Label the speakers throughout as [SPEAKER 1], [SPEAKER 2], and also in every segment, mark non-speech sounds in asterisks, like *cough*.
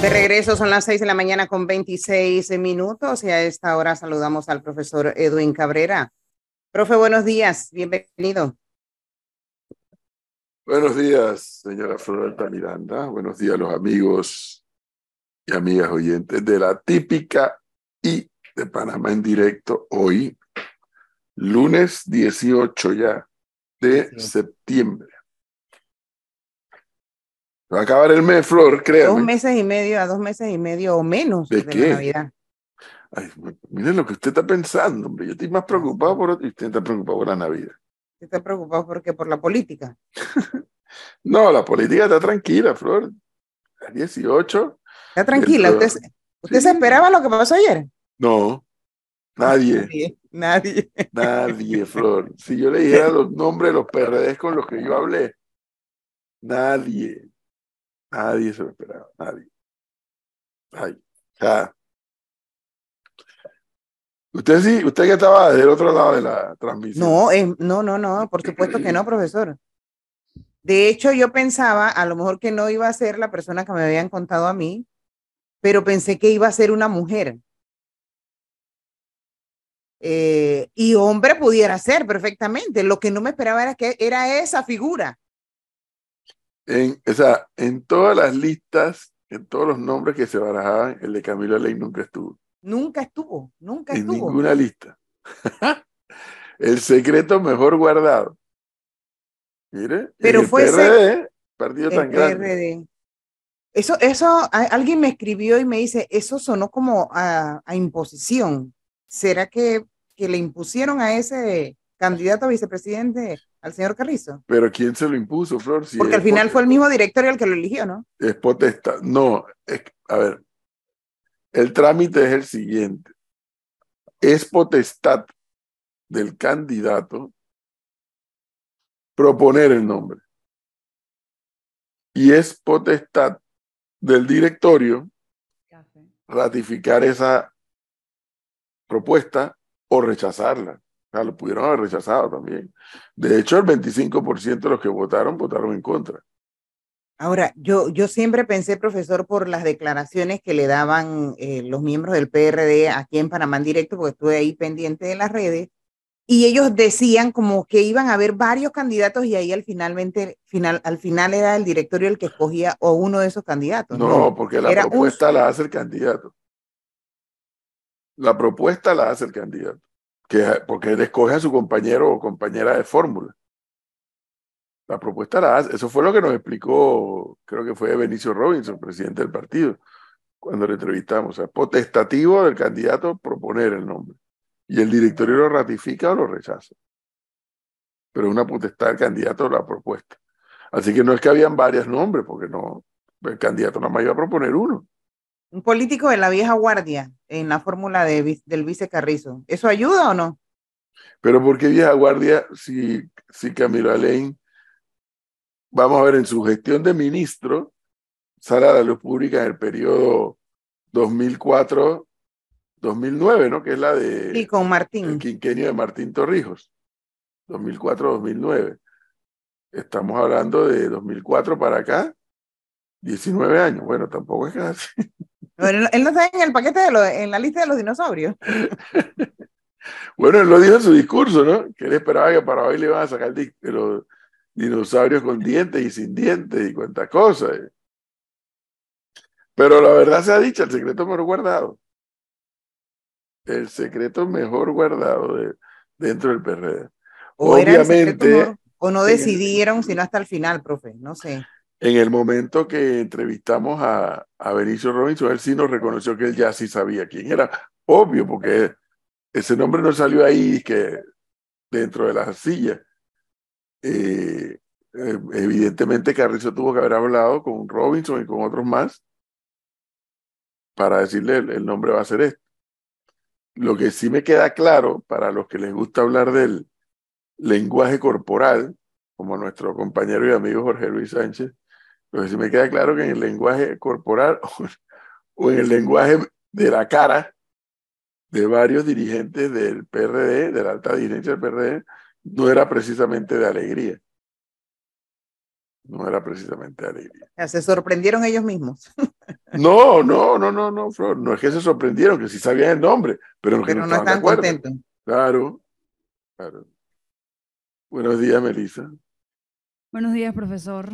[SPEAKER 1] De regreso son las 6 de la mañana con 26 minutos y a esta hora saludamos al profesor Edwin Cabrera. Profe, buenos días, bienvenido.
[SPEAKER 2] Buenos días, señora Florenta Miranda. Buenos días a los amigos y amigas oyentes de la típica y de Panamá en directo hoy, lunes 18 ya de septiembre. Va a acabar el mes, Flor, créame.
[SPEAKER 1] Dos meses y medio a dos meses y medio o menos
[SPEAKER 2] de,
[SPEAKER 1] de la Navidad.
[SPEAKER 2] Ay, miren lo que usted está pensando, hombre. Yo estoy más preocupado por y usted está preocupado por la Navidad.
[SPEAKER 1] ¿Usted está preocupado porque por la política? *laughs*
[SPEAKER 2] no, la política está tranquila, Flor. A 18.
[SPEAKER 1] Está tranquila. ¿Usted, ¿usted se esperaba lo que pasó ayer?
[SPEAKER 2] No, nadie.
[SPEAKER 1] Nadie. Nadie. *laughs*
[SPEAKER 2] Nadie, Flor. Si yo le dijera los nombres de los PRDs con los que yo hablé, nadie. Nadie se lo esperaba, nadie. Ay, ya. Usted sí, usted que estaba del otro lado de la transmisión.
[SPEAKER 1] No, no, no, no, por supuesto que no, profesor. De hecho, yo pensaba a lo mejor que no iba a ser la persona que me habían contado a mí, pero pensé que iba a ser una mujer. Eh, y hombre pudiera ser perfectamente. Lo que no me esperaba era que era esa figura.
[SPEAKER 2] En, o sea, en todas las listas, en todos los nombres que se barajaban, el de Camilo Ley nunca estuvo.
[SPEAKER 1] Nunca estuvo, nunca
[SPEAKER 2] en
[SPEAKER 1] estuvo.
[SPEAKER 2] ninguna lista. *laughs* el secreto mejor guardado. Mire,
[SPEAKER 1] Pero
[SPEAKER 2] el
[SPEAKER 1] fue
[SPEAKER 2] PRD, partido
[SPEAKER 1] el
[SPEAKER 2] tan grande.
[SPEAKER 1] PRD. Eso, eso, a- alguien me escribió y me dice, eso sonó como a, a imposición. ¿Será que, que le impusieron a ese candidato a vicepresidente, al señor Carrizo?
[SPEAKER 2] Pero ¿quién se lo impuso, Flor? Si
[SPEAKER 1] Porque al final fue el mismo directorio el que lo eligió, ¿no?
[SPEAKER 2] Es potestad. No, es, a ver, el trámite es el siguiente. Es potestad del candidato proponer el nombre. Y es potestad del directorio ratificar esa propuesta o rechazarla. O sea, lo pudieron haber rechazado también. De hecho, el 25% de los que votaron votaron en contra.
[SPEAKER 1] Ahora, yo, yo siempre pensé, profesor, por las declaraciones que le daban eh, los miembros del PRD aquí en Panamá en directo, porque estuve ahí pendiente de las redes, y ellos decían como que iban a haber varios candidatos y ahí al finalmente, final, al final era el directorio el que escogía o uno de esos candidatos.
[SPEAKER 2] No, porque la
[SPEAKER 1] Era un-
[SPEAKER 2] propuesta la hace el candidato. La propuesta la hace el candidato. Que, porque él escoge a su compañero o compañera de fórmula. La propuesta la hace. Eso fue lo que nos explicó, creo que fue Benicio Robinson, presidente del partido, cuando le entrevistamos. O sea, potestativo del candidato proponer el nombre. Y el directorio lo ratifica o lo rechaza. Pero es una potestad del candidato la propuesta. Así que no es que habían varios nombres, porque no, el candidato nada más iba a proponer uno.
[SPEAKER 1] Un político de la vieja guardia en la fórmula de, del vice Carrizo. ¿Eso ayuda o no?
[SPEAKER 2] Pero ¿por qué vieja guardia si, si Camilo Alain, vamos a ver, en su gestión de ministro, sale a la luz pública en el periodo 2004-2009, ¿no? Que es la de
[SPEAKER 1] Sí, con
[SPEAKER 2] el
[SPEAKER 1] Martín.
[SPEAKER 2] quinquenio de Martín Torrijos, 2004-2009. Estamos hablando de 2004 para acá, 19 años. Bueno, tampoco es casi. *laughs*
[SPEAKER 1] Bueno, él, él no está en el paquete de los, en la lista de los dinosaurios. *laughs*
[SPEAKER 2] Bueno, él lo dijo en su discurso, ¿no? Que él esperaba que para hoy le iban a sacar di- los dinosaurios con dientes y sin dientes y cuantas cosas. eh. Pero la verdad se ha dicho, el secreto mejor guardado. El secreto mejor guardado de- dentro del PRD.
[SPEAKER 1] O era el secreto,
[SPEAKER 2] Obviamente,
[SPEAKER 1] ¿no? o no decidieron sino hasta el final, profe. No sé.
[SPEAKER 2] En el momento que entrevistamos a, a Benicio Robinson, él sí nos reconoció que él ya sí sabía quién era. Obvio, porque ese nombre no salió ahí que dentro de la silla. Eh, eh, evidentemente Carrizo tuvo que haber hablado con Robinson y con otros más para decirle el, el nombre va a ser este. Lo que sí me queda claro para los que les gusta hablar del lenguaje corporal, como nuestro compañero y amigo Jorge Luis Sánchez, que sí me queda claro que en el lenguaje corporal *laughs* o en el lenguaje de la cara de varios dirigentes del PRD, de la alta dirigencia del PRD, no era precisamente de alegría. No era precisamente alegría.
[SPEAKER 1] Se sorprendieron ellos mismos. *laughs*
[SPEAKER 2] No, no, no, no, no, Flor. No es que se sorprendieron, que sí sabían el nombre, pero, que no, no están contentos. Claro, claro. Buenos días, Melissa.
[SPEAKER 3] Buenos días, profesor.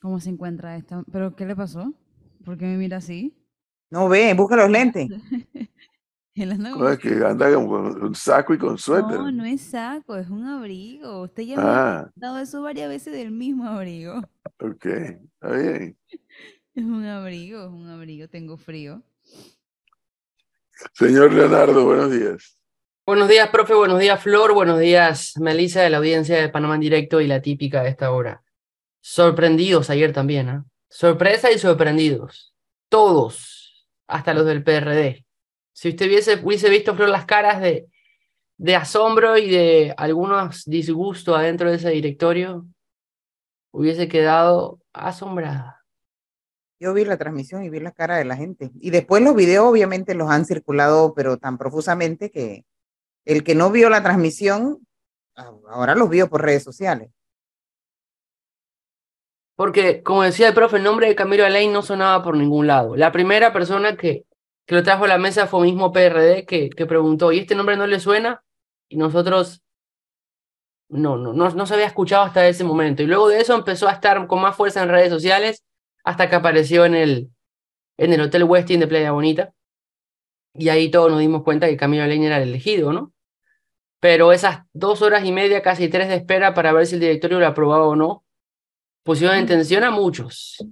[SPEAKER 3] ¿Cómo se encuentra esta? ¿Pero qué le pasó? ¿Por qué me mira así?
[SPEAKER 1] No ve, busca los lentes. *laughs*
[SPEAKER 2] no, es que anda con un saco y con suéter.
[SPEAKER 3] No, no es saco, es un abrigo. Usted ya me ha dado eso varias veces del mismo abrigo.
[SPEAKER 2] Ok, está bien. *laughs*
[SPEAKER 3] Es un abrigo, es un abrigo, tengo frío.
[SPEAKER 2] Señor Leonardo, buenos días.
[SPEAKER 4] Buenos días, profe, buenos días, Flor, buenos días, Melissa de la audiencia de Panamá en directo y la típica de esta hora. Sorprendidos ayer también, ¿eh? Sorpresa y sorprendidos. Todos, hasta los del PRD. Si usted hubiese, hubiese visto, las caras de, de asombro y de algunos disgustos adentro de ese directorio, hubiese quedado asombrada.
[SPEAKER 1] Yo vi la transmisión y vi la cara de la gente. Y después los videos obviamente los han circulado, pero tan profusamente que el que no vio la transmisión, ahora los vio por redes sociales.
[SPEAKER 4] Porque, como decía el profe, el nombre de Camilo Alain no sonaba por ningún lado. La primera persona que, que lo trajo a la mesa fue mismo PRD que, que preguntó, ¿y este nombre no le suena? Y nosotros no, no, no, no se había escuchado hasta ese momento. Y luego de eso empezó a estar con más fuerza en redes sociales hasta que apareció en el, en el Hotel Westin de Playa Bonita. Y ahí todos nos dimos cuenta que Camilo Alain era el elegido, ¿no? pero esas dos horas y media, casi tres de espera para ver si el directorio lo aprobaba o no, pusieron en tensión a muchos.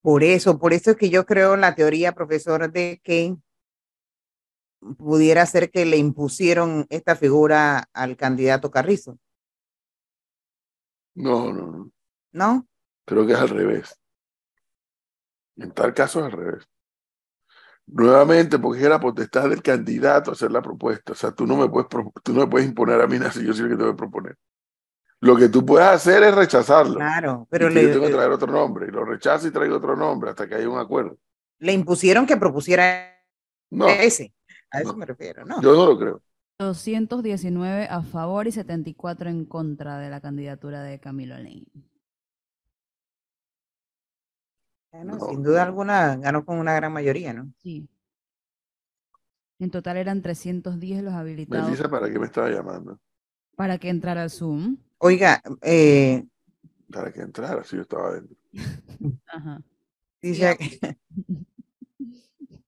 [SPEAKER 1] Por eso, por eso es que yo creo en la teoría, profesor, de que pudiera ser que le impusieron esta figura al candidato Carrizo.
[SPEAKER 2] No, no, no.
[SPEAKER 1] ¿No?
[SPEAKER 2] Creo que es al revés. En tal caso es al revés nuevamente porque es la potestad del candidato hacer la propuesta. O sea, tú no me puedes, tú no me puedes imponer a mí nada si yo soy el que te voy a proponer. Lo que tú puedes hacer es rechazarlo.
[SPEAKER 1] Claro, pero
[SPEAKER 2] le, yo tengo que traer otro nombre. Y lo rechazo y traigo otro nombre hasta que haya un acuerdo.
[SPEAKER 1] Le impusieron que propusiera ese. A eso me refiero, ¿no?
[SPEAKER 2] Yo no lo creo.
[SPEAKER 3] 219 a favor y 74 en contra de la candidatura de Camilo Lane.
[SPEAKER 1] sin duda alguna ganó con una gran mayoría, ¿no?
[SPEAKER 3] Sí. En total eran 310 los habilitados.
[SPEAKER 2] Melissa, ¿para qué me estaba llamando?
[SPEAKER 3] Para que entrara al Zoom.
[SPEAKER 1] Oiga, eh...
[SPEAKER 2] Para que entrara, si yo estaba adentro.
[SPEAKER 1] Ajá. Dice que... *laughs*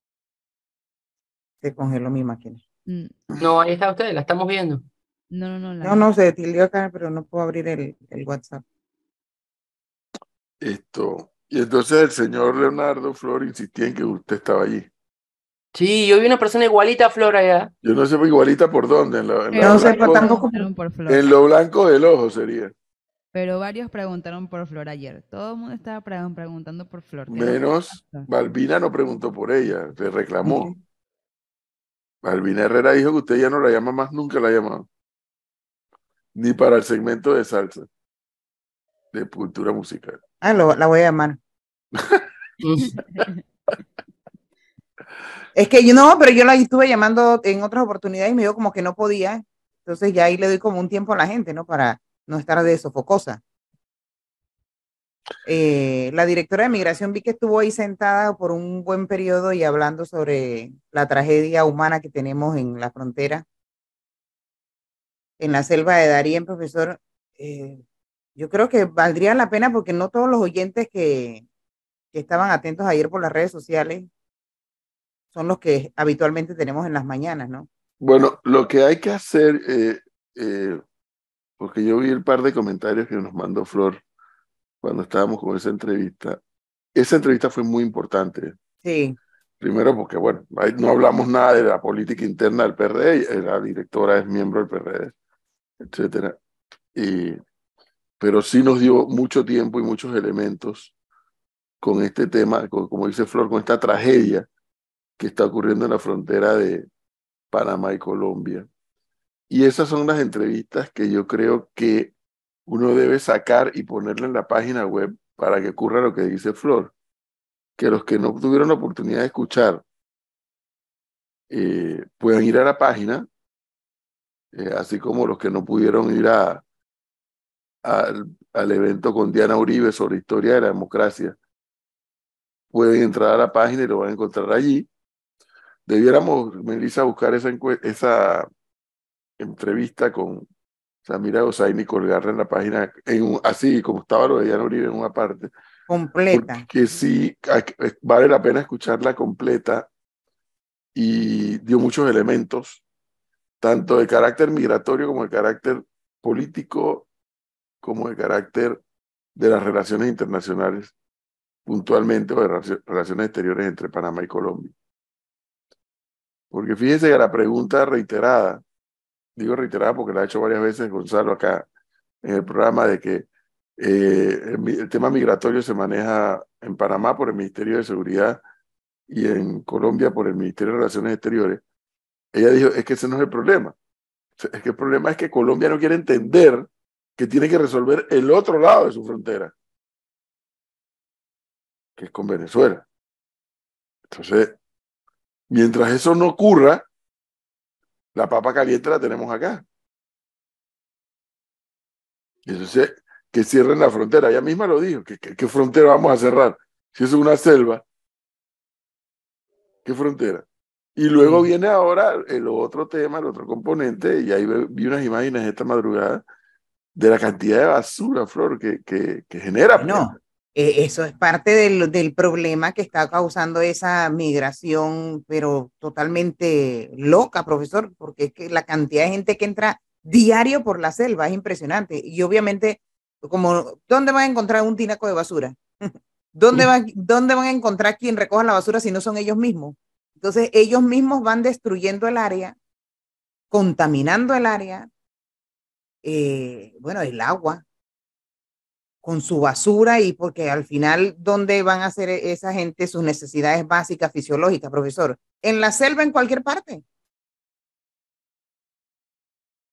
[SPEAKER 1] Se congeló mi máquina.
[SPEAKER 4] Mm. No, ahí está usted, la estamos viendo.
[SPEAKER 3] No, no, no.
[SPEAKER 1] No, no, se detildió acá, pero no puedo abrir el, el WhatsApp.
[SPEAKER 2] Esto, y entonces el señor Leonardo Flor insistía en que usted estaba allí.
[SPEAKER 4] Sí, yo vi una persona igualita a Flor allá.
[SPEAKER 2] Yo no sé igualita por dónde. En, lo,
[SPEAKER 1] no sé, tampoco
[SPEAKER 2] por Flor. en lo blanco del ojo sería.
[SPEAKER 3] Pero varios preguntaron por Flor ayer. Todo el mundo estaba preguntando por Flor.
[SPEAKER 2] Menos Balbina no preguntó por ella, le reclamó. Balbina Herrera dijo que usted ya no la llama más, nunca la ha llamado. Ni para el segmento de salsa, de cultura musical.
[SPEAKER 1] Ah, la voy a llamar. *laughs* *laughs* es que yo no, pero yo la estuve llamando en otras oportunidades y me dijo como que no podía. Entonces ya ahí le doy como un tiempo a la gente, ¿no? Para no estar de sofocosa. Eh, la directora de migración vi que estuvo ahí sentada por un buen periodo y hablando sobre la tragedia humana que tenemos en la frontera, en la selva de Darien, profesor. Eh, yo creo que valdría la pena porque no todos los oyentes que, estaban atentos ayer por las redes sociales son los que habitualmente tenemos en las mañanas, ¿no?
[SPEAKER 2] Bueno, lo que hay que hacer, eh, eh, porque yo vi el par de comentarios que nos mandó Flor cuando estábamos con esa entrevista. Esa entrevista fue muy importante.
[SPEAKER 1] Sí.
[SPEAKER 2] Primero porque, bueno, no hablamos nada de la política interna del PRD, la directora es miembro del PRD, etcétera. Y pero sí nos dio mucho tiempo y muchos elementos con este tema, como dice Flor, con esta tragedia que está ocurriendo en la frontera de Panamá y Colombia. Y esas son las entrevistas que yo creo que uno debe sacar y ponerle en la página web para que ocurra lo que dice Flor. Que los que no tuvieron la oportunidad de escuchar eh, puedan ir a la página, eh, así como los que no pudieron ir a, al evento con Diana Uribe sobre historia de la democracia, pueden entrar a la página y lo van a encontrar allí. Debiéramos, Melissa, buscar esa, esa entrevista con Samira Osaini y colgarla en la página, en así como estaba lo de Diana Uribe en una parte.
[SPEAKER 1] Completa.
[SPEAKER 2] Que sí, vale la pena escucharla completa y dio muchos elementos, tanto de carácter migratorio como de carácter político, como de carácter de las relaciones internacionales, puntualmente, o de relaciones exteriores entre Panamá y Colombia. Porque fíjense que la pregunta reiterada, digo reiterada porque la ha hecho varias veces Gonzalo acá en el programa de que eh, el, tema migratorio se maneja en Panamá por el Ministerio de Seguridad y en Colombia por el Ministerio de Relaciones Exteriores. Ella dijo, es que ese no es el problema. Es que el problema es que Colombia no quiere entender que tiene que resolver el otro lado de su frontera, que es con Venezuela. Entonces, mientras eso no ocurra, la papa caliente la tenemos acá. Entonces, que cierren la frontera. Ella misma lo dijo, ¿qué, frontera vamos a cerrar? Si es una selva, ¿qué frontera? Y luego viene ahora el otro tema, el otro componente, y ahí vi unas imágenes esta madrugada de la cantidad de basura, Flor, que, que, que genera.
[SPEAKER 1] No, e, eso es parte del, del, problema que está causando esa migración, pero totalmente loca, profesor, porque es que la cantidad de gente que entra diario por la selva es impresionante. Y obviamente como, ¿dónde van a encontrar un tinaco de basura? *laughs* ¿Dónde van, ¿Dónde van a encontrar quien recoja la basura si no son ellos mismos? Entonces, ellos mismos van destruyendo el área, contaminando el área, eh, bueno, el agua, con su basura y porque al final, ¿dónde van a hacer esa gente sus necesidades básicas fisiológicas, profesor? En la selva, en cualquier parte.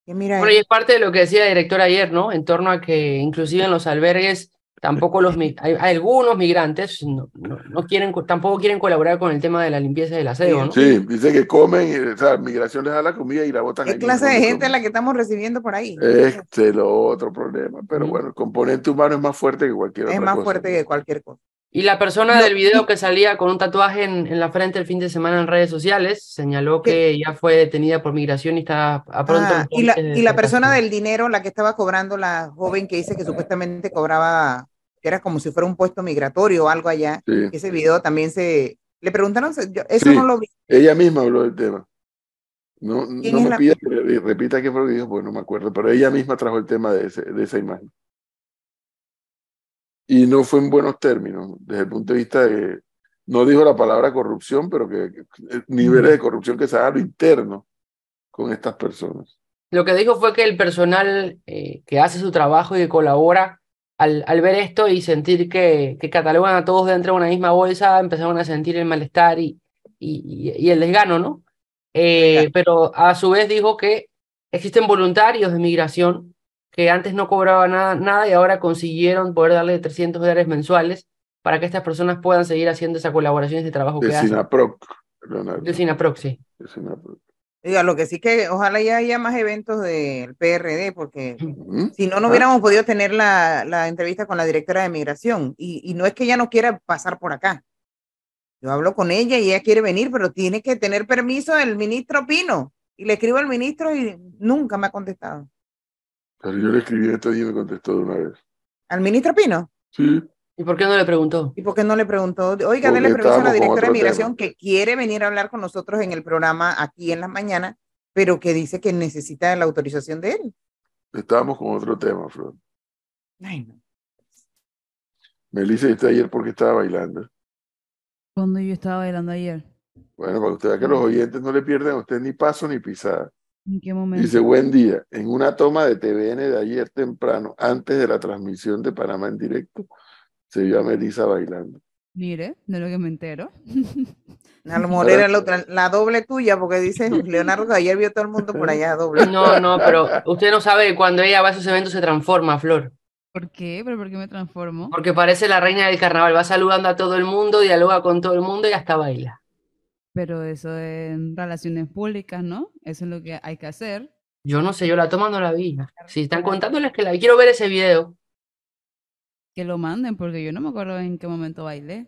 [SPEAKER 4] Mira bueno, y es parte de lo que decía el director ayer, ¿no? En torno a que inclusive en los albergues tampoco los hay, algunos migrantes no, no, quieren tampoco quieren colaborar con el tema de la limpieza del aseo, ¿no?
[SPEAKER 2] Sí, dice que comen, o sea, migración les da la comida y la botan.
[SPEAKER 1] ¿Qué clase de gente es la que estamos recibiendo por ahí?
[SPEAKER 2] Este es lo otro problema, pero bueno, el componente humano es más fuerte que cualquier
[SPEAKER 1] es
[SPEAKER 2] otra
[SPEAKER 1] cosa. Es más fuerte que cualquier cosa.
[SPEAKER 4] Y la persona del video que salía con un tatuaje en, en, la frente el fin de semana en redes sociales señaló que ya fue detenida por migración y está a pronto.
[SPEAKER 1] Ah, y la, y la persona del dinero, la que estaba cobrando, la joven que dice que supuestamente cobraba, que era como si fuera un puesto migratorio o algo allá, ese video también se... Le preguntaron, eso no lo vi.
[SPEAKER 2] Ella misma habló del tema. No, no me pida que repita qué fue lo que dijo, porque no me acuerdo, pero ella misma trajo el tema de, ese, de esa imagen y no fue en buenos términos, desde el punto de vista de, no dijo la palabra corrupción, pero que, niveles de corrupción que se hagan lo interno con estas personas.
[SPEAKER 4] Lo que dijo fue que el personal eh, que hace su trabajo y que colabora, al, al ver esto y sentir que, que, catalogan a todos dentro de una misma bolsa, empezaron a sentir el malestar y, y, y el desgano, ¿no? Eh, pero a su vez dijo que existen voluntarios de migración que antes no cobraba nada, nada y ahora consiguieron poder darle 300 dólares mensuales para que estas personas puedan seguir haciendo esa colaboración y ese trabajo
[SPEAKER 2] de
[SPEAKER 4] que
[SPEAKER 2] Sinaproc,
[SPEAKER 4] hacen. De Sinaproc, sí.
[SPEAKER 2] De Sinaproc.
[SPEAKER 1] Diga, lo que sí que ojalá ya haya más eventos del PRD, porque si no, no hubiéramos podido tener la, la, entrevista con la directora de migración. Y, y, no es que ella no quiera pasar por acá. Yo hablo con ella y ella quiere venir, pero tiene que tener permiso del ministro Pino. Y le escribo al ministro y nunca me ha contestado.
[SPEAKER 2] Pero yo le escribí esto y me contestó de una vez.
[SPEAKER 1] ¿Al ministro Pino?
[SPEAKER 2] Sí.
[SPEAKER 4] ¿Y por qué no le preguntó?
[SPEAKER 1] ¿Y por qué no le preguntó? Oiga, déle permiso a la directora de migración que quiere venir a hablar con nosotros en el programa aquí en la mañana, pero que dice que necesita la autorización de él.
[SPEAKER 2] Estábamos con otro tema, Flor.
[SPEAKER 1] Ay, no.
[SPEAKER 2] Melissa está ayer porque estaba bailando.
[SPEAKER 3] ¿Cuándo yo estaba bailando ayer?
[SPEAKER 2] Bueno, para que usted vea que los oyentes no le pierden a usted ni paso ni pisada.
[SPEAKER 3] ¿En qué momento?
[SPEAKER 2] Dice, buen día. En una toma de TVN de ayer temprano, antes de la transmisión de Panamá en directo, se vio a Melissa bailando.
[SPEAKER 3] Mire, de lo que me entero.
[SPEAKER 1] A lo *laughs* mejor era la, doble tuya, porque dice *laughs* Leonardo que ayer vio todo el mundo por allá doble.
[SPEAKER 4] No, no, pero usted no sabe que cuando ella va a esos eventos se transforma, Flor.
[SPEAKER 3] ¿Por qué? ¿Pero por qué me transformo?
[SPEAKER 4] Porque parece la reina del carnaval, va saludando a todo el mundo, dialoga con todo el mundo y hasta baila.
[SPEAKER 3] Pero eso en relaciones públicas, ¿no? Eso es lo que hay que hacer.
[SPEAKER 4] Yo no sé, yo la toma no la vi. Si están contándoles que la vi, quiero ver ese video.
[SPEAKER 3] Que lo manden, porque yo no me acuerdo en qué momento bailé.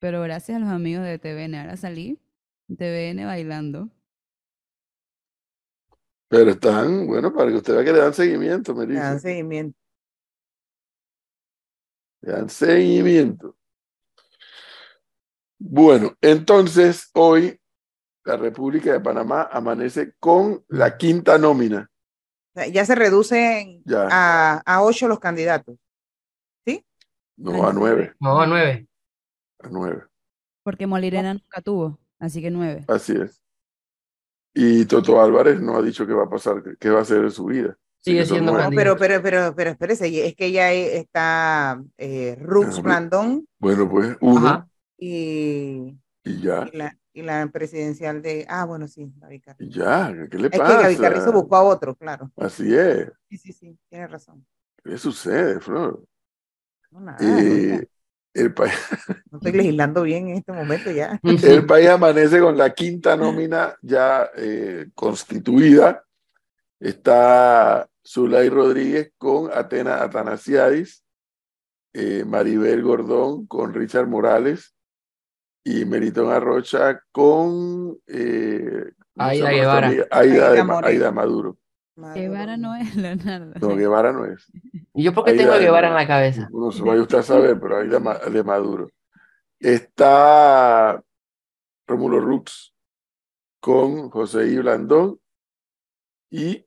[SPEAKER 3] Pero gracias a los amigos de TVN, ahora salí TVN bailando.
[SPEAKER 2] Pero están, bueno, para que usted vea que le dan seguimiento, me
[SPEAKER 1] Le dan seguimiento.
[SPEAKER 2] Le dan seguimiento. Bueno, entonces hoy la República de Panamá amanece con la quinta nómina.
[SPEAKER 1] Ya se reducen
[SPEAKER 2] Ya,
[SPEAKER 1] a, a ocho los candidatos.
[SPEAKER 2] no a nueve,
[SPEAKER 4] No, a nueve.
[SPEAKER 2] a nueve.
[SPEAKER 3] Porque Molirena nunca tuvo, así que nueve.
[SPEAKER 2] Así es. Y Toto Álvarez no ha dicho qué va a pasar, qué- va a hacer de su vida.
[SPEAKER 4] Sigue siendo.
[SPEAKER 1] No, pero, pero, pero, pero espérese, es que ya está eh, Rux Blandón
[SPEAKER 2] Bueno, pues uno
[SPEAKER 4] Ajá.
[SPEAKER 1] Y,
[SPEAKER 2] y ya,
[SPEAKER 1] y la, y la presidencial de. Ah, bueno, sí, Gaby Carrizo.
[SPEAKER 2] y ya, ¿qué le
[SPEAKER 1] Es que
[SPEAKER 2] pasa?
[SPEAKER 1] Gaby Carrizo buscó a otro, claro.
[SPEAKER 2] Así es.
[SPEAKER 1] Sí, sí, sí, tiene razón.
[SPEAKER 2] ¿Qué sucede, Flor?
[SPEAKER 1] No, nada,
[SPEAKER 2] Eh, el, país, *laughs*
[SPEAKER 1] no estoy legislando bien en este momento ya. *laughs*
[SPEAKER 2] el país amanece con la quinta nómina ya eh, constituida. Está Zulay Rodríguez con Atena Atanasiadis, eh, Maribel Gordón con Richard Morales y Meritón Arrocha con eh, ¿cómo se
[SPEAKER 4] Aida Guevara.
[SPEAKER 2] amiga? Aida,
[SPEAKER 1] Aida
[SPEAKER 2] de-. Aida Maduro.
[SPEAKER 3] Guevara no es Leonardo.
[SPEAKER 2] No, Guevara no es.
[SPEAKER 4] ¿Y yo por qué
[SPEAKER 2] Aida
[SPEAKER 4] tengo a
[SPEAKER 2] de-
[SPEAKER 4] Guevara en la cabeza?
[SPEAKER 2] No se vaya usted a saber, pero Aida de Maduro. Está Rómulo Rux con José I. Blandón y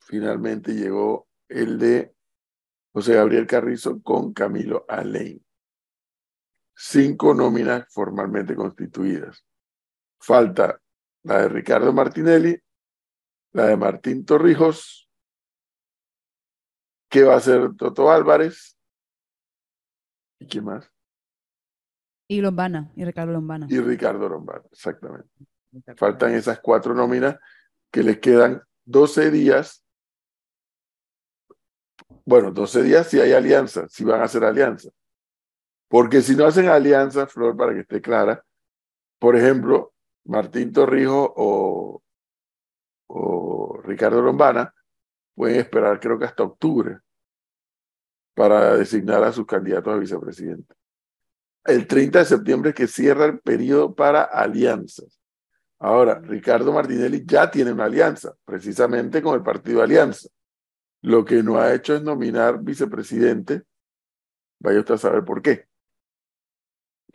[SPEAKER 2] finalmente llegó el de José Gabriel Carrizo con Camilo Alain. Cinco nóminas formalmente constituidas. Falta la de Ricardo Martinelli, la de Martín Torrijos, ¿qué va a hacer Toto Álvarez? ¿Y quién más?
[SPEAKER 3] Y Lombana, y Ricardo Lombana.
[SPEAKER 2] Y Ricardo Lombard, exactamente. Faltan esas cuatro nóminas que les quedan 12 días. Bueno, 12 días si hay alianza, si van a hacer alianza. Porque si no hacen alianza, Flor, para que esté clara, por ejemplo, Martín Torrijos o, o Ricardo Lombana pueden esperar creo que hasta octubre para designar a sus candidatos a vicepresidente. El 30 de septiembre es que cierra el periodo para alianzas. Ahora, Ricardo Martinelli ya tiene una alianza, precisamente con el partido Alianza. Lo que no ha hecho es nominar vicepresidente. Vaya usted a saber por qué.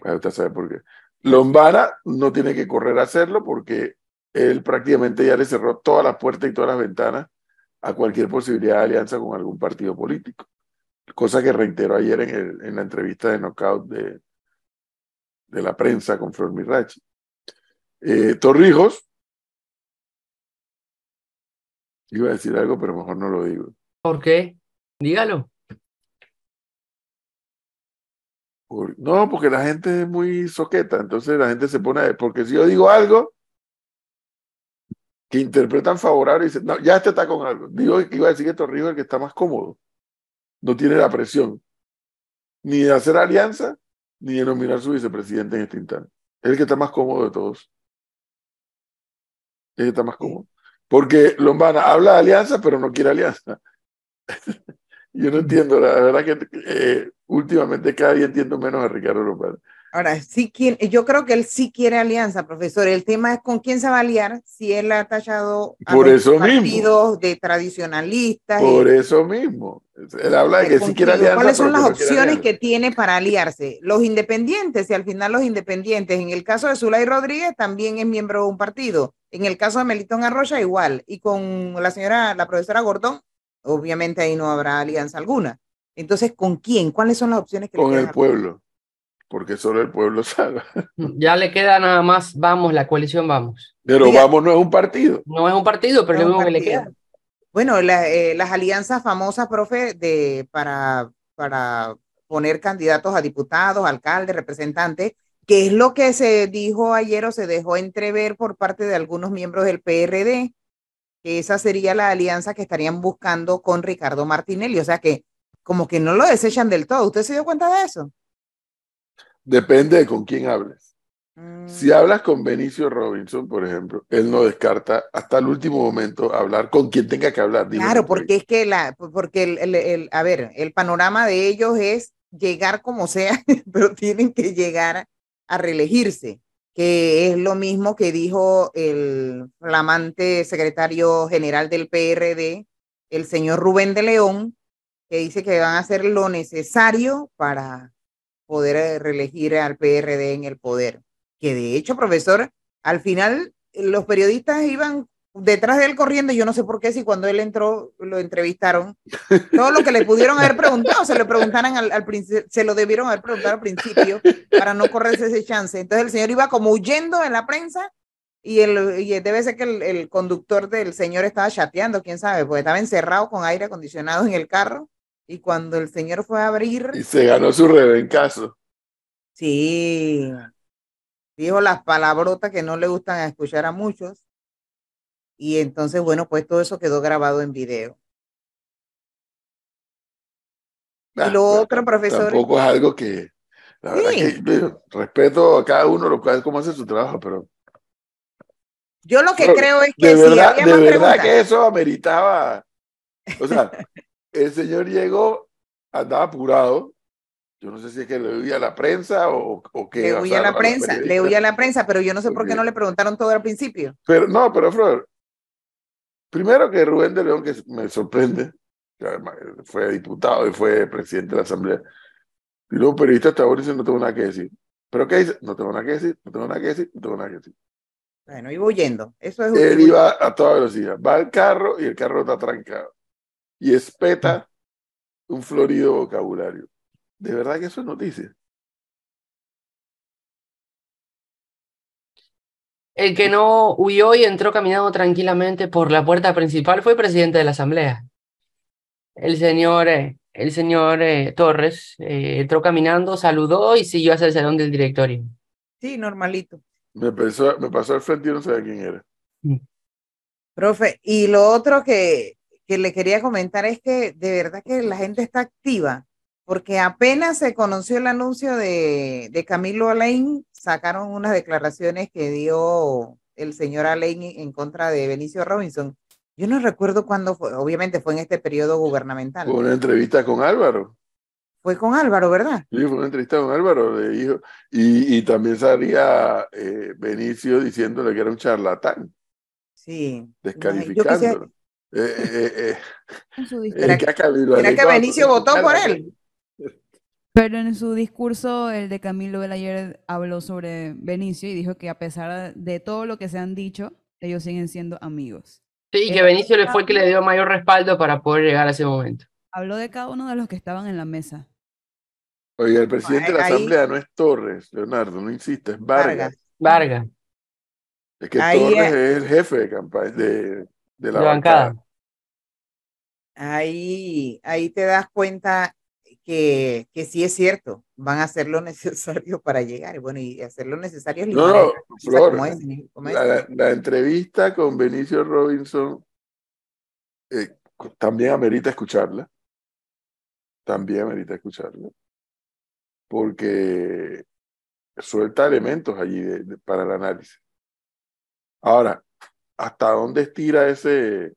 [SPEAKER 2] Usted a saber por qué. Lombana no tiene que correr a hacerlo porque él prácticamente ya le cerró todas las puertas y todas las ventanas a cualquier posibilidad de alianza con algún partido político. Cosa que reiteró ayer en, el- en la entrevista de knockout de, de la prensa con Flor Mirachi. Eh, Torrijos, iba a decir algo, pero mejor no lo digo.
[SPEAKER 4] ¿Por qué? Dígalo.
[SPEAKER 2] No, porque la gente es muy soqueta, entonces la gente se pone, a- porque si yo digo algo que interpretan favorable y dicen, no, ya este está con algo. Digo que iba a decir que Torrijos es el que está más cómodo, no tiene la presión ni de hacer alianza, ni de nominar su vicepresidente en este instante. Es el que está más cómodo de todos. Es el que está más cómodo. Porque Lombana habla de alianza, pero no quiere alianza. *laughs* Yo no entiendo, la verdad que eh, últimamente cada día entiendo menos a Ricardo Lombana.
[SPEAKER 1] Ahora, sí, yo creo que él sí quiere alianza, profesor. El tema es con quién se va a aliar si él ha tachado a
[SPEAKER 2] Por
[SPEAKER 1] los
[SPEAKER 2] eso mismo.
[SPEAKER 1] partidos de tradicionalistas. y-
[SPEAKER 2] Por eso mismo. Él habla de que sí quiere alianza.
[SPEAKER 1] ¿Cuáles son las opciones que tiene para aliarse? Los independientes, y al final los independientes, en el caso de Zulay Rodríguez, también es miembro de un partido. En el caso de Melitón Arroya, igual. Y con la señora, la profesora Gordón, obviamente ahí no habrá alianza alguna. Entonces, ¿con quién? ¿Cuáles son las opciones que le
[SPEAKER 2] Con el pueblo. Porque solo el pueblo *laughs* sabe.
[SPEAKER 4] Ya le queda nada más, vamos, la coalición vamos.
[SPEAKER 2] Pero
[SPEAKER 1] Oiga.
[SPEAKER 2] vamos, no es un partido.
[SPEAKER 4] No es un partido, pero es
[SPEAKER 1] Es
[SPEAKER 4] lo mismo que le queda.
[SPEAKER 1] Bueno, la- eh, las alianzas famosas, profe, de, para, para poner candidatos a diputados, alcaldes, representantes, que es lo que se dijo ayer o se dejó entrever por parte de algunos miembros del PRD, que esa sería la alianza que estarían buscando con Ricardo Martinelli. O sea que como que no lo desechan del todo. ¿Usted se dio cuenta de eso?
[SPEAKER 2] Depende de con quién hables. Si
[SPEAKER 1] Mm,
[SPEAKER 2] hablas con Benicio Robinson, por ejemplo, él no descarta hasta el último momento hablar con quien tenga que hablar.
[SPEAKER 1] Claro, porque es que la, porque el, el- el- a ver, el panorama de ellos es llegar como sea, *laughs* pero tienen que llegar a reelegirse, que es lo mismo que dijo el flamante secretario general del PRD, el señor Rubén de León, que dice que van a hacer lo necesario para poder eh, reelegir al PRD en el poder. Que de hecho, profesor, al final eh, los periodistas iban detrás de él corriendo, yo no sé por qué, si cuando él entró lo entrevistaron, todo lo que le pudieron haber preguntado, se lo preguntaran al, al se lo debieron haber preguntado al principio para no correrse ese chance. Entonces el señor iba como huyendo en la prensa y, el, y debe ser que el, el conductor del señor estaba chateando, quién sabe, porque estaba encerrado con aire acondicionado en el carro y cuando el señor fue a abrir,
[SPEAKER 2] Y se ganó su rebencazo.
[SPEAKER 1] sí, dijo las palabrotas que no le gustan escuchar a muchos. Y entonces, bueno, pues todo eso quedó grabado en video.
[SPEAKER 2] Ah,
[SPEAKER 1] y lo otro, profesor,
[SPEAKER 2] Tampoco es algo que. La verdad
[SPEAKER 1] Sí.
[SPEAKER 2] que respeto a cada uno, lo cual, cómo hace su trabajo, pero
[SPEAKER 1] yo lo que
[SPEAKER 2] Pero,
[SPEAKER 1] creo es que
[SPEAKER 2] de
[SPEAKER 1] si
[SPEAKER 2] verdad,
[SPEAKER 1] había
[SPEAKER 2] de
[SPEAKER 1] más
[SPEAKER 2] verdad
[SPEAKER 1] preguntas,
[SPEAKER 2] que eso ameritaba. O sea, *laughs* el señor llegó, andaba apurado. Yo no sé si es que le huía a la prensa o, o qué.
[SPEAKER 1] le huye a la prensa, le
[SPEAKER 2] periodistas.
[SPEAKER 1] huye a la prensa, pero yo no sé por qué no le preguntaron todo al principio.
[SPEAKER 2] Pero no, pero Flor, primero que Rubén de León, que me sorprende, que fue diputado y fue presidente de la Asamblea, y luego periodista hasta ahora dice no tengo nada que decir. ¿Pero qué dice? No tengo nada que decir, no tengo nada que decir, no tengo nada que decir.
[SPEAKER 1] Bueno, iba huyendo. Eso es
[SPEAKER 2] Él iba a toda velocidad, va al carro y el carro está trancado. Y espeta un florido vocabulario. De verdad que eso es noticia.
[SPEAKER 4] El que no huyó y entró caminando tranquilamente por la puerta principal fue el presidente de la Asamblea. El señor, eh, el señor eh, Torres eh, entró caminando, saludó y siguió hacia el salón del directorio.
[SPEAKER 1] Sí, normalito.
[SPEAKER 2] Me pasó, me pasó al frente y no sabía quién era.
[SPEAKER 1] Profe, y lo otro que, que le quería comentar es que de verdad que la gente está activa, porque apenas se conoció el anuncio de, de Camilo Alain, sacaron unas declaraciones que dio el señor Alain en contra de Benicio Robinson. Yo no recuerdo cuándo fue, obviamente fue en este periodo gubernamental.
[SPEAKER 2] Fue una entrevista con Álvaro.
[SPEAKER 1] Fue con Álvaro, ¿verdad?
[SPEAKER 2] Sí, fue una entrevista con Álvaro, le dijo, y, y también salía eh, Benicio diciéndole que era un charlatán,
[SPEAKER 1] Sí. Yo quisiera-
[SPEAKER 2] descalificándolo. Eh, eh, eh,
[SPEAKER 3] En su
[SPEAKER 2] eh,
[SPEAKER 1] ¿Será
[SPEAKER 2] que
[SPEAKER 1] ¿Será que
[SPEAKER 2] cuando-
[SPEAKER 1] Benicio votó por él? *laughs*
[SPEAKER 3] Pero en su discurso, el de Camilo Belayer habló sobre Benicio y dijo que a pesar de todo lo que se han dicho, ellos siguen siendo amigos.
[SPEAKER 4] Sí, y que
[SPEAKER 1] Eh,
[SPEAKER 4] Benicio le fue el que le dio mayor respaldo para poder llegar a ese momento.
[SPEAKER 3] Habló de cada uno de los que estaban en la mesa.
[SPEAKER 2] Oye, el presidente de la
[SPEAKER 1] Ahí-
[SPEAKER 2] Asamblea no es Torres, Leonardo, no insiste, es Vargas.
[SPEAKER 1] Vargas.
[SPEAKER 4] Vargas,
[SPEAKER 2] Es que
[SPEAKER 1] Ahí,
[SPEAKER 2] Torres
[SPEAKER 1] eh,
[SPEAKER 2] es el jefe de campaña de, de la
[SPEAKER 4] de
[SPEAKER 2] bancada.
[SPEAKER 4] bancada.
[SPEAKER 1] Ahí, ahí te das cuenta que, que sí es cierto, van a hacer lo necesario para llegar. Y Bueno, y hacer lo necesario es
[SPEAKER 2] No, Flor,
[SPEAKER 1] como es, como es.
[SPEAKER 2] La, la entrevista con Benicio Robinson eh, también amerita escucharla. También amerita escucharla. Porque suelta elementos allí de- de- para el análisis. Ahora, ¿hasta dónde estira ese,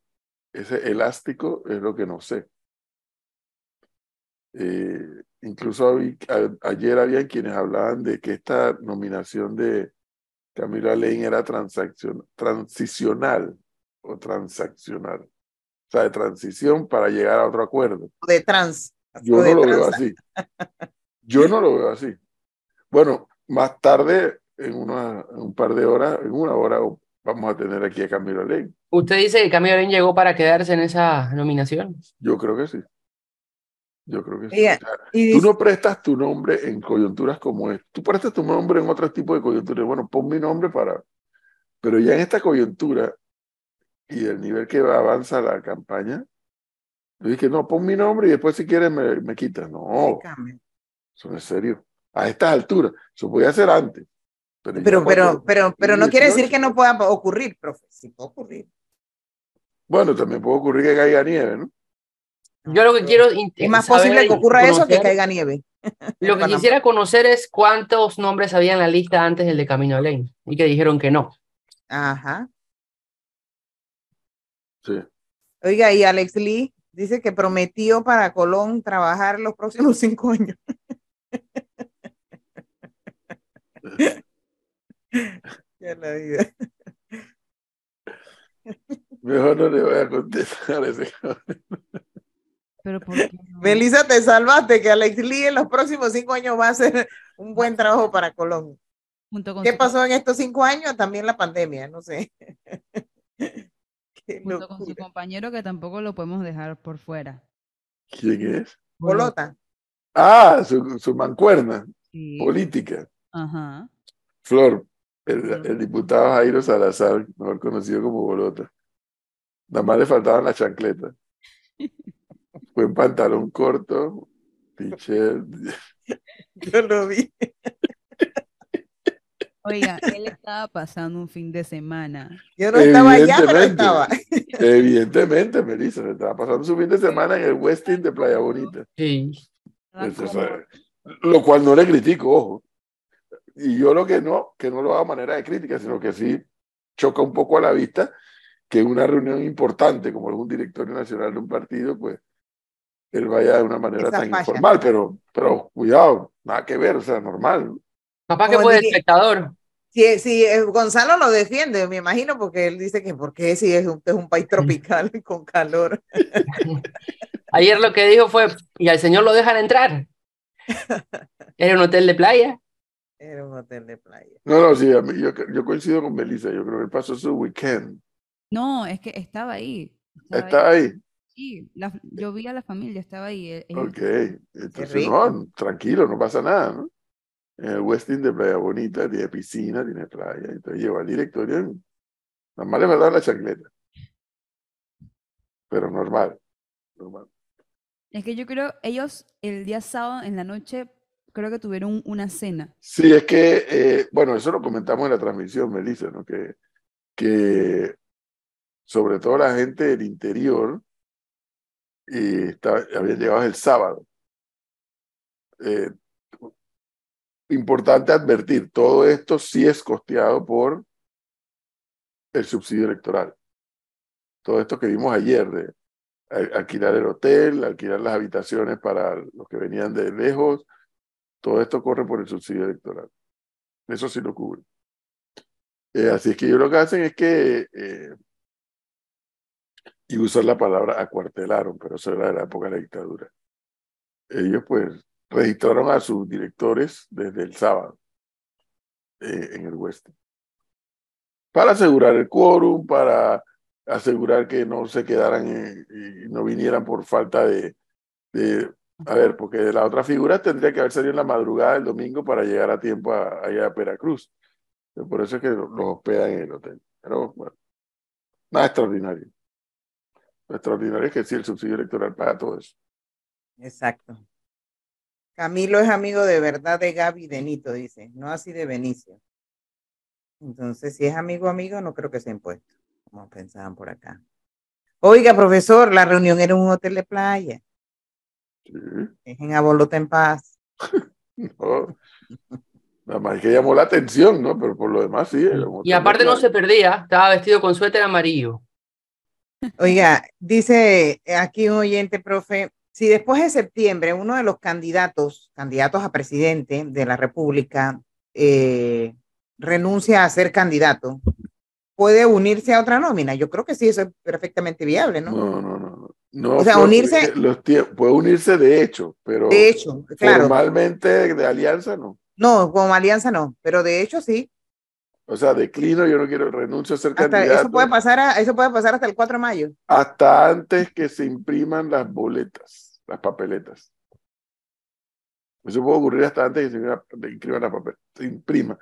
[SPEAKER 2] ese elástico? Es lo que no sé. Eh, incluso a- ayer había quienes hablaban de que esta nominación de Camilo Alain era transicional o transaccional. O sea, de transición para llegar a otro acuerdo.
[SPEAKER 1] de trans.
[SPEAKER 2] Yo
[SPEAKER 1] o
[SPEAKER 2] no
[SPEAKER 1] de
[SPEAKER 2] lo veo
[SPEAKER 1] tranza.
[SPEAKER 2] así. Yo no lo veo así. Bueno, más tarde, en, una, en un par de horas, en una hora, vamos a tener aquí a Camilo Alain.
[SPEAKER 4] ¿Usted dice que Camilo Alain llegó para quedarse en esa nominación?
[SPEAKER 2] Yo creo que sí. Yo creo que sí.
[SPEAKER 1] Oiga,
[SPEAKER 2] O sea,
[SPEAKER 1] Y
[SPEAKER 2] Tú no prestas tu nombre en coyunturas como esta. Tú prestas tu nombre en otro tipo de coyunturas. Bueno, pon mi nombre para... Pero ya en esta coyuntura y el nivel que avanza la campaña, yo dije, no, pon mi nombre y después si quieres me, me quitas. No, eso no es serio. A estas alturas, eso podía ser antes. Pero,
[SPEAKER 1] Pero, pero,
[SPEAKER 2] cuando-
[SPEAKER 1] pero, pero no quiere decir
[SPEAKER 2] 18,
[SPEAKER 1] que no pueda ocurrir, profe. Sí puede ocurrir.
[SPEAKER 2] Bueno, también puede ocurrir que caiga nieve, ¿no?
[SPEAKER 4] Yo lo que quiero
[SPEAKER 1] Es más posible que ocurra eso que
[SPEAKER 4] conocer-
[SPEAKER 1] caiga nieve.
[SPEAKER 4] Lo *laughs* que quisiera conocer es cuántos nombres había en la lista antes del de Camino Lane y que dijeron que no.
[SPEAKER 1] Ajá.
[SPEAKER 2] Sí.
[SPEAKER 1] Oiga, y Alex Lee dice que prometió para Colón trabajar los próximos *laughs* cinco años. *laughs* *laughs* Ya la vida.
[SPEAKER 2] Mejor no le voy a contestar a ese
[SPEAKER 3] Pero ¿por qué no?
[SPEAKER 1] Melissa, te salvaste que Alex Lee en los próximos cinco años va a hacer un buen trabajo para Colón.
[SPEAKER 3] Junto con
[SPEAKER 1] ¿Qué
[SPEAKER 3] su-
[SPEAKER 1] pasó en estos cinco años? También la pandemia, no sé. *laughs* Qué
[SPEAKER 3] junto con su compañero que tampoco lo podemos dejar por fuera.
[SPEAKER 2] ¿Quién es?
[SPEAKER 1] Bolota.
[SPEAKER 2] Ah, su, su mancuerna
[SPEAKER 3] Sí.
[SPEAKER 2] política.
[SPEAKER 3] Ajá.
[SPEAKER 2] Flor, el, el diputado Jairo Salazar, mejor conocido como Bolota. Nada más le faltaban las chancletas. *laughs* Fue en pantalón corto, t-shirt. *laughs*
[SPEAKER 1] Yo lo vi.
[SPEAKER 3] Oiga, él estaba pasando un fin de semana.
[SPEAKER 1] Yo no estaba allá, pero
[SPEAKER 2] Evidentemente.
[SPEAKER 1] estaba.
[SPEAKER 2] Evidentemente, Melissa, se estaba pasando su fin de semana en el Westin de Playa Bonita.
[SPEAKER 4] Sí.
[SPEAKER 2] Lo cual no le critico, ojo. Y yo lo que no, que no lo hago a manera de crítica, sino que sí choca un poco a la vista que en una reunión importante, como es un directorio nacional de un partido, pues él vaya de una manera
[SPEAKER 1] Esa
[SPEAKER 2] tan
[SPEAKER 1] falla.
[SPEAKER 2] informal, pero, pero cuidado, nada que ver, o sea, normal.
[SPEAKER 4] Capaz que fue de
[SPEAKER 1] diría-
[SPEAKER 4] espectador.
[SPEAKER 1] Si, si eh, Gonzalo lo defiende, me imagino, porque él dice que porque si es un, es un país tropical *laughs* con calor.
[SPEAKER 4] Ayer lo que dijo fue, y al señor lo dejan entrar. Era un hotel de playa.
[SPEAKER 1] Era un hotel de playa.
[SPEAKER 2] No, no, sí, a mí- yo, yo coincido con Melissa, yo creo que pasó su weekend.
[SPEAKER 3] No, es que estaba ahí. Estaba ahí.
[SPEAKER 2] Está ahí.
[SPEAKER 3] Sí, la- yo vi a la familia, estaba ahí. e- ellos-
[SPEAKER 2] Ok, entonces no, tranquilo, no pasa nada, ¿no? En el Westin de Playa Bonita tiene piscina, tiene playa, entonces lleva al directorio, en- nada más le faltaba la chancleta. Pero normal, normal.
[SPEAKER 3] Es que yo creo, ellos el día sábado en la noche, creo que tuvieron una cena.
[SPEAKER 2] Sí, es que, eh, bueno, eso lo comentamos en la transmisión, Melissa, ¿no? Que, que sobre todo la gente del interior eh, estaba- había llegado el sábado. Eh, importante advertir, todo esto sí es costeado por el subsidio electoral. Todo esto que vimos ayer de al- alquilar el hotel, alquilar las habitaciones para los que venían de lejos, todo esto corre por el subsidio electoral. Eso sí lo cubre. Eh, así es que ellos lo que hacen es que, eh, y usar la palabra acuartelaron, pero eso era de la época de la dictadura. Ellos pues registraron a sus directores desde el sábado eh, en el oeste. Para asegurar el quórum, para asegurar que no se quedaran eh, y no vinieran por falta de, de a ver, porque la otra figura tendría que haber salido en la madrugada del domingo para llegar a tiempo allá a Veracruz. Por eso es que los hospedan en el hotel. Pero bueno, nada extraordinario. Lo extraordinario es que sí, el subsidio electoral paga todo eso.
[SPEAKER 1] Exacto. Camilo es amigo de verdad de Gaby y de Nito, dice, no así de Benicio. Entonces, si es amigo, amigo, no creo que sea impuesto, como pensaban por acá. Oiga, profesor, la reunión era un hotel de playa,
[SPEAKER 2] Sí,
[SPEAKER 1] es en Abolota en Paz. *laughs*
[SPEAKER 2] no. Nada más que llamó la atención, ¿no? Pero por lo demás sí.
[SPEAKER 4] Y aparte no se perdía, estaba vestido con suéter amarillo.
[SPEAKER 1] Oiga, dice aquí un oyente, profe, si después de septiembre uno de los candidatos, candidatos a presidente de la República, eh, renuncia a ser candidato, ¿puede unirse a otra nómina? Yo creo que sí, eso es perfectamente viable, ¿no?
[SPEAKER 2] No, no, no. No.
[SPEAKER 1] O sea, unirse-
[SPEAKER 2] Los puede unirse de hecho, pero
[SPEAKER 1] De hecho, claro,
[SPEAKER 2] formalmente de alianza no.
[SPEAKER 1] no, como alianza no, pero de hecho sí,
[SPEAKER 2] O sea, declino, yo no quiero, renuncio a ser
[SPEAKER 1] hasta
[SPEAKER 2] candidato.
[SPEAKER 1] eso puede pasar, a- eso puede pasar hasta el 4 de mayo.
[SPEAKER 2] hasta antes que se impriman las boletas, las papeletas. Eso puede ocurrir hasta antes que se imprima- de inscriban la papel- se imprima.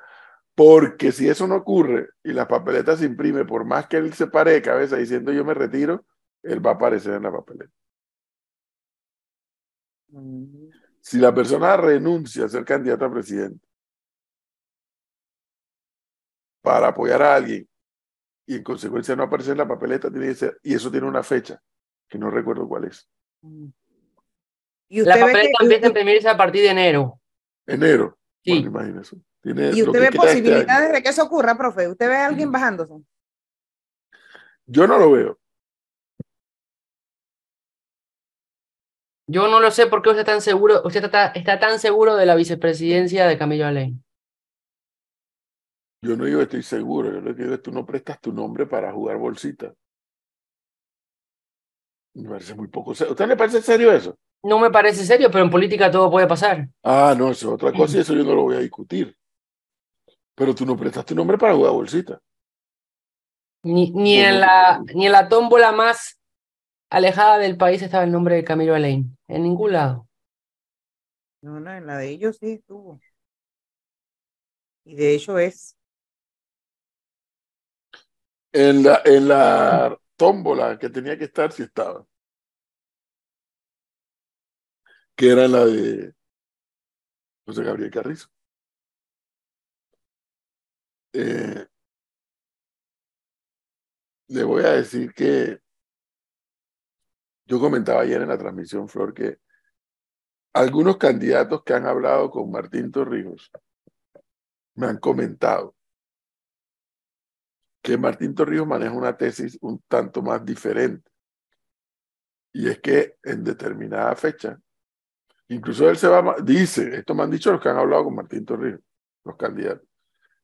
[SPEAKER 2] Porque si eso no ocurre y las papeletas se imprime, por más que él se pare de cabeza diciendo yo me retiro, él va a aparecer en la papeleta.
[SPEAKER 1] Mm,
[SPEAKER 2] Si la persona renuncia a ser candidato a presidente para apoyar a alguien y en consecuencia no aparece en la papeleta, tiene que ser, y eso tiene una fecha, que no recuerdo cuál es.
[SPEAKER 1] mm. Y
[SPEAKER 4] La
[SPEAKER 1] usted ve
[SPEAKER 4] papeleta
[SPEAKER 1] que,
[SPEAKER 4] empieza a imprimirse a partir de enero.
[SPEAKER 2] Enero.
[SPEAKER 4] Sí.
[SPEAKER 2] Bueno, imagínese. Tiene
[SPEAKER 1] y usted ve
[SPEAKER 2] este
[SPEAKER 1] posibilidades de que eso ocurra, profe. Usted ve a alguien bajándose.
[SPEAKER 2] Yo no lo veo.
[SPEAKER 4] Yo no lo sé por qué usted está tan seguro, usted está, está tan seguro de la vicepresidencia de Camilo Alain.
[SPEAKER 2] Yo no digo estoy seguro. Yo lo que digo es tú no prestas tu nombre para jugar bolsita. Me parece muy poco serio. ¿A usted le parece serio eso?
[SPEAKER 4] No me parece serio, pero en política todo puede pasar.
[SPEAKER 2] Ah, no, eso es otra cosa y eso yo no lo voy a discutir. Pero tú no prestas tu nombre para jugar bolsita.
[SPEAKER 4] Ni, ni, en la, ni en la tómbola más alejada del país estaba el nombre de Camilo Alain. En ningún lado.
[SPEAKER 1] No, no, en la de ellos sí estuvo. Y de hecho es.
[SPEAKER 2] En la, en la tómbola que tenía que estar, sí estaba. Que era la de José Gabriel Carrizo. Eh, le voy a decir que yo comentaba ayer en la transmisión, Flor, que algunos candidatos que han hablado con Martín Torrijos me han comentado que Martín Torrijos maneja una tesis un tanto más diferente. Y es que en determinada fecha, incluso él se va, dice, esto me han dicho los que han hablado con Martín Torrijos, los candidatos.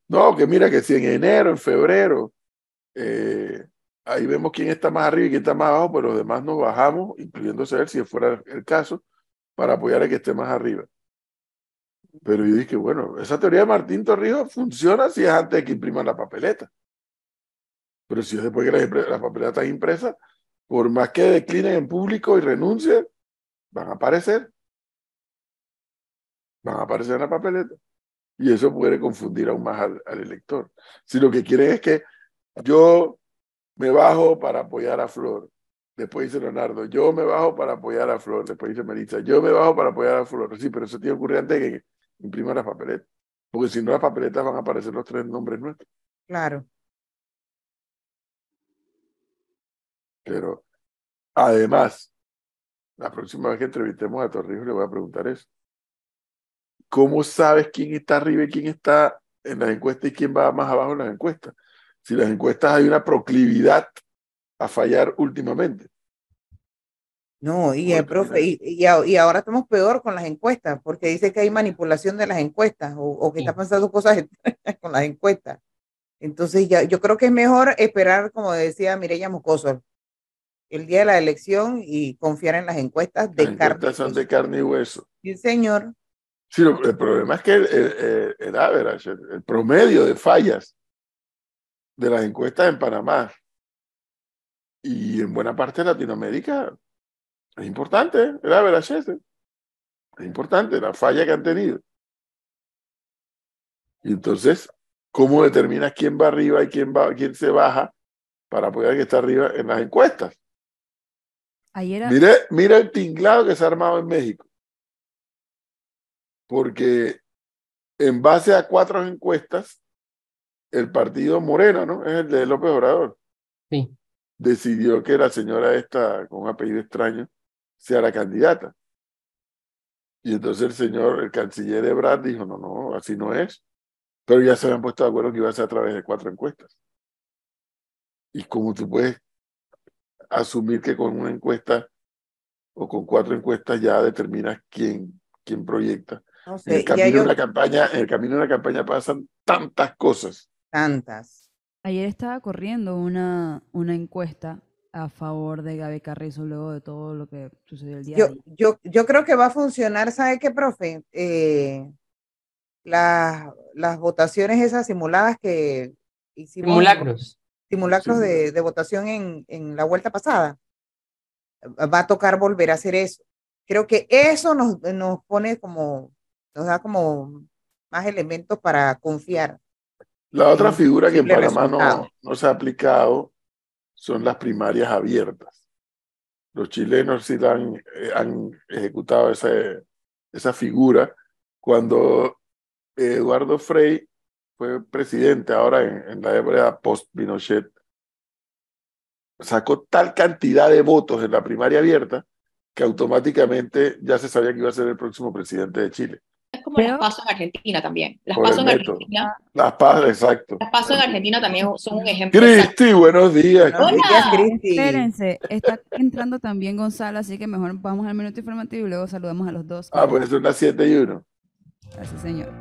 [SPEAKER 2] No, que mira que si en enero, en febrero, eh, ahí vemos quién está más arriba y quién está más abajo, pero los demás nos bajamos, incluyéndose él, si fuera el caso, para apoyar a que esté más arriba. Pero yo dije, bueno, esa teoría de Martín Torrijos funciona si es antes de que impriman la papeleta. Pero si es después que la papeleta está impresa, por más que declinen en público y renuncien, van a aparecer. Van a aparecer en la papeleta. Y eso puede confundir aún más al, al elector. Si lo que quieren es que yo me bajo para apoyar a Flor, después dice Leonardo, yo me bajo para apoyar a Flor, después dice Melissa, yo me bajo para apoyar a Flor. Sí, pero eso tiene que ocurrir antes de que impriman las papeletas. Porque si no, las papeletas van a aparecer los tres nombres nuestros.
[SPEAKER 1] Claro.
[SPEAKER 2] Pero además, la próxima vez que entrevistemos a Torrijos le voy a preguntar eso. ¿Cómo sabes quién está arriba y quién está en las encuestas y quién va más abajo en las encuestas? Si las encuestas hay una proclividad a fallar últimamente.
[SPEAKER 1] No, y el profe, y, y, a- y ahora estamos peor con las encuestas, porque dice que hay manipulación de las encuestas o, o que
[SPEAKER 4] Sí.
[SPEAKER 1] está pasando cosas con las encuestas. Entonces, ya, yo creo que es mejor esperar, como decía Mireya Moscoso, el día de la elección y confiar en las encuestas de
[SPEAKER 2] Las
[SPEAKER 1] carne.
[SPEAKER 2] encuestas son
[SPEAKER 1] y
[SPEAKER 2] de
[SPEAKER 1] hueso.
[SPEAKER 2] carne y hueso.
[SPEAKER 1] Sí, señor.
[SPEAKER 2] Sí, lo- el problema es que el, el, el- el average, el, el promedio de fallas de las encuestas en Panamá y en buena parte de Latinoamérica es importante, ese. Es importante la falla que han tenido. Y entonces, ¿cómo determinas quién va arriba y quién va, quién se baja para apoyar que está arriba en las encuestas?
[SPEAKER 3] Ayer, a-
[SPEAKER 2] Mire, mira el tinglado que se ha armado en México. Porque en base a cuatro encuestas, el partido Morena, ¿no? Es el de López Obrador,
[SPEAKER 4] Sí.
[SPEAKER 2] decidió que la señora esta, con un apellido extraño, sea la candidata. Y entonces el señor, el canciller Ebrard, dijo, no, no, así no es. Pero ya se habían puesto de acuerdo que iba a ser a través de cuatro encuestas. Y como tú puedes asumir que con una encuesta o con cuatro encuestas ya determinas quién, quién proyecta.
[SPEAKER 1] No
[SPEAKER 2] En
[SPEAKER 1] sé,
[SPEAKER 2] el
[SPEAKER 1] ya
[SPEAKER 2] camino de
[SPEAKER 1] yo
[SPEAKER 2] una campaña, en el camino de una campaña pasan tantas cosas.
[SPEAKER 1] Tantas.
[SPEAKER 3] ayer estaba corriendo una, una encuesta a favor de Gaby Carrizo luego de todo lo que sucedió el día
[SPEAKER 1] Yo,
[SPEAKER 3] de
[SPEAKER 1] yo, yo creo que va a funcionar, ¿sabe qué, profe? Eh, las, las votaciones esas simuladas que hicimos.
[SPEAKER 4] Simulacros.
[SPEAKER 1] simulacros de, de votación en, en la vuelta pasada. Va a tocar volver a hacer eso. Creo que eso nos, nos pone como, nos da como más elementos para confiar.
[SPEAKER 2] La otra figura que en Panamá no, no se ha aplicado son las primarias abiertas. Los chilenos sí han, eh, han ejecutado ese- esa figura cuando Eduardo Frei fue presidente ahora en, en la época post-Pinochet, sacó tal cantidad de votos en la primaria abierta que automáticamente ya se sabía que iba a ser el próximo presidente de Chile.
[SPEAKER 5] Es como
[SPEAKER 3] Pero-
[SPEAKER 5] las pasos en Argentina también. Las pasos en. Argentina,
[SPEAKER 2] Las paz, exacto.
[SPEAKER 5] las pasos en Argentina también son un ejemplo.
[SPEAKER 2] Cristi, buenos días.
[SPEAKER 1] Buenos
[SPEAKER 5] Hola.
[SPEAKER 1] días, Cristi.
[SPEAKER 3] Espérense, está entrando también Gonzalo, así que mejor vamos al minuto informativo y luego saludamos a los dos.
[SPEAKER 2] Ah, pues son las 7 y 1.
[SPEAKER 3] Gracias, señor.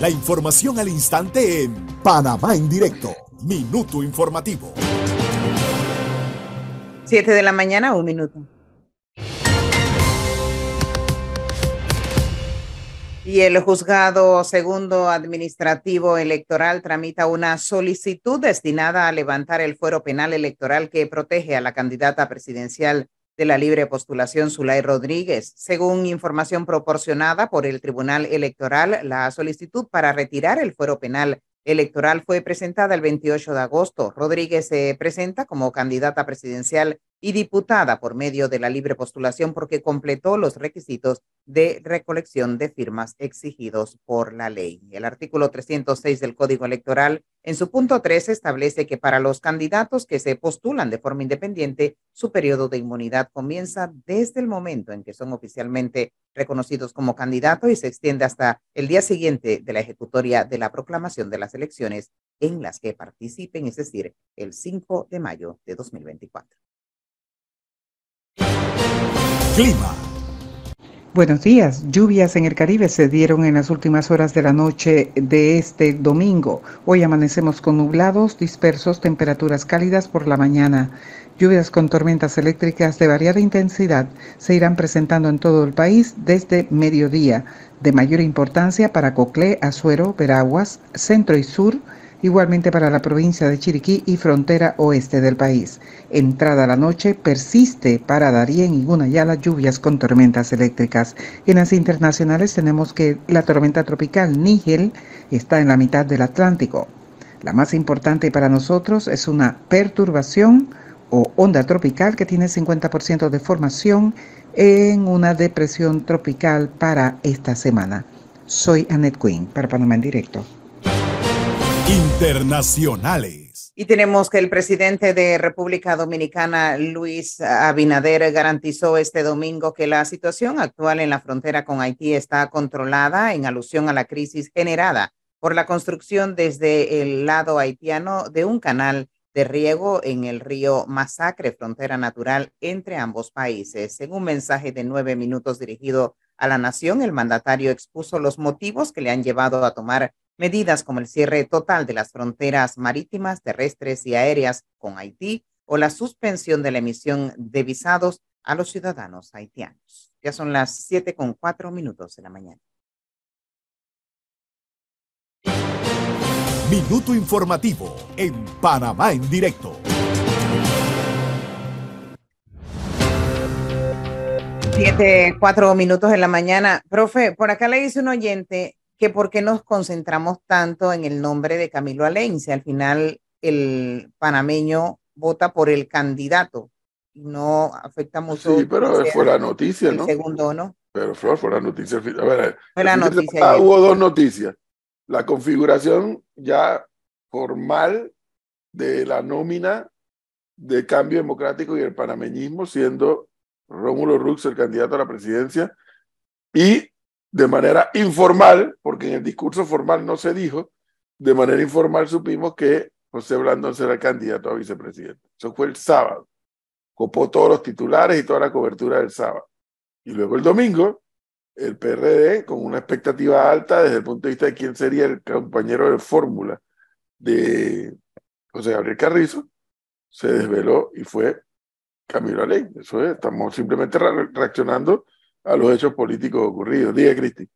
[SPEAKER 6] La información al instante en Panamá en directo. Minuto informativo.
[SPEAKER 1] Siete de la mañana, un minuto. Y el juzgado segundo administrativo electoral tramita una solicitud destinada a levantar el fuero penal electoral que protege a la candidata presidencial de la libre postulación Zulay Rodríguez. Según información proporcionada por el Tribunal Electoral, la solicitud para retirar el fuero penal electoral fue presentada el 28 de agosto. Rodríguez se presenta como candidata presidencial y diputada por medio de la libre postulación porque completó los requisitos de recolección de firmas exigidos por la ley. El artículo 306 del Código Electoral, en su punto 3, establece que para los candidatos que se postulan de forma independiente, su periodo de inmunidad comienza desde el momento en que son oficialmente reconocidos como candidatos y se extiende hasta el día siguiente de la ejecutoria de la proclamación de las elecciones en las que participen, es decir, el 5 de mayo de 2024.
[SPEAKER 7] Buenos días. Lluvias en el Caribe se dieron en las últimas horas de la noche de este domingo. Hoy amanecemos con nublados dispersos, temperaturas cálidas por la mañana. Lluvias con tormentas eléctricas de variada intensidad se irán presentando en todo el país desde mediodía, de mayor importancia para Coclé, Azuero, Veraguas, centro y sur, igualmente para la provincia de Chiriquí y frontera oeste del país. Entrada la noche persiste para Darién y Gunayala lluvias con tormentas eléctricas. En las internacionales tenemos que la tormenta tropical Nigel está en la mitad del Atlántico. La más importante para nosotros es una perturbación o onda tropical que tiene 50% de formación en una depresión tropical para esta semana. Soy Annette Quinn para Panamá en directo.
[SPEAKER 6] Internacionales.
[SPEAKER 1] Y tenemos que el presidente de República Dominicana, Luis Abinader, garantizó este domingo que la situación actual en la frontera con Haití está controlada en alusión a la crisis generada por la construcción desde el lado haitiano de un canal de riego en el río Masacre, frontera natural entre ambos países. En un mensaje de nueve minutos dirigido a la nación, el mandatario expuso los motivos que le han llevado a tomar medidas como el cierre total de las fronteras marítimas, terrestres y aéreas con Haití o la suspensión de la emisión de visados a los ciudadanos haitianos. Ya son las siete con cuatro minutos de la mañana.
[SPEAKER 6] Minuto informativo en Panamá en directo.
[SPEAKER 1] Siete, cuatro minutos de la mañana. Profe, por acá le dice un oyente que por qué nos concentramos tanto en el nombre de Camilo si al final el panameño vota por el candidato y no afecta mucho.
[SPEAKER 2] Sí, pero
[SPEAKER 1] sea
[SPEAKER 2] fue la noticia,
[SPEAKER 1] el
[SPEAKER 2] ¿no?
[SPEAKER 1] segundo, ¿no?
[SPEAKER 2] Pero Flor, fue la noticia. A ver,
[SPEAKER 1] Fue la noticia ayer.
[SPEAKER 2] hubo dos noticias. La configuración ya formal de la nómina de cambio democrático y el panameñismo, siendo Rómulo Rux el candidato a la presidencia, y de manera informal, porque en el discurso formal no se dijo, de manera informal supimos que José Blandón será candidato a vicepresidente. Eso fue el sábado. Copó todos los titulares y toda la cobertura del sábado. Y luego el domingo, el PRD, con una expectativa alta desde el punto de vista de quién sería el compañero de fórmula de José Gabriel Carrizo, se desveló y fue Camilo Aley. Eso es, estamos simplemente re- reaccionando a los hechos políticos ocurridos. Diga, Cristi.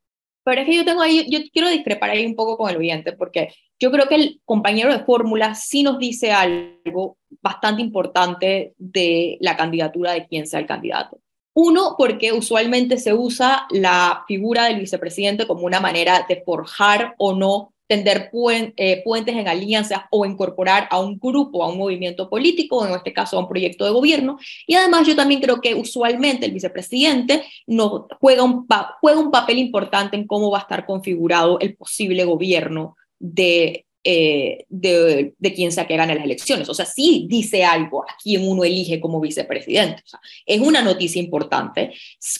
[SPEAKER 5] Pero es que yo tengo ahí, yo quiero discrepar ahí un poco con el oyente, porque yo creo que el compañero de fórmula sí nos dice algo bastante importante de la candidatura de quién sea el candidato. Uno, porque usualmente se usa la figura del vicepresidente como una manera de forjar o no tender eh, puentes en alianzas o incorporar a un grupo, a un movimiento político, en este caso a un proyecto de gobierno. Y además yo también creo que usualmente el vicepresidente no, juega un papel importante en cómo va a estar configurado el posible gobierno de eh, de, de quien sea que gane las elecciones. O sea, sí dice algo a quien uno elige como vicepresidente. Es una noticia importante.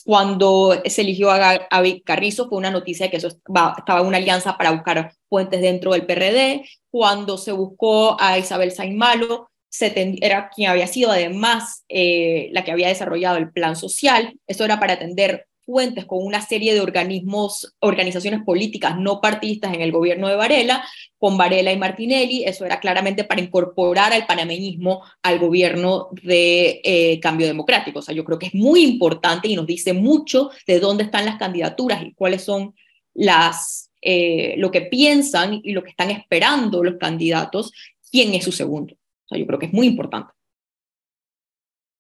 [SPEAKER 5] Cuando se eligió a, a Carrizo fue una noticia de que eso estaba, estaba una alianza para buscar fuentes dentro del PRD. Cuando se buscó a Isabel Saimalo, era quien había sido además eh, la que había desarrollado el plan social. Eso era para atender fuentes con una serie de organismos, organizaciones políticas no partidistas en el gobierno de Varela, con Varela y Martinelli, eso era claramente para incorporar al panameñismo al gobierno de eh, cambio democrático. O sea, yo creo que es muy importante y nos dice mucho de dónde están las candidaturas y cuáles son las, eh, lo que piensan y lo que están esperando los candidatos, quién es su segundo. O sea, yo creo que es muy importante.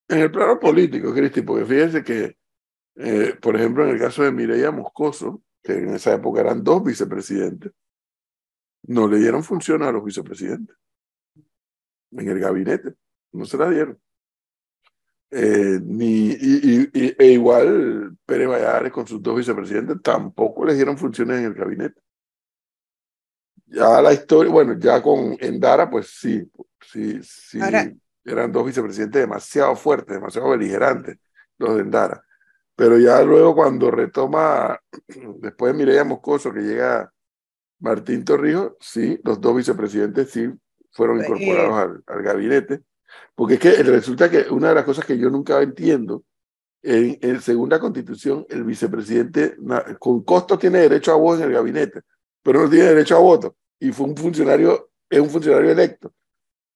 [SPEAKER 2] En el plano político, Cristi, porque fíjense que eh, por ejemplo, en el caso de Mireya Moscoso, que en esa época eran dos vicepresidentes, no le dieron función a los vicepresidentes en el gabinete, no se la dieron. Eh, ni, y, e igual Pérez Valladares con sus dos vicepresidentes tampoco les dieron funciones en el gabinete. Ya la historia, bueno, ya con Endara, pues sí, sí, sí, eran dos vicepresidentes demasiado fuertes, demasiado beligerantes, los de Endara. Pero ya luego cuando retoma, *clears throat* después de Mireya Moscoso, que llega Martín Torrijos, sí, los dos vicepresidentes sí fueron pues, incorporados al, gabinete. Porque es que resulta que una de las cosas que yo nunca entiendo, en, en segunda constitución, el vicepresidente con costo tiene derecho a voz en el gabinete, pero no tiene derecho a voto. Y fue un funcionario, es un funcionario electo.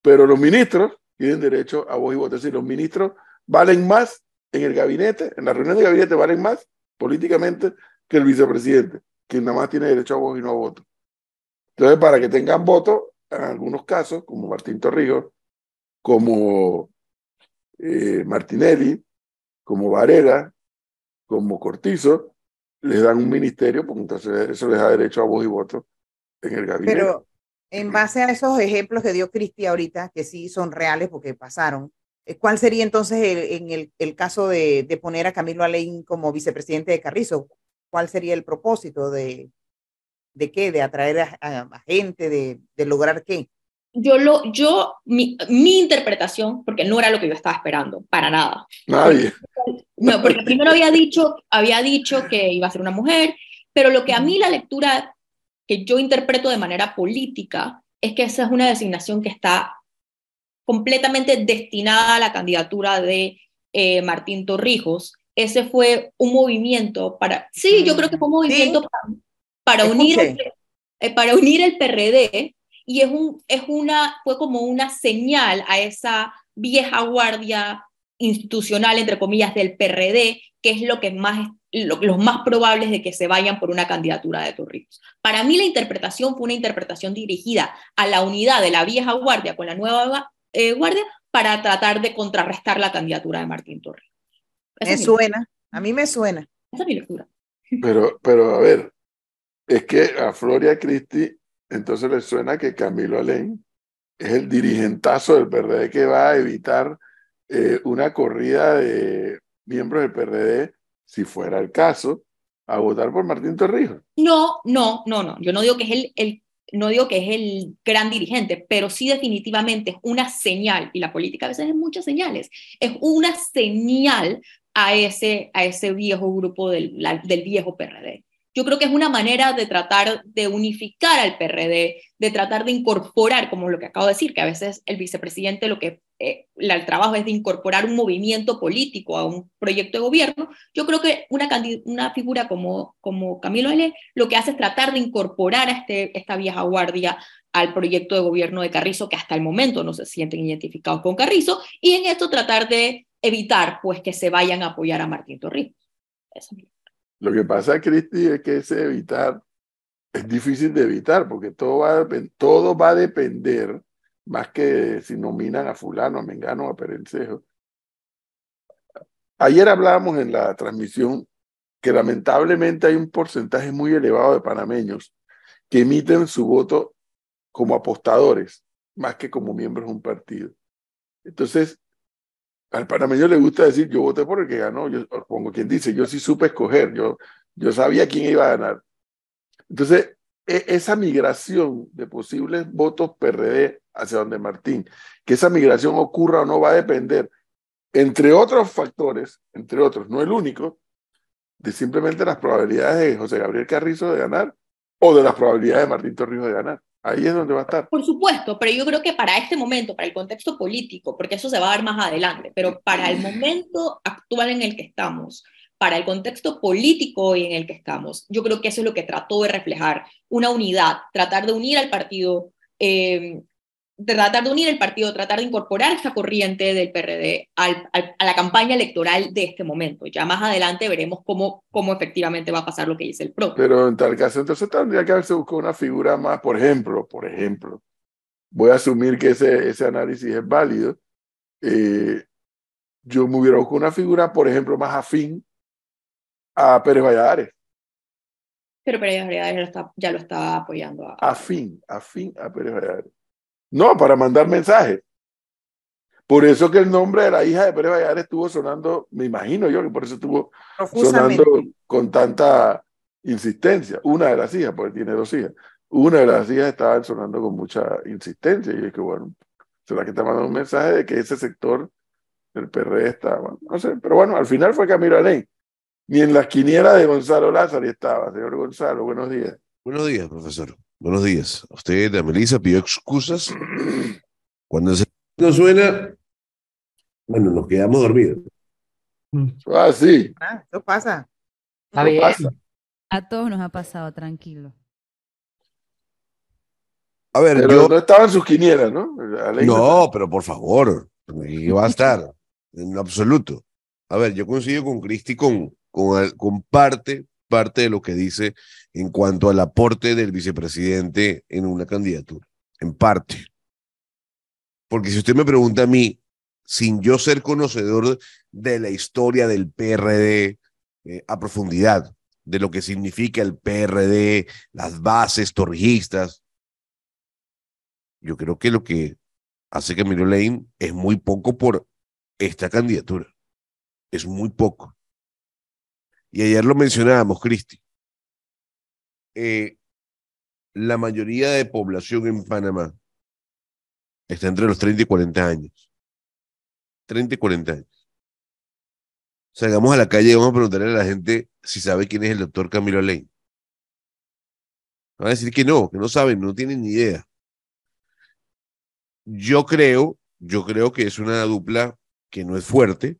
[SPEAKER 2] Pero los ministros tienen derecho a voz y voto. Es decir, los ministros valen más en el gabinete, en la reunión de gabinete, valen más políticamente que el vicepresidente, que nada más tiene derecho a voz y no a voto. Entonces, para que tengan voto, en algunos casos, como Martín Torrijos, como eh, Martinelli, como Varela, como Cortizo, les dan un ministerio, porque entonces eso les da derecho a voz y voto en el gabinete.
[SPEAKER 1] Pero en base a esos ejemplos que dio Cristi ahorita, que sí son reales porque pasaron, ¿Cuál sería entonces el, en el, el caso de, de, poner a Camilo Alain como vicepresidente de Carrizo? ¿Cuál sería el propósito de, de qué? ¿De atraer a, gente? De, de, lograr qué?
[SPEAKER 5] Yo, lo, yo mi, mi, interpretación, porque no era lo que yo estaba esperando, para nada.
[SPEAKER 2] Nadie.
[SPEAKER 5] No, porque primero había dicho, había dicho que iba a ser una mujer, pero lo que a mí la lectura que yo interpreto de manera política es que esa es una designación que está completamente destinada a la candidatura de eh, Martín Torrijos. Ese fue un movimiento para, sí, yo creo que fue un movimiento para, unir el, eh, para unir el PRD y es, un, es una, fue como una señal a esa vieja guardia institucional, entre comillas, del PRD, que es lo que más los más probables de que se vayan por una candidatura de Torrijos. Para mí la interpretación fue una interpretación dirigida a la unidad de la vieja guardia con la nueva eh, guardia para tratar de contrarrestar la candidatura de Martín Torres.
[SPEAKER 1] me suena, a mí me suena.
[SPEAKER 5] Esa es mi lectura.
[SPEAKER 2] Pero, pero a ver, es que a Floria Cristi entonces le suena que Camilo Alén es el dirigentazo del PRD que va a evitar eh, una corrida de miembros del PRD, si fuera el caso, a votar por Martín Torrijos.
[SPEAKER 5] No, no, no, no. Yo no digo que es el, el no digo que es el gran dirigente, pero sí definitivamente es una señal, y la política a veces es muchas señales, es una señal a ese, a ese viejo grupo del, del viejo PRD. Yo creo que es una manera de tratar de unificar al PRD, de tratar de incorporar, como lo que acabo de decir, que a veces el vicepresidente lo que eh, el trabajo es de incorporar un movimiento político a un proyecto de gobierno. Yo creo que una, una figura como, como Camilo L. lo que hace es tratar de incorporar a este, esta vieja guardia al proyecto de gobierno de Carrizo, que hasta el momento no se sienten identificados con Carrizo, y en esto tratar de evitar pues que se vayan a apoyar a Martín Torrijos.
[SPEAKER 2] Lo que pasa, Cristi, es que ese evitar es difícil de evitar porque todo va, a, todo va a depender, más que si nominan a fulano, a Mengano, a Perencejo. Ayer hablábamos en la transmisión que lamentablemente hay un porcentaje muy elevado de panameños que emiten su voto como apostadores, más que como miembros de un partido. Entonces, al panameño le gusta decir, yo voté por el que ganó, yo pongo quien dice, yo sí supe escoger, yo, yo sabía quién iba a ganar. Entonces, e- esa migración de posibles votos PRD hacia donde Martín, que esa migración ocurra o no va a depender, entre otros factores, entre otros, no el único, de simplemente las probabilidades de José Gabriel Carrizo de ganar o de las probabilidades de Martín Torrijos de ganar. Ahí es donde va a estar.
[SPEAKER 5] Por supuesto, pero yo creo que para este momento, para el contexto político, porque eso se va a dar más adelante, pero para el momento actual en el que estamos, para el contexto político en el que estamos, yo creo que eso es lo que trató de reflejar, una unidad, tratar de unir al partido, eh, tratar de unir el partido, tratar de incorporar esta corriente del PRD al, al, a la campaña electoral de este momento. Ya más adelante veremos cómo, cómo efectivamente va a pasar lo que dice el PRO.
[SPEAKER 2] Pero en tal caso, entonces tendría que haberse buscado una figura más, por ejemplo, por ejemplo, voy a asumir que ese, ese análisis es válido. Eh, yo me hubiera buscado una figura, por ejemplo, más afín a Pérez Valladares.
[SPEAKER 5] Pero Pérez Valladares ya lo está, ya lo está apoyando. A,
[SPEAKER 2] afín, afín a Pérez Valladares. No, para mandar mensajes. Por eso que el nombre de la hija de Pérez Valladares estuvo sonando, me imagino yo que por eso estuvo sonando con tanta insistencia. Una de las hijas, porque tiene dos hijas. Una de las hijas estaba sonando con mucha insistencia y es que, bueno, será que está mandando un mensaje de que ese sector del PRD está, bueno, no sé, pero bueno, al final fue Camilo Alén. Ni en las quinielas de Gonzalo Lázaro estaba. Señor Gonzalo, buenos días.
[SPEAKER 8] Buenos días, profesor. Buenos días. Usted, Amelisa, pidió excusas. Cuando se no suena, bueno, nos quedamos dormidos.
[SPEAKER 2] Ah, sí.
[SPEAKER 1] Ah, eso pasa.
[SPEAKER 4] Está bien.
[SPEAKER 2] pasa.
[SPEAKER 3] A todos nos ha pasado, tranquilo.
[SPEAKER 8] A ver,
[SPEAKER 2] Pero
[SPEAKER 8] yo.
[SPEAKER 2] no estaban sus quinielas, ¿no?
[SPEAKER 8] No, pero por favor, ¿qué va a estar? En absoluto. A ver, yo coincido con Cristi con, con, al- con parte, parte de lo que dice en cuanto al aporte del vicepresidente en una candidatura. En parte. Porque si usted me pregunta a mí, sin yo ser conocedor de la historia del PRD eh, a profundidad, de lo que significa el PRD, las bases torrijistas, yo creo que lo que hace Camilo Lane es muy poco por esta candidatura. Es muy poco. Y ayer lo mencionábamos, Cristi. Eh, la mayoría de población en Panamá está entre los 30 y 40 años. 30 y 40 años. Salgamos a la calle y vamos a preguntarle a la gente si sabe quién es el doctor Camilo Lane. Van a decir que no, que no saben, no tienen ni idea. Yo creo, yo creo que es una dupla que no es fuerte.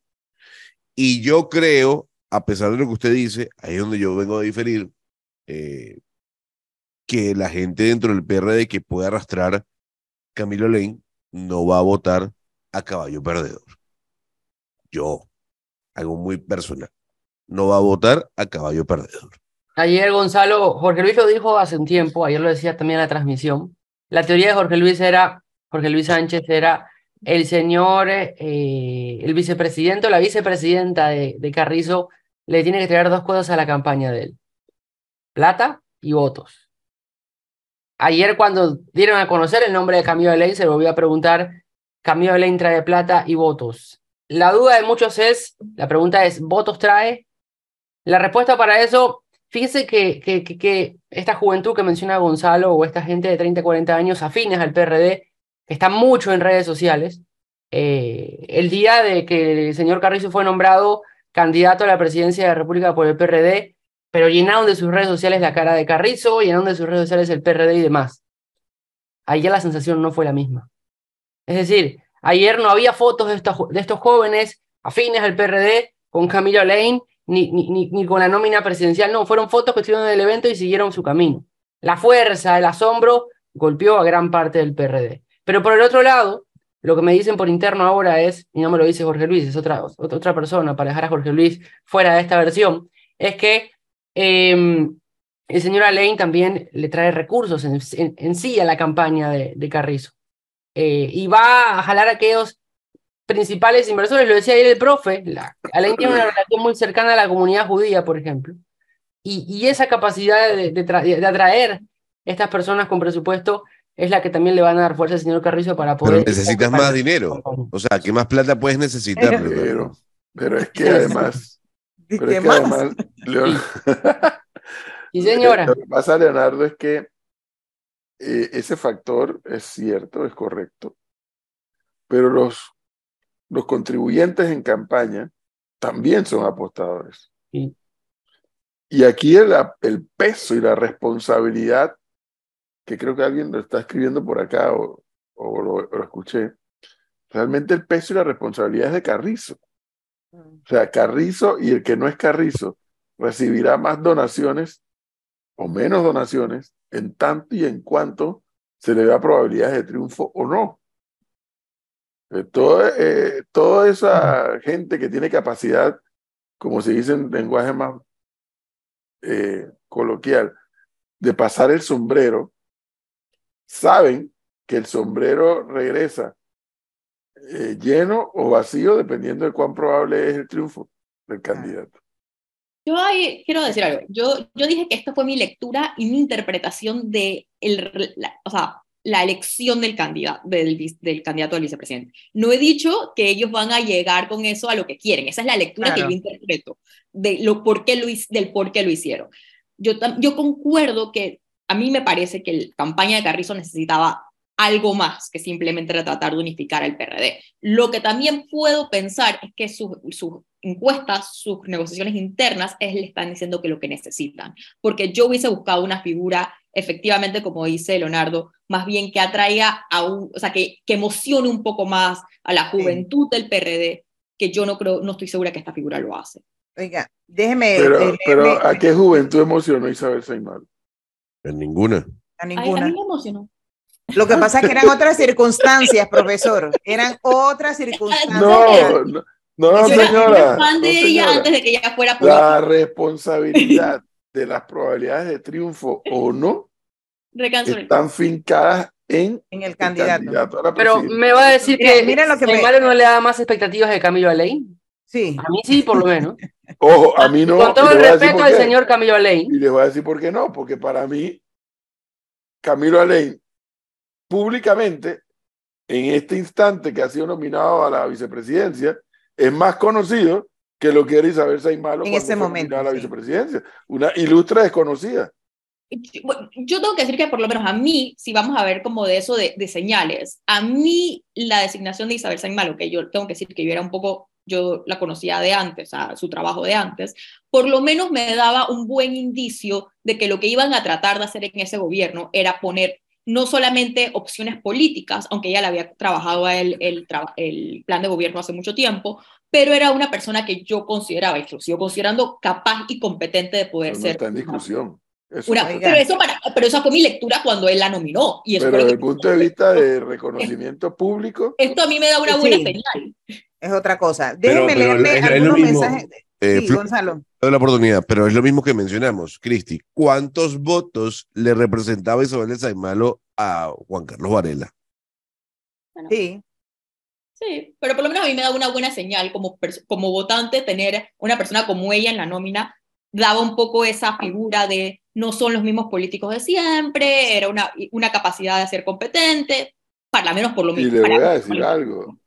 [SPEAKER 8] Y yo creo, a pesar de lo que usted dice, ahí es donde yo vengo a diferir, eh, que la gente dentro del PRD que puede arrastrar Camilo Lane no va a votar a caballo perdedor. Yo, algo muy personal, no va a votar a caballo perdedor.
[SPEAKER 4] Ayer Gonzalo, Jorge Luis lo dijo hace un tiempo, ayer lo decía también en la transmisión. La teoría de Jorge Luis era, Jorge Luis Sánchez era el señor, eh, el vicepresidente o la vicepresidenta de, de Carrizo le tiene que traer dos cosas a la campaña de él. Plata y votos. Ayer cuando dieron a conocer el nombre de Camilo Lane se volvió a preguntar, Camilo Lane trae plata y votos. La duda de muchos es, la pregunta es, ¿votos trae? La respuesta para eso Fíjese que, que, que, que, esta juventud que menciona Gonzalo o esta gente de 30, 40 años afines al PRD, que está mucho en redes sociales, eh, el día de que el señor Carrizo fue nombrado candidato a la presidencia de la República por el PRD, pero llenaron de sus redes sociales la cara de Carrizo, llenaron de sus redes sociales el PRD y demás. Ayer la sensación no fue la misma. Es decir, ayer no había fotos de estos, de estos jóvenes afines al PRD con Camilo Lane ni, ni, ni, con la nómina presidencial, no, fueron fotos que estuvieron en el evento y siguieron su camino. La fuerza, el asombro golpeó a gran parte del PRD. Pero por el otro lado, lo que me dicen por interno ahora es, y no me lo dice Jorge Luis, es otra, otra persona para dejar a Jorge Luis fuera de esta versión, es que eh, el señor Alain también le trae recursos en, en, en sí a la campaña de, de Carrizo. Eh, y va a jalar a aquellos principales inversores, lo decía ayer el profe, la, Alain tiene una relación muy cercana a la comunidad judía, por ejemplo, y, y esa capacidad de, de, de, atraer estas personas con presupuesto es la que también le van a dar fuerza al señor Carrizo para poder...
[SPEAKER 8] Pero necesitas más dinero, o sea, ¿qué más plata puedes necesitar?
[SPEAKER 2] Pero, pero es que además... Pero es que además, Leon...
[SPEAKER 4] Sí, *laughs* señora.
[SPEAKER 2] Lo que pasa, Leonardo, es que eh, ese factor es cierto, es correcto, pero los, los contribuyentes en campaña también son apostadores.
[SPEAKER 4] Sí.
[SPEAKER 2] Y aquí el, el peso y la responsabilidad, que creo que alguien lo está escribiendo por acá o, o lo, lo escuché, realmente el peso y la responsabilidad es de Carrizo. O sea, Carrizo y el que no es Carrizo recibirá más donaciones o menos donaciones en tanto y en cuanto se le da probabilidades de triunfo o no. Eh, todo, eh, toda esa gente que tiene capacidad, como se dice en lenguaje más eh, coloquial, de pasar el sombrero, saben que el sombrero regresa eh, lleno o vacío dependiendo de cuán probable es el triunfo del candidato.
[SPEAKER 5] Yo ahí quiero decir algo. Yo, yo dije que esto fue mi lectura y mi interpretación de el, la, o sea, la elección del candidato, del, del candidato al vicepresidente. No he dicho que ellos van a llegar con eso a lo que quieren. Esa es la lectura
[SPEAKER 1] Claro.
[SPEAKER 5] que yo interpreto de lo, por qué lo, del por qué lo hicieron. Yo, yo concuerdo que a mí me parece que la campaña de Carrizo necesitaba algo más que simplemente tratar de unificar al PRD. Lo que también puedo pensar es que sus, sus encuestas, sus negociaciones internas, es, le están diciendo que lo que necesitan. Porque yo hubiese buscado una figura, efectivamente, como dice Leonardo, más bien que atraiga a un, o sea, que, que emocione un poco más a la juventud del PRD, que yo no creo, no estoy segura que esta figura lo hace.
[SPEAKER 1] Oiga, déjeme
[SPEAKER 2] Pero,
[SPEAKER 1] eh,
[SPEAKER 2] pero ¿a qué juventud emocionó Isabel Saimar?
[SPEAKER 8] En ninguna.
[SPEAKER 1] a
[SPEAKER 5] Ay, a
[SPEAKER 1] ninguna.
[SPEAKER 5] mí me emocionó.
[SPEAKER 1] Lo que pasa es que eran *laughs* otras circunstancias, profesor. Eran otras circunstancias.
[SPEAKER 2] No, no, no, señora.
[SPEAKER 5] fan de
[SPEAKER 2] no,
[SPEAKER 5] ella
[SPEAKER 2] señora.
[SPEAKER 5] antes de que ella fuera.
[SPEAKER 2] La responsabilidad de las probabilidades de triunfo o no
[SPEAKER 5] Recanso.
[SPEAKER 2] están fincadas en
[SPEAKER 1] En el
[SPEAKER 2] el
[SPEAKER 1] candidato.
[SPEAKER 2] a
[SPEAKER 4] Pero me va a decir
[SPEAKER 1] Mira,
[SPEAKER 4] que
[SPEAKER 1] mira lo que me-
[SPEAKER 4] no le da más expectativas de Camilo Alain.
[SPEAKER 1] Sí.
[SPEAKER 4] A mí sí, por lo menos. *laughs*
[SPEAKER 2] Ojo, a mí no.
[SPEAKER 4] Con todo el respeto al señor Camilo Alain.
[SPEAKER 2] Y les voy a decir por qué no, porque para mí, Camilo Alain, públicamente, en este instante que ha sido nominado a la vicepresidencia, es más conocido que lo que era Isabel Saimalo
[SPEAKER 1] En
[SPEAKER 2] cuando
[SPEAKER 1] ese
[SPEAKER 2] fue
[SPEAKER 1] momento,
[SPEAKER 2] a la
[SPEAKER 1] sí.
[SPEAKER 2] vicepresidencia. Una ilustre desconocida.
[SPEAKER 5] Yo tengo que decir que por lo menos a mí, si vamos a ver como de eso de, de señales, a mí la designación de Isabel Saimalo, que yo tengo que decir que yo era un poco, yo la conocía de antes, a su trabajo de antes, por lo menos me daba un buen indicio de que lo que iban a tratar de hacer en ese gobierno era poner no solamente opciones políticas, aunque ella le había trabajado a él el, tra- el plan de gobierno hace mucho tiempo, pero era una persona que yo consideraba, y que lo sigo considerando, capaz y competente de poder
[SPEAKER 2] Pero no
[SPEAKER 5] ser
[SPEAKER 2] está en discusión. Eso
[SPEAKER 5] una- pero, eso para, pero esa fue mi lectura cuando él la nominó. Y eso
[SPEAKER 2] pero desde el punto de vista de reconocimiento público,
[SPEAKER 5] esto a mí me da una buena
[SPEAKER 1] Sí.
[SPEAKER 5] señal.
[SPEAKER 1] Es otra cosa. Déjenme
[SPEAKER 8] lo
[SPEAKER 1] algunos mensajes.
[SPEAKER 8] Eh,
[SPEAKER 1] sí, Gonzalo.
[SPEAKER 8] La oportunidad, pero es lo mismo que mencionamos, Cristi. ¿Cuántos votos le representaba Isabel de Saimalo a Juan Carlos Varela?
[SPEAKER 1] Sí.
[SPEAKER 5] Sí, pero por lo menos a mí me da una buena señal como, como votante tener una persona como ella en la nómina. Daba un poco esa figura de no son los mismos políticos de siempre, era una, una capacidad de ser competente, para menos por lo
[SPEAKER 2] y
[SPEAKER 5] mismo.
[SPEAKER 2] le
[SPEAKER 5] para
[SPEAKER 2] voy a decir algo,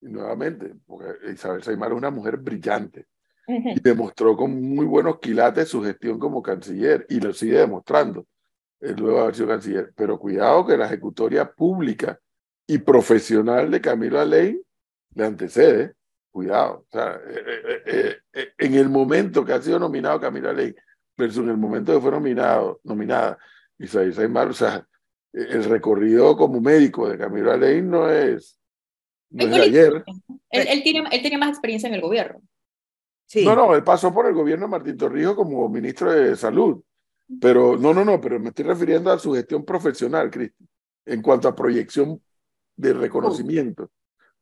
[SPEAKER 2] y nuevamente, porque Isabel Saimar es una mujer brillante. Y demostró con muy buenos quilates su gestión como canciller y lo sigue demostrando eh, luego de haber sido canciller. Pero cuidado que la ejecutoria pública y profesional de Camilo Alain le antecede. Cuidado. O sea, eh, eh, eh, eh, en el momento que ha sido nominado Camilo Alain versus en el momento que fue nominado, nominada Isabel Saimar, o sea, eh, el recorrido como médico de Camilo Alain no es, no
[SPEAKER 5] Es
[SPEAKER 2] de ayer.
[SPEAKER 5] Él, él tiene, él tenía más experiencia en el gobierno.
[SPEAKER 1] Sí.
[SPEAKER 2] No, no, él pasó por el gobierno de Martín Torrijos como ministro de Salud. Pero no, no, no, pero me estoy refiriendo a su gestión profesional, Cristi, en cuanto a proyección de reconocimiento.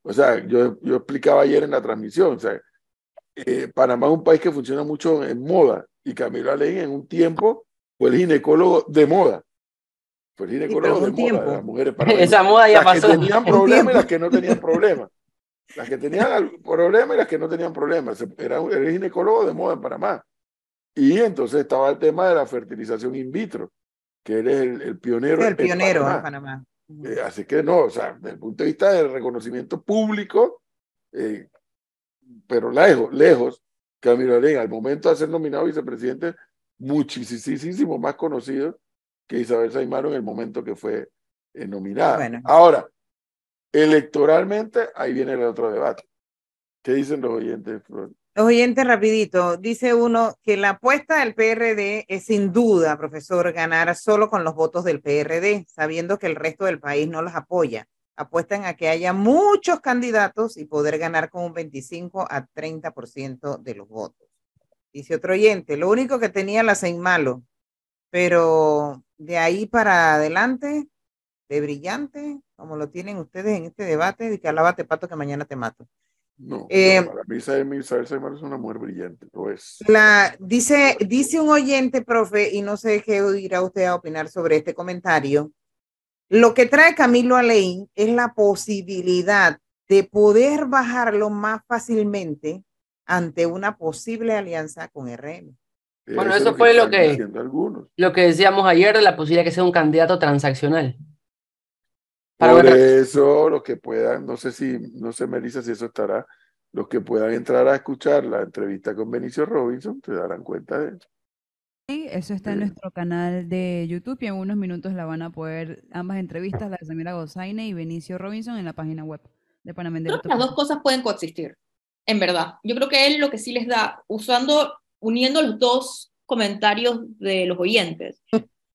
[SPEAKER 2] O sea, yo, yo explicaba ayer en la transmisión, o sea, eh, Panamá es un país que funciona mucho en moda y Camilo Alain en un tiempo fue el ginecólogo de moda. Fue el ginecólogo
[SPEAKER 1] pero
[SPEAKER 2] de moda de las mujeres *laughs* panameñas.
[SPEAKER 4] Esa moda ya
[SPEAKER 2] las que
[SPEAKER 4] pasó.
[SPEAKER 2] tenían
[SPEAKER 1] Un
[SPEAKER 2] problemas y las que no tenían problemas. Las que tenían problemas y las que no tenían problemas. Era, era ginecólogo de moda en Panamá. Y entonces estaba el tema de la fertilización in vitro, que él es el, el pionero.
[SPEAKER 1] el
[SPEAKER 2] en
[SPEAKER 1] pionero
[SPEAKER 2] Panamá.
[SPEAKER 1] en Panamá.
[SPEAKER 2] Eh, así que no, o sea, desde el punto de vista del reconocimiento público, eh, pero lejos, lejos, Camilo Alain, al momento de ser nominado vicepresidente, muchísimo más conocido que Isabel Saimaro en el momento que fue eh, nominada.
[SPEAKER 1] Bueno.
[SPEAKER 2] Ahora, electoralmente, ahí viene el otro debate. ¿Qué dicen los oyentes?
[SPEAKER 1] Los oyentes, rapidito, dice uno que la apuesta del PRD es sin duda, profesor, ganar solo con los votos del PRD, sabiendo que el resto del país no los apoya. Apuestan a que haya muchos candidatos y poder ganar con un 25 a 30% de los votos. Dice otro oyente, lo único que tenía la Sein malo, pero de ahí para adelante, de brillante, como lo tienen ustedes en este debate, de que alábate pato que mañana te mato.
[SPEAKER 2] No,
[SPEAKER 1] Eh,
[SPEAKER 2] no, para mí Isabel, Isabel Saimaro es una mujer brillante, lo es.
[SPEAKER 1] La, dice, dice un oyente, profe, y no sé qué irá usted a opinar sobre este comentario. Lo que trae Camilo Alain es la posibilidad de poder bajarlo más fácilmente ante una posible alianza con RM.
[SPEAKER 4] Bueno,
[SPEAKER 2] es
[SPEAKER 4] eso fue lo que-. Lo que decíamos ayer de la posibilidad de que sea un candidato transaccional. Para
[SPEAKER 2] Por eso, los que puedan, no sé si, no sé, Melissa, si eso estará, los que puedan entrar a escuchar la entrevista con Benicio Robinson, te darán cuenta de eso.
[SPEAKER 3] Sí, eso está en
[SPEAKER 2] Sí.
[SPEAKER 3] nuestro canal de YouTube y en unos minutos la van a poder, ambas entrevistas, la de Samira Gozaine y Benicio Robinson en la página web de Panamá
[SPEAKER 5] Creo que las dos cosas pueden coexistir, en verdad. Yo creo que él lo que sí les da, usando, uniendo los dos comentarios de los oyentes.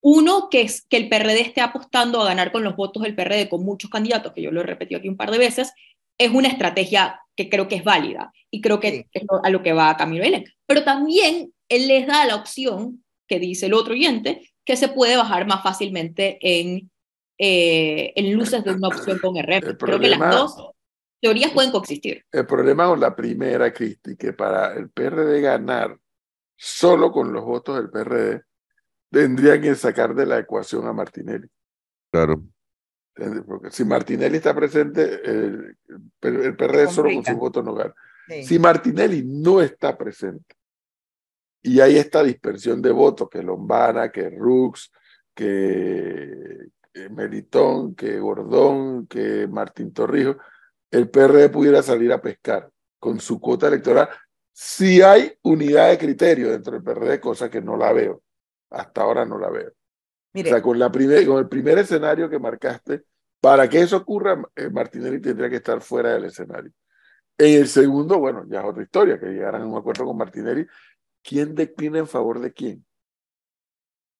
[SPEAKER 5] Uno, que es que el PRD esté apostando a ganar con los votos del PRD con muchos candidatos, que yo lo he repetido aquí un par de veces, es una estrategia que creo que es válida y creo que
[SPEAKER 1] Sí.
[SPEAKER 5] es lo- a lo que va Camilo Belén. Pero también él les da la opción, que dice el otro oyente, que se puede bajar más fácilmente en, eh, en luces de una opción con RM.
[SPEAKER 2] El
[SPEAKER 5] Creo que las dos teorías pueden coexistir.
[SPEAKER 2] El problema con la primera, Cristi, que para el PRD ganar solo con los votos del PRD, tendrían que sacar de la ecuación a Martinelli.
[SPEAKER 8] Claro.
[SPEAKER 2] Porque si Martinelli está presente, el, el PRD solo con sus votos no gana.
[SPEAKER 1] Sí.
[SPEAKER 2] Si Martinelli no está presente y hay esta dispersión de votos, que Lombana, que Rux, que, que Melitón, que Gordón, que Martín Torrijos, el PRD pudiera salir a pescar con su cuota electoral si hay unidad de criterio dentro del PRD, cosa que no la veo. Hasta ahora no la veo.
[SPEAKER 1] Mire,
[SPEAKER 2] O sea, con, la primer, con el primer escenario que marcaste, para que eso ocurra, eh, Martinelli tendría que estar fuera del escenario. En el segundo, bueno, ya es otra historia, que llegaran a un acuerdo con Martinelli. ¿Quién declina en favor de quién?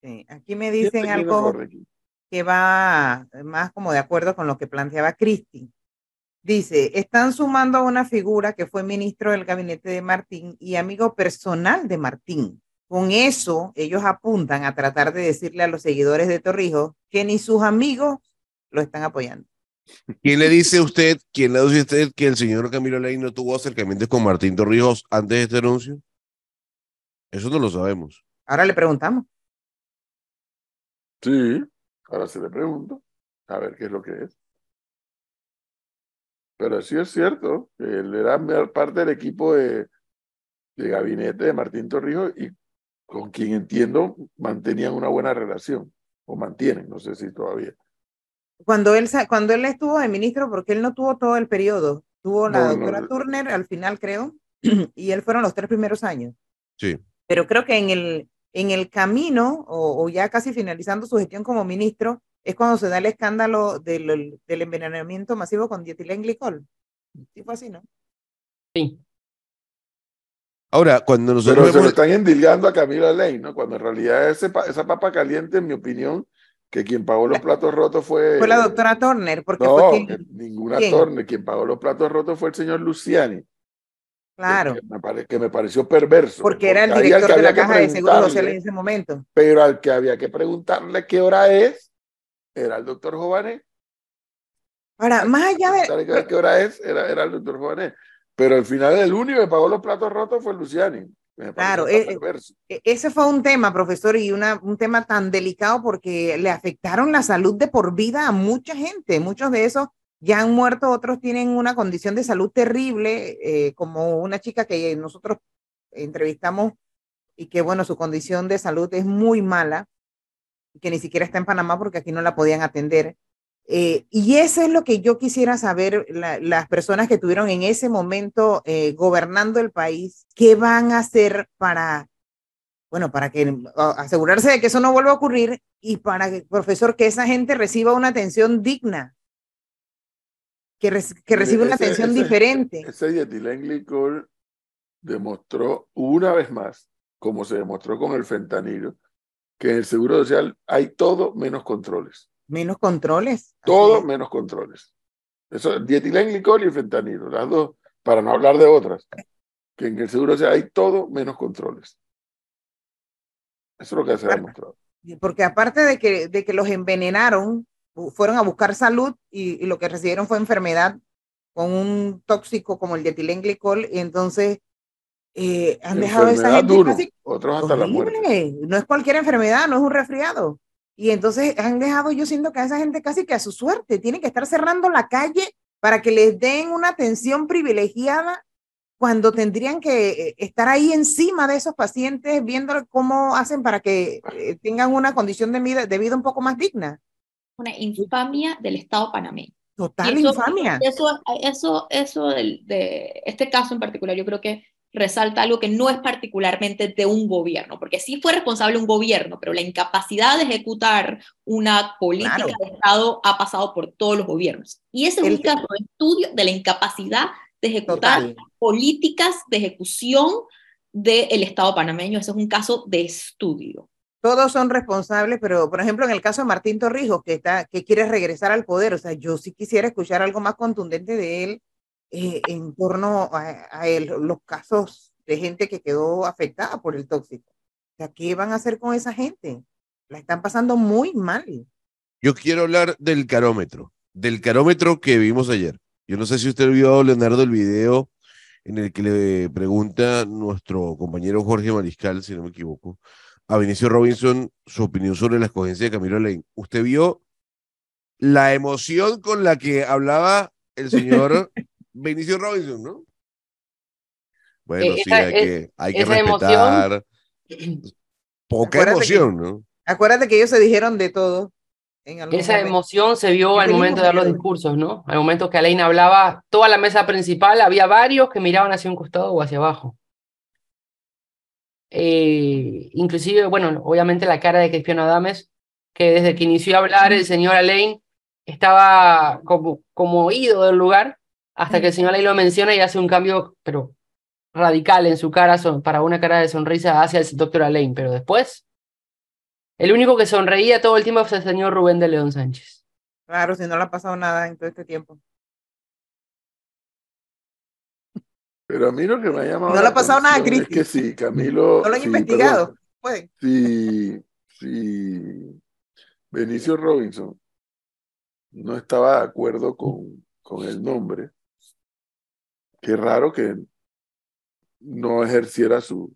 [SPEAKER 1] sí, aquí me
[SPEAKER 2] ¿Quién
[SPEAKER 1] dicen algo que va más como de acuerdo con lo que planteaba Cristi. Dice, están sumando a una figura que fue ministro del gabinete de Martín y amigo personal de Martín. Con eso, ellos apuntan a tratar de decirle a los seguidores de Torrijos que ni sus amigos lo están apoyando.
[SPEAKER 8] ¿Quién le dice a usted, quién le dice a usted que el señor Camilo Ley no tuvo acercamientos con Martín Torrijos antes de este anuncio? Eso no lo sabemos.
[SPEAKER 1] Ahora le preguntamos.
[SPEAKER 2] Sí, ahora se le pregunto, a ver qué es lo que es. Pero sí es cierto, él era parte del equipo de, de gabinete de Martín Torrijos y con quien entiendo mantenían una buena relación, o mantienen, no sé si todavía.
[SPEAKER 1] Cuando él, cuando él estuvo de ministro, porque él no tuvo todo el periodo, tuvo la
[SPEAKER 2] No,
[SPEAKER 1] doctora
[SPEAKER 2] no.
[SPEAKER 1] Turner al final, creo, *clears throat* y él fueron los tres primeros años.
[SPEAKER 8] Sí.
[SPEAKER 1] Pero creo que en el, en el camino, o, o ya casi finalizando su gestión como ministro, es cuando se da el escándalo del, del envenenamiento masivo con dietilenglicol. Sí fue así, ¿no?
[SPEAKER 4] Sí.
[SPEAKER 8] Ahora, cuando nosotros
[SPEAKER 2] Pero se lo están endilgando a Camila Ley, ¿no? Cuando en realidad ese, esa papa caliente, en mi opinión, que quien pagó los platos rotos fue...
[SPEAKER 1] Fue la doctora Turner, porque
[SPEAKER 2] No,
[SPEAKER 1] fue quien,
[SPEAKER 2] ninguna
[SPEAKER 1] ¿quién?
[SPEAKER 2] torne. Quien pagó los platos rotos fue el señor Luciani.
[SPEAKER 1] claro,
[SPEAKER 2] Que me, pare- que me pareció perverso.
[SPEAKER 1] porque era el director
[SPEAKER 2] que
[SPEAKER 1] de la Caja de Seguros Sociales en ese momento.
[SPEAKER 2] Pero al que había que preguntarle qué hora es, era el doctor Jované.
[SPEAKER 1] Ahora, más allá de,
[SPEAKER 2] qué- qué hora es, era, era el doctor Jované. Pero al final el único que pagó los platos rotos fue Luciani.
[SPEAKER 1] Claro, eh, eh. E- Ese fue un tema, profesor, y una, un tema tan delicado porque le afectaron la salud de por vida a mucha gente. Muchos de esos ya han muerto, otros tienen una condición de salud terrible, eh, como una chica que nosotros entrevistamos y que, bueno, su condición de salud es muy mala, que ni siquiera está en Panamá porque aquí no la podían atender. Eh, y eso es lo que yo quisiera saber, la- las personas que estuvieron en ese momento eh, gobernando el país, ¿qué van a hacer para Bueno, para que asegurarse de que eso no vuelva a ocurrir y para que, profesor, que esa gente reciba una atención digna, que, que reciba una atención diferente.
[SPEAKER 2] Ese dietilenglicol demostró una vez más, como se demostró con el fentanilo, que en el Seguro Social hay todo menos controles.
[SPEAKER 1] Menos controles.
[SPEAKER 2] Todo menos controles. Eso, dietilenglicol y fentanilo, las dos, para no hablar de otras, que en el Seguro Social hay todo menos controles. Eso es lo que se ha demostrado.
[SPEAKER 1] Porque aparte de que, de que los envenenaron, fueron a buscar salud y, lo que recibieron fue enfermedad con un tóxico como el dietilenglicol, y entonces eh, han dejado esa gente
[SPEAKER 2] duro, otros hasta la muerte.
[SPEAKER 1] No es cualquier enfermedad, no es un resfriado. Y entonces han dejado, yo siento que a esa gente casi que a su suerte, tienen que estar cerrando la calle para que les den una atención privilegiada cuando tendrían que eh, estar ahí encima de esos pacientes, viendo cómo hacen para que eh, tengan una condición de vida, de vida un poco más digna.
[SPEAKER 5] Una infamia del Estado panameño.
[SPEAKER 1] Total infamia.
[SPEAKER 5] Eso, eso, eso de este caso en particular, yo creo que resalta algo que no es particularmente de un gobierno, porque sí fue responsable un gobierno, pero la incapacidad de ejecutar una política de Estado ha pasado por todos los gobiernos. Y ese es un caso de estudio de la incapacidad de ejecutar políticas de ejecución del Estado panameño. Ese es un caso de estudio.
[SPEAKER 1] Todos son responsables, pero por ejemplo en el caso de Martín Torrijos, que, está, que quiere regresar al poder, o sea, yo sí quisiera escuchar algo más contundente de él eh, en torno a, los casos de gente que quedó afectada por el tóxico. ¿qué van a hacer con esa gente? La están pasando muy mal.
[SPEAKER 8] Yo quiero hablar del carómetro, del carómetro que vimos ayer. Yo no sé si usted vio, Leonardo, el video en el que le pregunta nuestro compañero Jorge Mariscal, si no me equivoco, a Vinicio Robinson su opinión sobre la escogencia de Camilo Lane. ¿Usted vio la emoción con la que hablaba el señor *laughs* Benicio Robinson, ¿no? Bueno, eh, sí, hay que, hay que respetar. *clears throat* Poca emoción, ¿no?
[SPEAKER 1] Acuérdate que ellos se dijeron de todo.
[SPEAKER 4] Esa emoción se vio al momento de dar los discursos, ¿no? Al momento que Aleina hablaba, toda la mesa principal, había varios que miraban hacia un costado o hacia abajo. Eh, inclusive, bueno, obviamente la cara de Cristiano Adames, que desde que inició a hablar el señor Alain estaba como, como oído del lugar, hasta que el señor ahí lo menciona y hace un cambio, pero radical en su cara, para una cara de sonrisa hacia el doctor Alain, pero después, el único que sonreía todo el tiempo fue el señor Rubén de León Sánchez.
[SPEAKER 1] Claro, si no le ha pasado nada en todo este tiempo.
[SPEAKER 2] Pero a mí lo que me ha llamado.
[SPEAKER 1] No le ha pasado nada, Cristi.
[SPEAKER 2] Es que sí, Camilo.
[SPEAKER 1] No lo han investigado.
[SPEAKER 2] Sí, sí. Benicio Robinson no estaba de acuerdo con, con el nombre, Qué raro que no ejerciera su,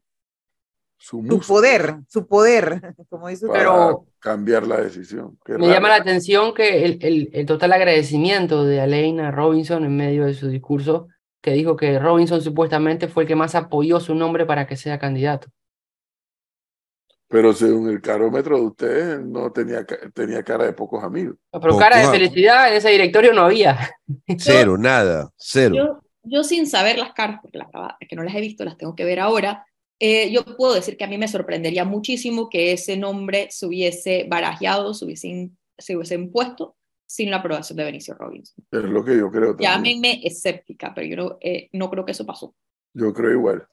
[SPEAKER 2] su,
[SPEAKER 1] poder, su poder, *laughs* como dice
[SPEAKER 2] Pero cambiar la decisión.
[SPEAKER 4] me llama la atención que el, el, total agradecimiento de Aleina Robinson en medio de su discurso, que dijo que Robinson supuestamente fue el que más apoyó su nombre para que sea candidato.
[SPEAKER 2] Pero según el carómetro de ustedes, no tenía, tenía cara de pocos amigos.
[SPEAKER 4] Pero cara de felicidad en ese directorio no había.
[SPEAKER 8] Cero, nada, cero.
[SPEAKER 5] Yo, yo, sin saber las caras, porque las, que no las he visto, las tengo que ver ahora, eh, yo puedo decir que a mí me sorprendería muchísimo que ese nombre se hubiese barajeado, se hubiese, se hubiese impuesto sin la aprobación de Benicio Robinson.
[SPEAKER 2] Es lo que yo creo también.
[SPEAKER 5] Llámenme escéptica, pero yo no, eh, no creo que eso pasó.
[SPEAKER 2] Yo creo igual.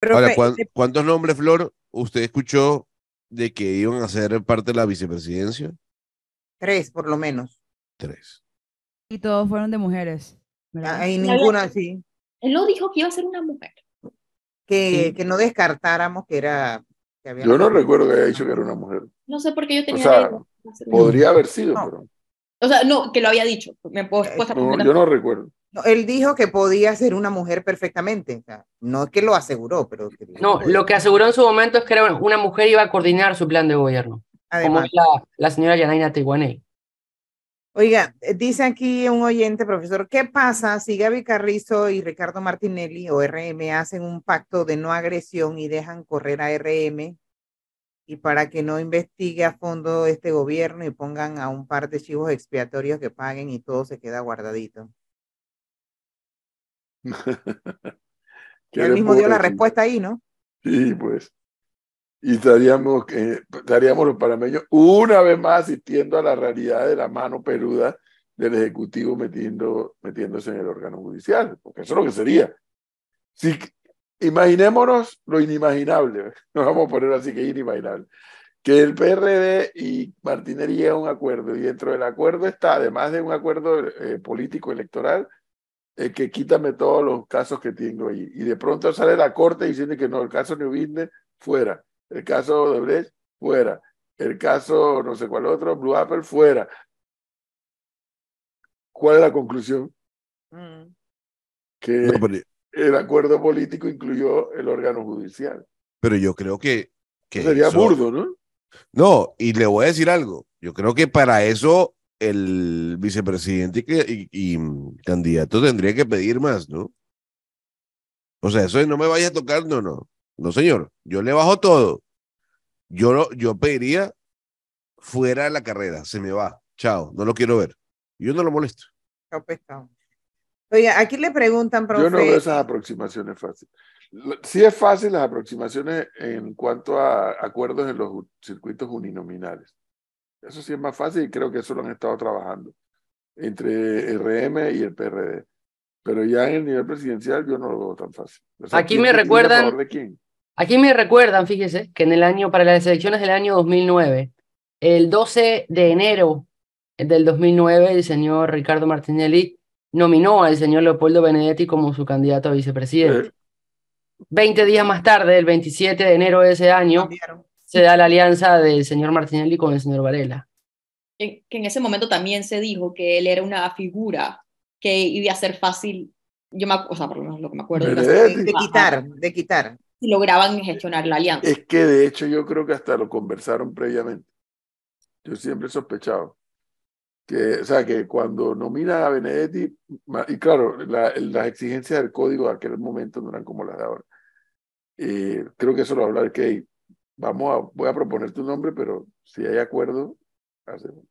[SPEAKER 8] Ahora, ¿cuántos nombres, Flor, usted escuchó de que iban a ser parte de la vicepresidencia?
[SPEAKER 1] Tres, por lo menos.
[SPEAKER 8] Tres.
[SPEAKER 3] Y todos fueron de mujeres.
[SPEAKER 1] Hay ninguna, sí.
[SPEAKER 5] Él no dijo que iba a ser una mujer.
[SPEAKER 1] Que, que no descartáramos que era.
[SPEAKER 2] yo no recuerdo que haya dicho que era una mujer.
[SPEAKER 5] No sé por qué yo tenía. O
[SPEAKER 2] sea, podría haber sido, pero.
[SPEAKER 5] O sea, no, que lo había dicho. Me puedo,
[SPEAKER 2] eh, no, yo no recuerdo
[SPEAKER 1] él dijo que podía ser una mujer perfectamente. no es que lo aseguró, pero.
[SPEAKER 4] no, lo que aseguró en su momento es que era una mujer iba a coordinar su plan de gobierno. como la, la señora Yanaina Tiguaney.
[SPEAKER 1] Oiga, dice aquí un oyente, profesor, ¿qué pasa si Gaby Carrizo y Ricardo Martinelli o RM hacen un pacto de no agresión y dejan correr a RM y para que no investigue a fondo este gobierno y pongan a un par de chivos expiatorios que paguen y todo se queda guardadito? *laughs* él mismo dio la respuesta ahí, ¿no?
[SPEAKER 2] Sí, pues. Y estaríamos, eh, estaríamos los panameños una vez más asistiendo a la realidad de la mano peluda del Ejecutivo metiendo, metiéndose en el órgano judicial, porque eso es lo que sería. Si, imaginémonos lo inimaginable, *laughs* nos vamos a poner así que inimaginable, que el PRD y Martinelli lleguen a un acuerdo y dentro del acuerdo está, además de un acuerdo eh, político electoral, eh, que quítame todos los casos que tengo ahí. Y de pronto sale la corte diciendo que no, el caso New fuera. El caso de Brecht, fuera. El caso no sé cuál otro, Blue Apple, fuera. ¿Cuál es la conclusión?
[SPEAKER 1] Mm.
[SPEAKER 2] Que
[SPEAKER 8] No, pero,
[SPEAKER 2] el acuerdo político incluyó el órgano judicial.
[SPEAKER 8] pero yo creo que, que
[SPEAKER 2] Sería
[SPEAKER 8] eso-
[SPEAKER 2] burdo, ¿no?
[SPEAKER 8] No, y le voy a decir algo. Yo creo que para eso el vicepresidente y, y- y, mm, candidato tendría que pedir más, ¿no? O sea, eso no me vaya a tocar, no, no. No, señor. Yo le bajo todo. Yo, no- yo pediría fuera de la carrera. Se me va. Chao. No lo quiero ver. Yo no lo molesto.
[SPEAKER 1] Chao, pescado. Oye, aquí le preguntan, profe.
[SPEAKER 2] Yo no veo esas aproximaciones fáciles. Sí es fácil las aproximaciones en cuanto a acuerdos en los circuitos uninominales. Eso sí es más fácil y creo que eso lo han estado trabajando entre RM y el PRD. Pero ya en el nivel presidencial yo no lo veo tan fácil. O sea,
[SPEAKER 4] Aquí
[SPEAKER 2] ¿quién
[SPEAKER 4] me recuerdan-
[SPEAKER 2] favor de quién?
[SPEAKER 4] Aquí me recuerdan, fíjese, que en el año, para las elecciones del año 2009, el 12 de enero del 2009, el señor Ricardo Martinelli nominó al señor Leopoldo Benedetti como su candidato a vicepresidente.
[SPEAKER 2] Eh,
[SPEAKER 4] 20 días más tarde, el 27 de enero de ese año,
[SPEAKER 1] Cambiaron.
[SPEAKER 4] se da la alianza del señor Martinelli con el señor Varela.
[SPEAKER 5] que, en ese momento también se dijo que él era una figura que iba a ser fácil, yo me, o sea, por lo menos lo que me acuerdo.
[SPEAKER 1] De, de quitar, de quitar.
[SPEAKER 5] Si lograban gestionar la alianza.
[SPEAKER 2] Es que de hecho yo creo que hasta lo conversaron previamente. Yo siempre he sospechado que, o sea, que cuando nominan a Benedetti, y claro, la- las exigencias del código de aquel momento no eran como las de ahora. Eh, creo que eso lo va a hablar que vamos a, voy a proponer tu nombre, pero si hay acuerdo, hacemos.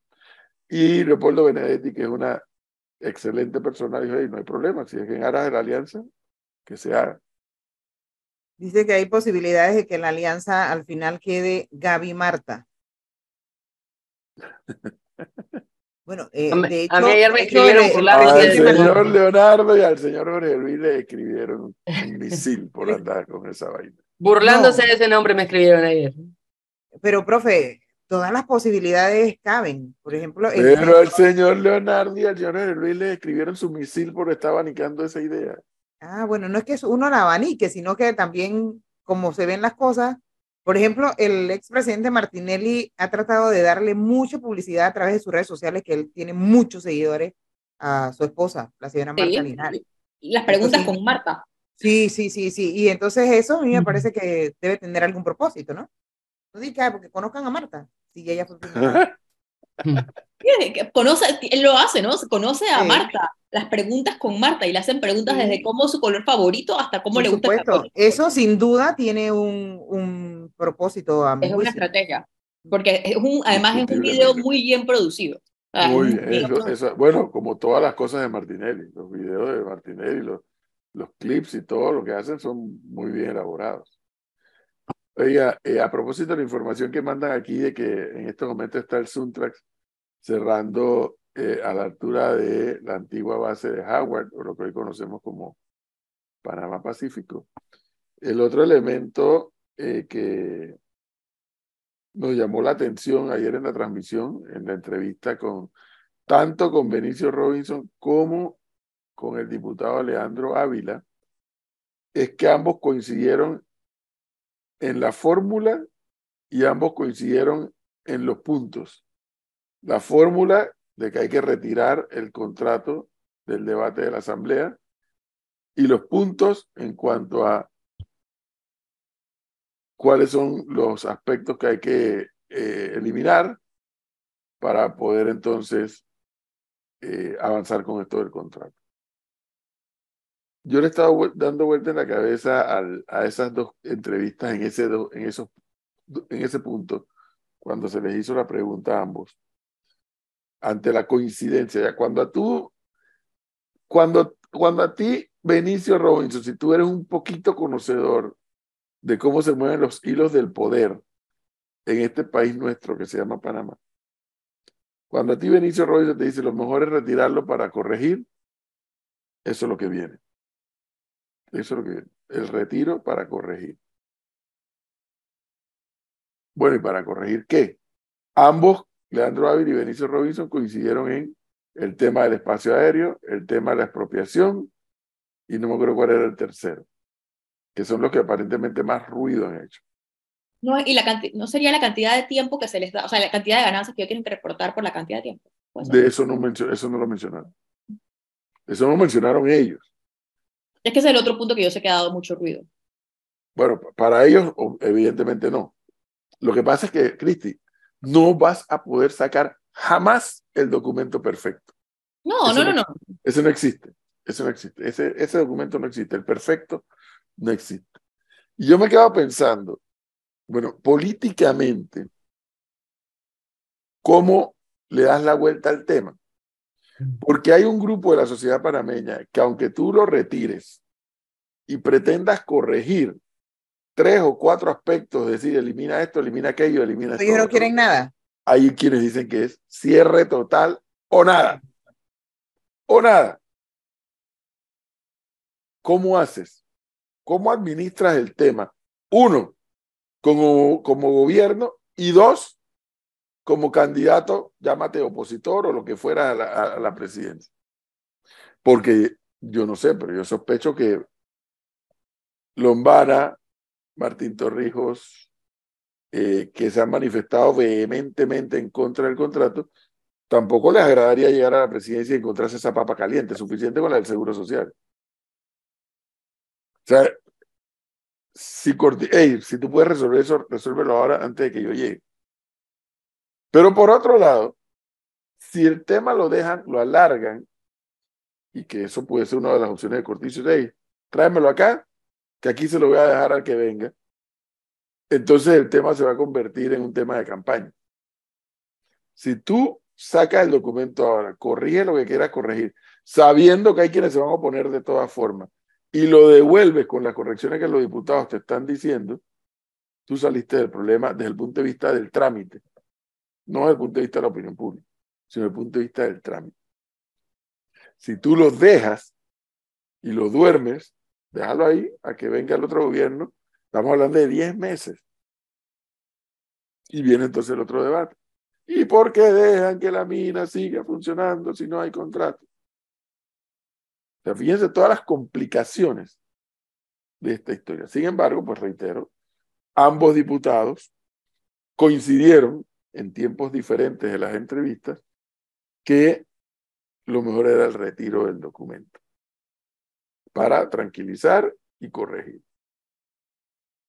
[SPEAKER 2] Y Leopoldo Benedetti, que es una excelente persona, dijo, "Ey, no hay problema, si es en aras de la alianza, que se haga.
[SPEAKER 1] Dice que hay posibilidades de que la alianza al final quede Gaby Marta. *laughs* Bueno, eh,
[SPEAKER 4] A mí-
[SPEAKER 1] de hecho,
[SPEAKER 4] a mí ayer me escribieron por la
[SPEAKER 2] Al señor Leonardo y al señor Jorge Luis le escribieron un misil *laughs* por andar con esa vaina.
[SPEAKER 4] Burlándose
[SPEAKER 1] No.
[SPEAKER 4] de ese nombre me escribieron ayer.
[SPEAKER 1] Pero, profe, todas las posibilidades caben. Por ejemplo, el-
[SPEAKER 2] Pero al señor Leonardo y al señor Jorge Luis le escribieron su misil porque estaba abanicando esa idea.
[SPEAKER 1] Ah, bueno, no es que es uno la abanique, sino que también, como se ven las cosas, por ejemplo, el expresidente Martinelli ha tratado de darle mucha publicidad a través de sus redes sociales, que él tiene muchos seguidores a su esposa, la señora
[SPEAKER 5] Sí,
[SPEAKER 1] Marta Linares.
[SPEAKER 5] y las preguntas
[SPEAKER 1] Entonces-
[SPEAKER 5] con Marta.
[SPEAKER 1] Sí, sí, sí, sí. Y entonces eso a mí me parece que debe tener algún propósito, ¿no? No diga, porque conozcan a Marta. Sí, ella fue primera. *laughs*
[SPEAKER 5] Conoce, él lo hace, ¿no? Conoce a
[SPEAKER 1] Sí.
[SPEAKER 5] Marta, las preguntas con Marta y le hacen preguntas
[SPEAKER 1] Sí.
[SPEAKER 5] desde cómo es su color favorito hasta cómo
[SPEAKER 1] Por
[SPEAKER 5] le gusta el
[SPEAKER 1] supuesto,
[SPEAKER 5] café.
[SPEAKER 1] eso sin duda tiene un, un propósito a
[SPEAKER 5] Es una estrategia, porque es un, además es un video muy bien producido.
[SPEAKER 2] Muy bien.
[SPEAKER 5] bien
[SPEAKER 2] eso-
[SPEAKER 5] producido.
[SPEAKER 2] eso- bueno, como todas las cosas de Martinelli, los videos de Martinelli, los, los clips y todo lo que hacen son muy bien elaborados. Oiga, eh, a propósito de la información que mandan aquí de que en este momento está el Suntrax cerrando eh, a la altura de la antigua base de Howard, o lo que hoy conocemos como Panamá Pacífico. El otro elemento eh, que nos llamó la atención ayer en la transmisión, en la entrevista con tanto con Benicio Robinson como con el diputado Alejandro Ávila, es que ambos coincidieron en la fórmula y ambos coincidieron en los puntos. La fórmula de que hay que retirar el contrato del debate de la Asamblea y los puntos en cuanto a cuáles son los aspectos que hay que eh, eliminar para poder entonces eh, avanzar con esto del contrato. Yo le he estado dando vuelta en la cabeza a esas dos entrevistas en ese, en, esos, en ese punto, cuando se les hizo la pregunta a ambos, ante la coincidencia, ya cuando a tú, cuando, cuando a ti, Benicio Robinson, si tú eres un poquito conocedor de cómo se mueven los hilos del poder en este país nuestro que se llama Panamá. Cuando a ti Benicio Robinson te dice lo mejor es retirarlo para corregir, eso es lo que viene. Eso es lo que viene. El retiro para corregir. Bueno, ¿y para corregir qué? Ambos, Leandro Ávila y Benicio Robinson, coincidieron en el tema del espacio aéreo, el tema de la expropiación, y no me acuerdo cuál era el tercero, que son los que aparentemente más ruido han hecho.
[SPEAKER 5] No, y la no sería la cantidad de tiempo que se les da, o sea, la cantidad de ganancias que ellos tienen que reportar por la cantidad de tiempo.
[SPEAKER 2] De eso no, eso no lo mencionaron. Eso no mencionaron ellos.
[SPEAKER 5] Es que ese es el otro punto que yo sé que ha dado mucho ruido.
[SPEAKER 2] Bueno, para ellos, evidentemente no. Lo que pasa es que, Cristi, no vas a poder sacar jamás el documento perfecto.
[SPEAKER 5] No, no, no, no.
[SPEAKER 2] Ese no existe. Eso no existe. Ese, ese documento no existe. El perfecto no existe. Y yo me quedaba pensando, bueno, políticamente, ¿cómo le das la vuelta al tema? Porque hay un grupo de la sociedad panameña que aunque tú lo retires y pretendas corregir tres o cuatro aspectos, decir, elimina esto, elimina aquello, elimina esto.
[SPEAKER 1] Ellos no quieren nada.
[SPEAKER 2] Hay quienes dicen que es cierre total o nada. O nada. ¿Cómo haces? ¿Cómo administras el tema? Uno, como, como gobierno y dos, como candidato, llámate opositor o lo que fuera a la, a la presidencia. Porque yo no sé, pero yo sospecho que Lombana, Martín Torrijos, eh, que se han manifestado vehementemente en contra del contrato, tampoco les agradaría llegar a la presidencia y encontrarse esa papa caliente, suficiente con la del Seguro Social. O sea, si, si tú puedes resolver eso, resuélvelo ahora antes de que yo llegue. Pero por otro lado, si el tema lo dejan, lo alargan, y que eso puede ser una de las opciones de Corticio, hey, tráemelo acá, que aquí se lo voy a dejar al que venga, entonces el tema se va a convertir en un tema de campaña. Si tú sacas el documento ahora, corrige lo que quieras corregir, sabiendo que hay quienes se van a oponer de todas formas, y lo devuelves con las correcciones que los diputados te están diciendo, tú saliste del problema desde el punto de vista del trámite, no desde el punto de vista de la opinión pública, sino desde el punto de vista del trámite. Si tú los dejas y los duermes, déjalo ahí a que venga el otro gobierno, estamos hablando de 10 meses. Y viene entonces el otro debate. ¿Y por qué dejan que la mina siga funcionando si no hay contrato? fíjense todas las complicaciones de esta historia. Sin embargo, pues reitero, ambos diputados coincidieron en tiempos diferentes de las entrevistas que lo mejor era el retiro del documento para tranquilizar y corregir.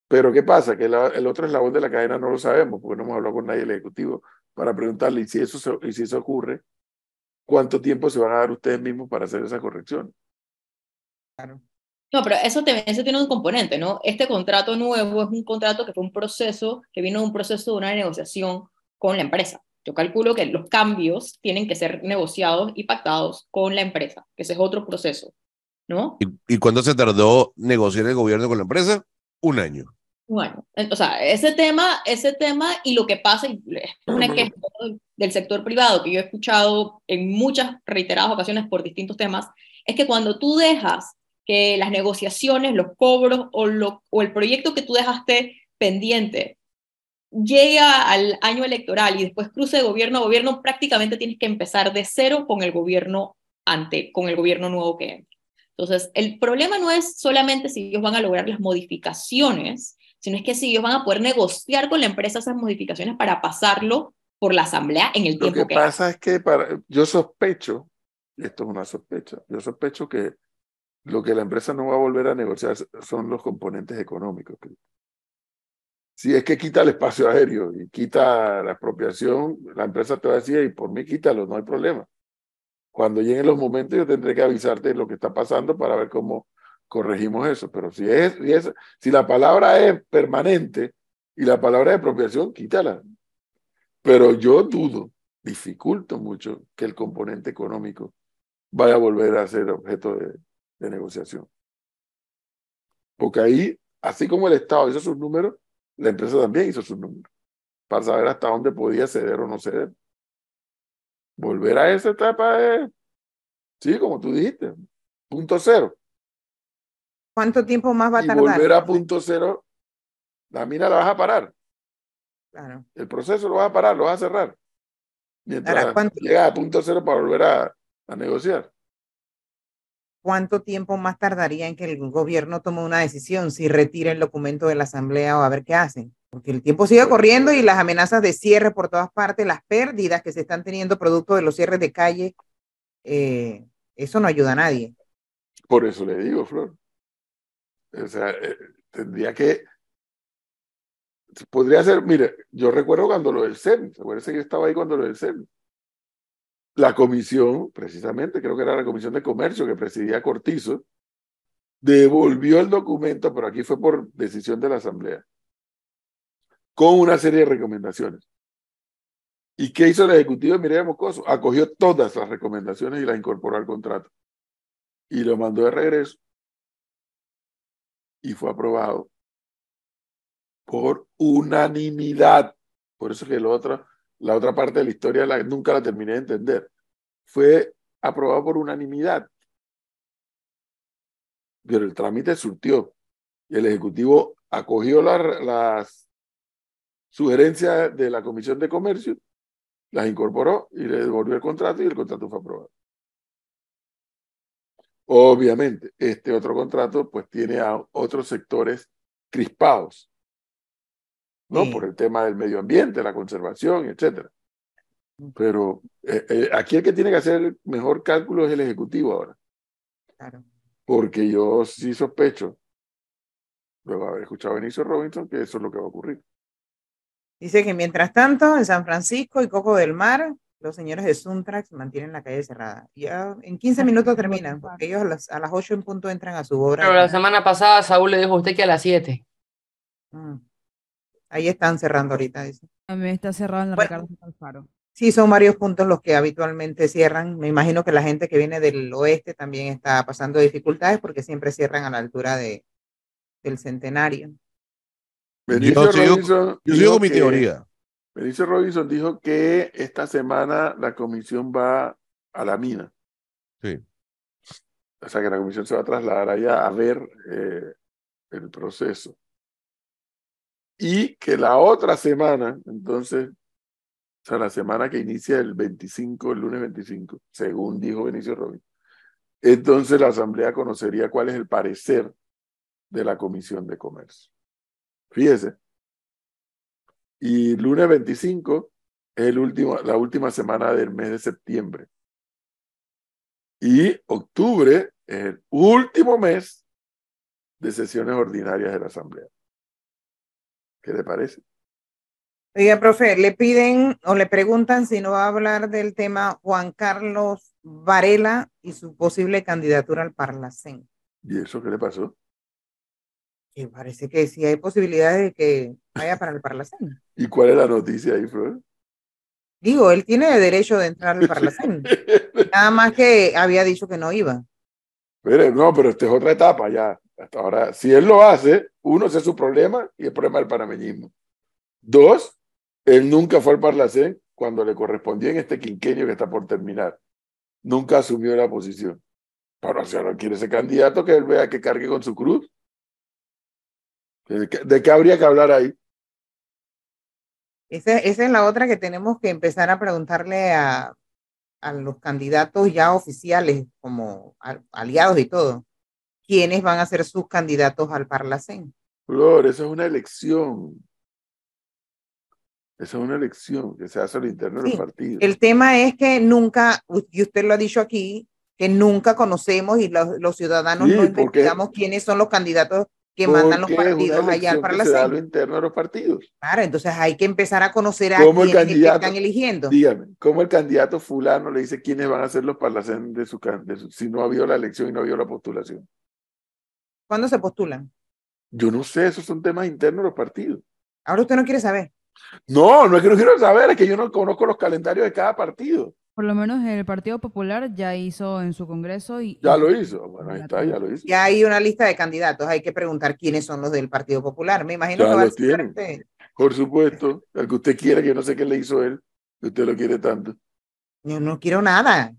[SPEAKER 2] Pero ¿qué pasa? Que el otro eslabón de la cadena no lo sabemos porque no hemos hablado con nadie del Ejecutivo para preguntarle, si eso, y si eso ocurre, ¿cuánto tiempo se van a dar ustedes mismos para hacer esa corrección?
[SPEAKER 5] No, pero eso, eso tiene un componente, ¿no? Este contrato nuevo es un contrato que fue un proceso, que vino de un proceso de una negociación con la empresa. Yo calculo que los cambios tienen que ser negociados y pactados con la empresa, que ese es otro proceso, ¿no?
[SPEAKER 8] ¿Y, y cuándo se tardó negociar el gobierno con la empresa? Un año.
[SPEAKER 5] Bueno, o sea, ese tema, ese tema y lo que pasa, es una queja del sector privado que yo he escuchado en muchas reiteradas ocasiones por distintos temas, es que cuando tú dejas que las negociaciones, los cobros o, lo, o el proyecto que tú dejaste pendiente llega al año electoral y después cruce de gobierno a gobierno, prácticamente tienes que empezar de cero con el gobierno ante, con el gobierno nuevo que entra. Entonces, el problema no es solamente si ellos van a lograr las modificaciones, sino es que si ellos van a poder negociar con la empresa esas modificaciones para pasarlo por la asamblea en el tiempo
[SPEAKER 2] que, Lo que pasa es que para, yo sospecho, esto es una sospecha, yo sospecho que lo que la empresa no va a volver a negociar son los componentes económicos. Si es que quita el espacio aéreo y quita la expropiación, la empresa te va a decir, y por mí quítalo, no hay problema. Cuando lleguen los momentos yo tendré que avisarte de lo que está pasando para ver cómo corregimos eso. Pero si, es, si, es, la palabra es permanente y la palabra de expropiación, quítala. Pero yo dudo, dificulto mucho que el componente económico vaya a volver a ser objeto de, de negociación. Porque ahí así como el Estado hizo sus números, la empresa también hizo sus números, para saber hasta dónde podía ceder o no ceder. Volver a esa etapa es, sí, como tú dijiste, punto cero.
[SPEAKER 1] ¿Cuánto tiempo más va a
[SPEAKER 2] Y
[SPEAKER 1] tardar?
[SPEAKER 2] volver a punto cero, la mina la vas a parar.
[SPEAKER 1] Claro.
[SPEAKER 2] El proceso lo vas a parar, lo vas a cerrar. Mientras
[SPEAKER 1] Ahora, ¿cuánto-
[SPEAKER 2] llegas a punto cero para volver a, a negociar.
[SPEAKER 1] ¿Cuánto tiempo más tardaría en que el gobierno tome una decisión si retira el documento de la asamblea o a ver qué hacen? Porque el tiempo sigue corriendo y las amenazas de cierre por todas partes, las pérdidas que se están teniendo producto de los cierres de calle, eh, eso no ayuda a nadie.
[SPEAKER 2] Por eso le digo, Flor. O sea, eh, tendría que. Podría ser, mire, yo recuerdo cuando lo del CEN, acuérdense que estaba ahí cuando lo del CEN. La comisión, precisamente, creo que era la comisión de comercio que presidía Cortizo, devolvió el documento, pero aquí fue por decisión de la Asamblea, con una serie de recomendaciones. ¿Y qué hizo el Ejecutivo de Mireya Moscoso? Acogió todas las recomendaciones y las incorporó al contrato. Y lo mandó de regreso y fue aprobado por unanimidad. Por eso que lo otro, la otra parte de la historia la, nunca la terminé de entender. Fue aprobado por unanimidad. Pero el trámite surtió el Ejecutivo acogió la- las sugerencias de la Comisión de Comercio, las incorporó y le devolvió el contrato y el contrato fue aprobado. Obviamente, este otro contrato pues tiene a otros sectores crispados, ¿no?
[SPEAKER 1] Sí.
[SPEAKER 2] Por el tema del medio ambiente, la conservación, etcétera. Pero eh, eh, aquí el que tiene que hacer el mejor cálculo es el ejecutivo ahora,
[SPEAKER 1] Claro.
[SPEAKER 2] porque yo sí sospecho, luego de haber escuchado a Benicio Robinson, que eso es lo que va a ocurrir.
[SPEAKER 1] Dice que mientras tanto, en San Francisco y Coco del Mar, los señores de Suntrax mantienen la calle cerrada. Ya en 15 minutos terminan, porque ellos a las, a las 8 en punto entran a su obra.
[SPEAKER 4] Pero la semana pasada Saúl le dijo a usted que a las 7.
[SPEAKER 1] Mm. Ahí están cerrando ahorita, dice.
[SPEAKER 3] También está cerrado en la
[SPEAKER 1] Bueno.
[SPEAKER 3] Ricardo Alfaro.
[SPEAKER 1] Sí, son varios puntos los que habitualmente cierran. Me imagino que la gente que viene del oeste también está pasando dificultades porque siempre cierran a la altura de, del centenario.
[SPEAKER 2] Benicio
[SPEAKER 8] sigo-
[SPEAKER 2] Robinson
[SPEAKER 8] Yo sigo con mi
[SPEAKER 2] que-
[SPEAKER 8] teoría.
[SPEAKER 2] Benicio Robinson dijo que esta semana la comisión va a la mina.
[SPEAKER 8] Sí.
[SPEAKER 2] O sea que la comisión se va a trasladar allá a ver eh, el proceso. Y que la otra semana, entonces, o sea, la semana que inicia el 25, el lunes 25, según dijo Benicio Robinson, entonces la Asamblea conocería cuál es el parecer de la Comisión de Comercio. Fíjese. Y lunes 25 es el último, la última semana del mes de septiembre. Y octubre es el último mes de sesiones ordinarias de la Asamblea. ¿Qué le parece?
[SPEAKER 1] Oiga, profe, le piden o le preguntan si no va a hablar del tema Juan Carlos Varela y su posible candidatura al Parlacén.
[SPEAKER 2] ¿Y eso qué le pasó?
[SPEAKER 1] Que parece que sí hay posibilidades de que vaya para el Parlacén.
[SPEAKER 2] ¿Y cuál es la noticia ahí, Flor?
[SPEAKER 1] Digo, él tiene derecho de entrar al Parlacén. *laughs* Nada más que había dicho que no iba.
[SPEAKER 2] Pero, no, pero esta es otra etapa ya. Hasta ahora, si él lo hace, uno, ese es su problema y el problema del panameñismo. Dos, él nunca fue al Parlacén cuando le correspondía en este quinquenio que está por terminar. Nunca asumió la posición. Pero si ahora quiere ese candidato, que él vea que cargue con su cruz. ¿De qué, habría que hablar ahí?
[SPEAKER 1] Esa, esa es la otra que tenemos que empezar a preguntarle a, a los candidatos ya oficiales, como aliados y todo. ¿Quiénes van a ser sus candidatos al Parlacén?
[SPEAKER 2] Flor, eso es una elección. Eso es una elección que se hace al interno de los
[SPEAKER 1] Sí,
[SPEAKER 2] partidos.
[SPEAKER 1] El tema es que nunca, y usted lo ha dicho aquí, que nunca conocemos y los, los ciudadanos
[SPEAKER 2] Sí,
[SPEAKER 1] no investigamos quiénes son los candidatos que mandan los partidos allá al
[SPEAKER 2] elección que se da lo interno de los partidos.
[SPEAKER 1] Claro, entonces hay que empezar a conocer a
[SPEAKER 2] ¿Cómo el
[SPEAKER 1] quiénes es que están eligiendo.
[SPEAKER 2] Dígame, ¿cómo el candidato fulano le dice quiénes van a ser los parlacén de su, de su- si no ha habido la elección y no ha habido la postulación?
[SPEAKER 1] ¿Cuándo se postulan?
[SPEAKER 2] Yo no sé, esos son temas internos de los partidos.
[SPEAKER 1] Ahora usted no quiere saber.
[SPEAKER 2] No, no es que no quiero saber, es que yo no conozco los calendarios de cada partido.
[SPEAKER 3] Por lo menos el Partido Popular ya hizo en su congreso y...
[SPEAKER 2] Ya lo hizo. Bueno, ahí está, ya lo hizo.
[SPEAKER 1] Ya hay una lista de candidatos, hay que preguntar quiénes son los del Partido Popular. Me imagino
[SPEAKER 2] Ya
[SPEAKER 1] que va a
[SPEAKER 2] los
[SPEAKER 1] ser
[SPEAKER 2] tienen.
[SPEAKER 1] este-
[SPEAKER 2] Por supuesto, el que usted quiera, que yo no sé qué le hizo él, que usted lo quiere tanto.
[SPEAKER 1] Yo no quiero nada.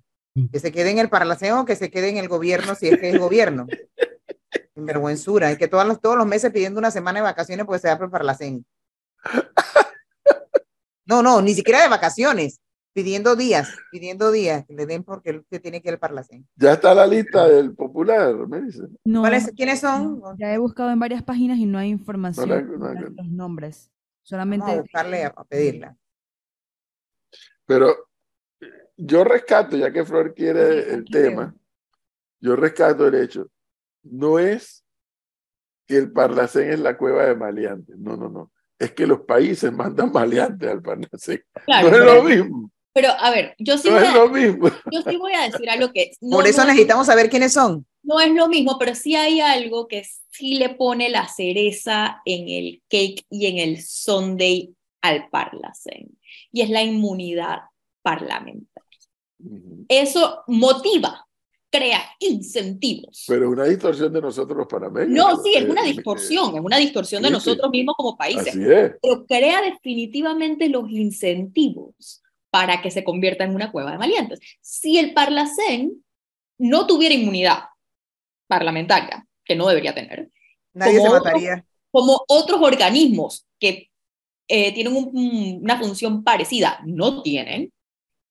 [SPEAKER 1] Que se quede en el Parlacén o que se quede en el gobierno si es que es gobierno. *laughs* Vergüenzura. Es que todos los, todos los meses pidiendo una semana de vacaciones porque se va por el Parlacén. *laughs* No, no, ni siquiera de vacaciones. Pidiendo días, pidiendo días que le den porque usted tiene que ir al Parlacén.
[SPEAKER 2] Ya está la lista del popular, me dice.
[SPEAKER 3] No,
[SPEAKER 1] ¿Cuáles- ¿Quiénes son?
[SPEAKER 3] ya he buscado en varias páginas y no hay información
[SPEAKER 2] No
[SPEAKER 3] de
[SPEAKER 2] no
[SPEAKER 3] los nombres.
[SPEAKER 1] Vamos
[SPEAKER 3] Solamente
[SPEAKER 1] a buscarle a, a pedirla.
[SPEAKER 2] Pero yo rescato, ya que Flor quiere
[SPEAKER 3] Sí,
[SPEAKER 2] el tema, yo rescato el hecho. No es que el Parlacén es la cueva de maleantes, no, no, no. Es que los países *laughs* mandan maleantes al Parlacén.
[SPEAKER 5] Claro,
[SPEAKER 2] no es lo mismo,
[SPEAKER 5] pero, a ver, yo sí,
[SPEAKER 2] no
[SPEAKER 5] voy
[SPEAKER 2] es
[SPEAKER 5] a,
[SPEAKER 2] lo mismo. *laughs*
[SPEAKER 5] yo sí voy a decir algo que no,
[SPEAKER 1] Por eso
[SPEAKER 5] no-
[SPEAKER 1] necesitamos saber quiénes son.
[SPEAKER 5] no es lo mismo, pero sí hay algo que sí le pone la cereza en el cake y en el sundae al Parlacén, y es la inmunidad parlamentaria. Eso motiva, crea incentivos.
[SPEAKER 2] Pero una distorsión de nosotros los panameños.
[SPEAKER 5] No, sí, es
[SPEAKER 2] Eh,
[SPEAKER 5] una
[SPEAKER 2] eh,
[SPEAKER 5] distorsión, es una distorsión de nosotros mismos como países,
[SPEAKER 2] Así es.
[SPEAKER 5] pero crea definitivamente los incentivos para que se convierta en una cueva de maleantes. Si el Parlacén no tuviera inmunidad parlamentaria, que no debería tener,
[SPEAKER 1] Nadie
[SPEAKER 5] Como
[SPEAKER 1] se
[SPEAKER 5] otros organismos que eh, tienen un- una función parecida, no tienen,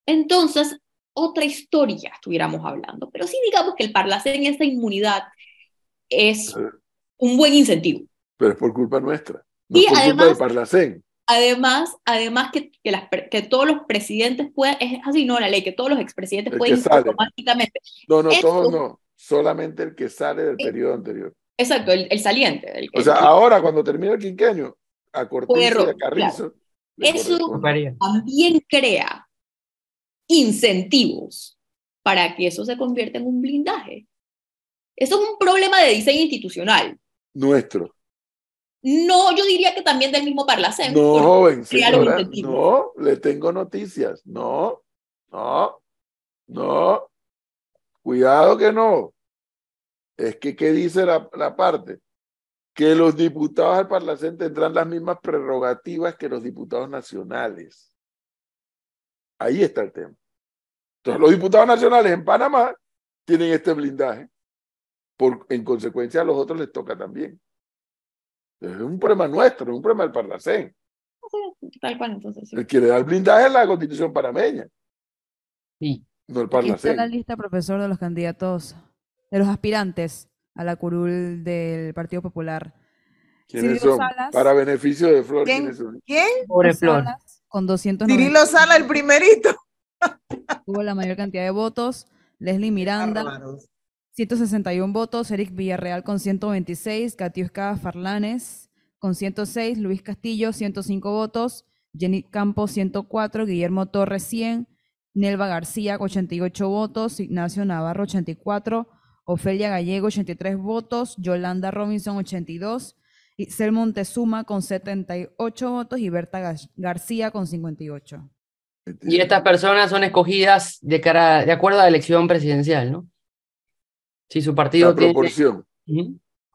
[SPEAKER 5] entonces otra historia estuviéramos hablando. Pero sí digamos que el Parlacén, esa inmunidad, es un buen incentivo.
[SPEAKER 2] Pero es por culpa nuestra. No
[SPEAKER 5] Y
[SPEAKER 2] es por culpa
[SPEAKER 5] además-
[SPEAKER 2] del Parlacén.
[SPEAKER 5] Además, además que, que, las pre- que todos los presidentes puedan, es así, no la ley, que todos los expresidentes
[SPEAKER 2] El
[SPEAKER 5] pueden
[SPEAKER 2] sale.
[SPEAKER 5] automáticamente.
[SPEAKER 2] No, no,
[SPEAKER 5] Eso-
[SPEAKER 2] todos no. Solamente el que sale del
[SPEAKER 5] Eh,
[SPEAKER 2] periodo anterior.
[SPEAKER 5] Exacto, el, el saliente. el-
[SPEAKER 2] O sea,
[SPEAKER 5] el-
[SPEAKER 2] ahora cuando termina el quinquenio, a Cortés y a Carrizo.
[SPEAKER 5] Eso- también crea incentivos para que eso se convierta en un blindaje. Eso es un problema de diseño institucional.
[SPEAKER 2] Nuestro.
[SPEAKER 5] No, yo diría que también del mismo Parlacén.
[SPEAKER 2] No, joven, señora. No, le tengo noticias. No, no, no. Cuidado que no. Es que, ¿qué dice la, la parte? Que los diputados del Parlacén tendrán las mismas prerrogativas que los diputados nacionales. Ahí está el tema. Entonces, los diputados nacionales en Panamá tienen este blindaje. Por, en consecuencia, a los otros les toca también. Es un problema nuestro, es un problema del Parlacén.
[SPEAKER 5] Tal cual, entonces. sí.
[SPEAKER 2] El que le da el blindaje es la constitución panameña,
[SPEAKER 4] Sí.
[SPEAKER 2] no el
[SPEAKER 3] aquí está la
[SPEAKER 2] Parlacén.
[SPEAKER 3] lista, profesor, de los candidatos, de los aspirantes a la curul del Partido Popular.
[SPEAKER 2] ¿Quiénes
[SPEAKER 3] Cirilo
[SPEAKER 2] son?
[SPEAKER 3] Salas.
[SPEAKER 2] Para beneficio de Flor,
[SPEAKER 1] ¿Quién?
[SPEAKER 2] ¿quiénes son?
[SPEAKER 1] ¿Quién?
[SPEAKER 4] Pobre Flor.
[SPEAKER 3] Salas, con 290
[SPEAKER 1] Cirilo Sala, el primerito. *laughs*
[SPEAKER 3] tuvo la mayor cantidad de votos. Leslie Miranda. 161 votos, Eric Villarreal con 126, Katiuska Farlanes con 106, Luis Castillo 105 votos, Jenny Campos 104, Guillermo Torres 100, Nelva García 88 votos, Ignacio Navarro 84, Ofelia Gallego 83 votos, Yolanda Robinson 82, Isel Montezuma con 78 votos y Berta Gar- García con 58.
[SPEAKER 4] Y estas personas son escogidas de cara, de acuerdo a la elección presidencial, ¿no? Si su partido
[SPEAKER 2] La
[SPEAKER 4] tiene.
[SPEAKER 2] proporción.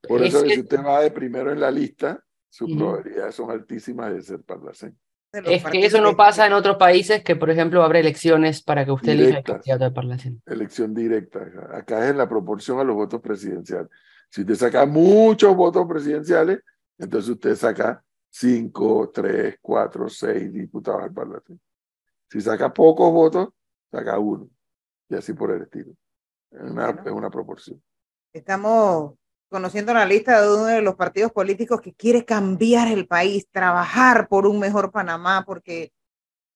[SPEAKER 2] Por
[SPEAKER 4] Es
[SPEAKER 2] eso que- si usted va de primero en la lista, sus probabilidades son altísimas de ser
[SPEAKER 1] los
[SPEAKER 4] Es que eso no pasa en otros países que, por ejemplo, abre elecciones para que usted elija el candidato de Parlacén.
[SPEAKER 2] Elección directa. Acá es en la proporción a los votos presidenciales. Si usted saca muchos votos presidenciales, entonces usted saca cinco, tres, cuatro, seis diputados al Parlacén. Si saca pocos votos, saca uno. Y así por el estilo. Es una,
[SPEAKER 1] Bueno.
[SPEAKER 2] una proporción.
[SPEAKER 1] Estamos conociendo la lista de uno de los partidos políticos que quiere cambiar el país, trabajar por un mejor Panamá, porque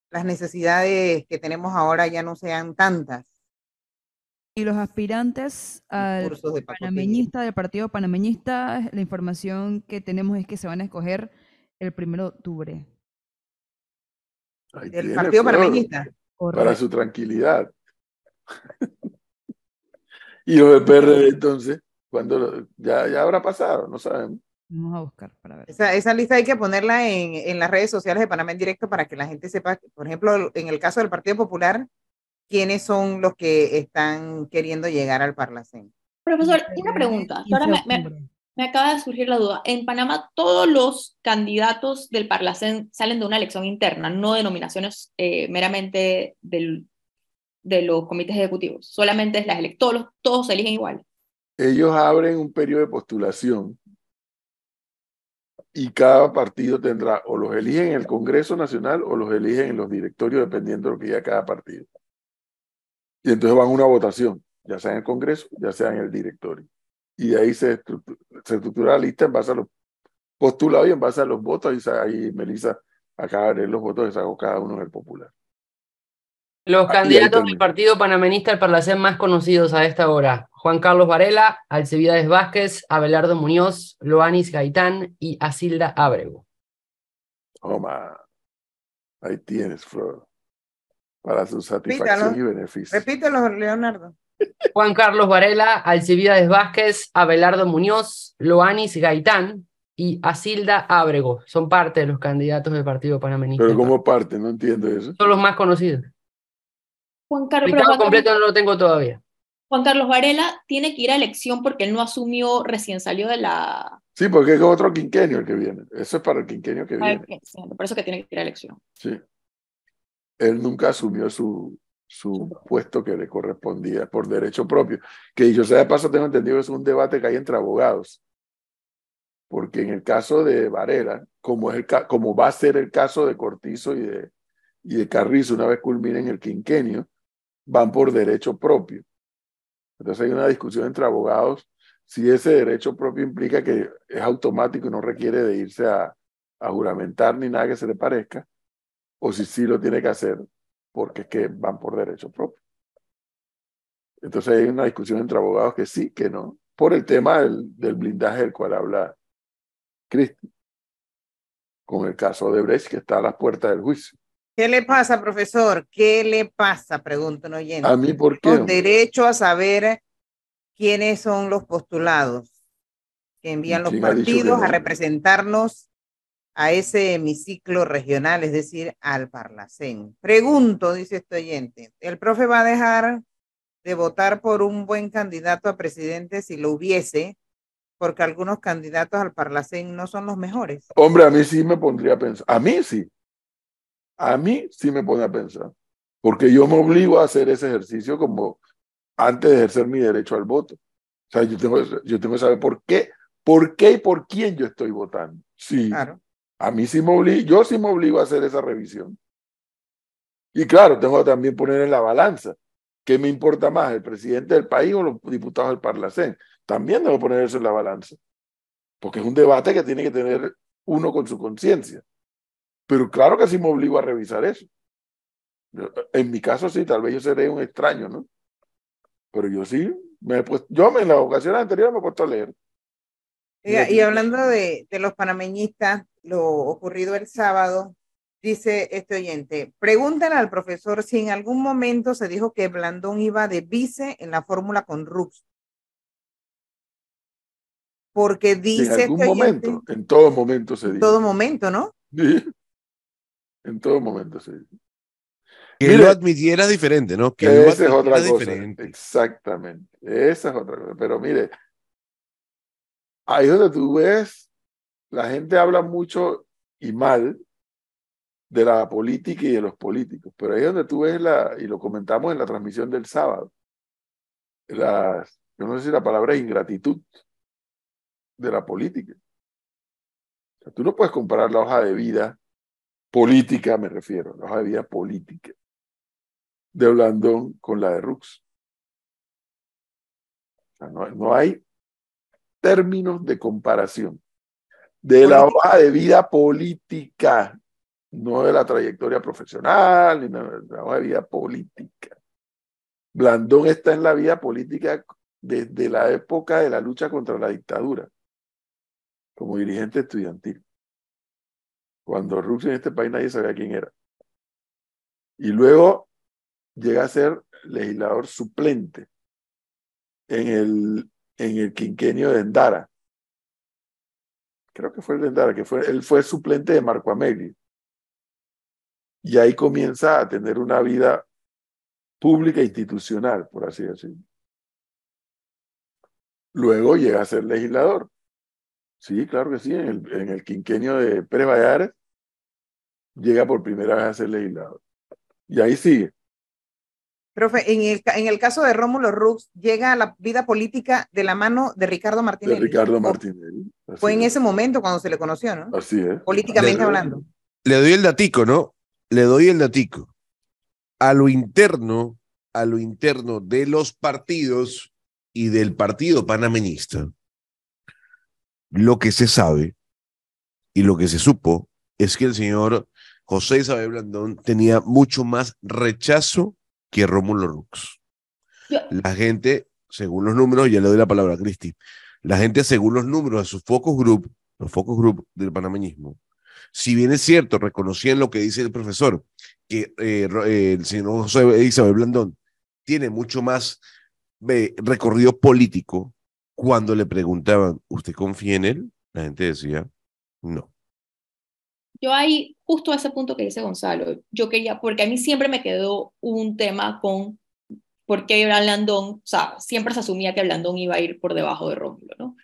[SPEAKER 1] las necesidades que tenemos ahora ya no sean tantas.
[SPEAKER 3] Y los aspirantes al
[SPEAKER 1] de
[SPEAKER 3] panameñista, del partido panameñista, la información que tenemos es que se van a escoger el primero de octubre.
[SPEAKER 2] Ahí
[SPEAKER 1] Del partido panameñista.
[SPEAKER 2] Para su tranquilidad. Y los del PRD, entonces, cuando lo- ya, ya habrá pasado, no sabemos.
[SPEAKER 3] Vamos a buscar para ver.
[SPEAKER 1] Esa, esa lista hay que ponerla en, en las redes sociales de Panamá en directo para que la gente sepa, que, por ejemplo, en el caso del Partido Popular, quiénes son los que están queriendo llegar al Parlacén.
[SPEAKER 5] Profesor, una pregunta. Ahora me, me, me acaba de surgir la duda. En Panamá todos los candidatos del Parlacén salen de una elección interna, no de nominaciones eh, meramente del, de los comités ejecutivos. Solamente es las elecciones. Todos, se eligen igual.
[SPEAKER 2] Ellos abren un periodo de postulación y cada partido tendrá o los eligen en el Congreso Nacional o los eligen en los directorios dependiendo de lo que diga cada partido. Y entonces van a una votación, ya sea en el Congreso, ya sea en el directorio. Y de ahí se estructura, se la lista en base a los postulados y en base a los votos. Y ahí Melissa acaba de leer los votos que sacó cada uno del popular.
[SPEAKER 4] Los candidatos del Partido Panamerista al Parlacén más conocidos a esta hora. Juan Carlos Varela, Alcebiades Vázquez, Abelardo Muñoz, Loanis Gaitán y Asilda Ábrego.
[SPEAKER 2] Toma. Ahí tienes, Flor. Para su satisfacción y beneficio.
[SPEAKER 1] Repítelo, Leonardo. *laughs*
[SPEAKER 4] Juan Carlos Varela, Alcibiades Vázquez, Abelardo Muñoz, Loanis Gaitán y Asilda Ábrego. Son parte de los candidatos del Partido Panamerista.
[SPEAKER 2] Pero como parte, no entiendo eso.
[SPEAKER 4] Son los más conocidos.
[SPEAKER 5] Juan Carlos,
[SPEAKER 4] completo no lo tengo todavía.
[SPEAKER 5] Juan Carlos Varela tiene que ir a elección porque él no asumió, recién salió de la...
[SPEAKER 2] Sí, porque es otro quinquenio el que viene. Eso es para el quinquenio que viene.
[SPEAKER 5] Por eso que tiene que ir a elección.
[SPEAKER 2] Sí. Él nunca asumió su, su puesto que le correspondía por derecho propio. Que yo sea de paso tengo entendido que es un debate que hay entre abogados. Porque en el caso de Varela, como, es el, como va a ser el caso de Cortizo y de, y de Carrizo una vez culminen el quinquenio, van por derecho propio. Entonces hay una discusión entre abogados si ese derecho propio implica que es automático y no requiere de irse a, a juramentar ni nada que se le parezca, o si sí lo tiene que hacer porque es que van por derecho propio. Entonces hay una discusión entre abogados que sí, que no, por el tema del, blindaje del cual habla Cristi, con el caso de Brecht que está a las puertas del juicio.
[SPEAKER 1] ¿Qué le pasa, profesor? ¿Qué le pasa? Pregunta un oyente.
[SPEAKER 2] A mí, ¿por qué?
[SPEAKER 1] derecho a saber quiénes son los postulados que envían los partidos a representarnos a ese hemiciclo regional, es decir, al Parlacén. Pregunto, dice este oyente, ¿el profe va a dejar de votar por un buen candidato a presidente si lo hubiese, porque algunos candidatos al Parlacén no son los mejores?
[SPEAKER 2] Hombre, a mí sí me pondría a pensar, a mí sí, a mí sí me pone a pensar, porque yo me obligo a hacer ese ejercicio como antes de ejercer mi derecho al voto. O sea, yo tengo, yo tengo que saber por qué, por qué y por quién yo estoy votando. Sí. Claro. A mí sí me obligo, yo sí me obligo a hacer esa revisión. Y claro, tengo que también poner en la balanza. ¿Qué me importa más, el presidente del país o los diputados del Parlacén? También debo poner eso en la balanza. Porque es un debate que tiene que tener uno con su conciencia. Pero claro que sí me obligo a revisar eso. en mi caso sí, tal vez yo seré un extraño, ¿no? Pero yo sí, me he puesto, yo en las ocasiones anteriores me he puesto a leer.
[SPEAKER 1] y hablando de, de los panameñistas, lo ocurrido el sábado, dice este oyente, pregúntale al profesor si en algún momento se dijo que Blandón iba de vice en la fórmula con Rux. Porque dice...
[SPEAKER 2] En algún este momento, en todo momento se dijo.
[SPEAKER 1] En todo momento, ¿no?
[SPEAKER 2] Sí. En todo momento dijo.
[SPEAKER 8] Que lo admitiera diferente, ¿no?
[SPEAKER 2] Que esa es otra cosa. Diferente. Exactamente. Esa es otra cosa. Pero mire, ahí donde tú ves la gente habla mucho y mal de la política y de los políticos, pero ahí donde tú ves la, y lo comentamos en la transmisión del sábado, la, yo no sé si la palabra es ingratitud de la política. O sea, tú no puedes comparar la hoja de vida política, me refiero, la hoja de vida política de Blandón con la de Rux. O sea, no, no hay términos de comparación de la hoja de vida política, no de la trayectoria profesional, ni de la hoja de vida política. Blandón está en la vida política desde la época de la lucha contra la dictadura, como dirigente estudiantil. Cuando Rux en este país nadie sabía quién era. Y luego llega a ser legislador suplente en el, en el quinquenio de Endara creo que fue el Lendara, que fue, él fue suplente de Marco Amelio. Y ahí comienza a tener una vida pública institucional, por así decirlo. Luego llega a ser legislador. Sí, claro que sí, en el, en el quinquenio de Pérez Valladares llega por primera vez a ser legislador. Y ahí sigue.
[SPEAKER 1] Profe, en el, en el caso de Rómulo Rux, llega a la vida política de la mano de Ricardo
[SPEAKER 2] De
[SPEAKER 1] Martinelli.
[SPEAKER 2] Ricardo Martinelli.
[SPEAKER 1] Fue en
[SPEAKER 2] es.
[SPEAKER 1] ese momento cuando se le conoció, ¿no?
[SPEAKER 2] Así es.
[SPEAKER 1] Políticamente
[SPEAKER 8] De-
[SPEAKER 1] hablando.
[SPEAKER 8] Le doy el datico, ¿no? Le doy el datico. A lo interno, a lo interno de los partidos y del partido panameñista, lo que se sabe y lo que se supo es que el señor José Isabel Blandón tenía mucho más rechazo que Rómulo Rux. La gente, según los números, ya le doy la palabra a Cristi, la gente, según los números de sus focus group, los focus group del panameñismo, si bien es cierto, reconocían lo que dice el profesor, que eh, eh, el señor José Isabel Blandón tiene mucho más eh, recorrido político, cuando le preguntaban, ¿usted confía en él? La gente decía, no.
[SPEAKER 5] Yo ahí, justo a ese punto que dice Gonzalo, yo quería, porque a mí siempre me quedó un tema con por qué Blandón, o sea, siempre se asumía que Blandón iba a ir por debajo de Rómulo, ¿no?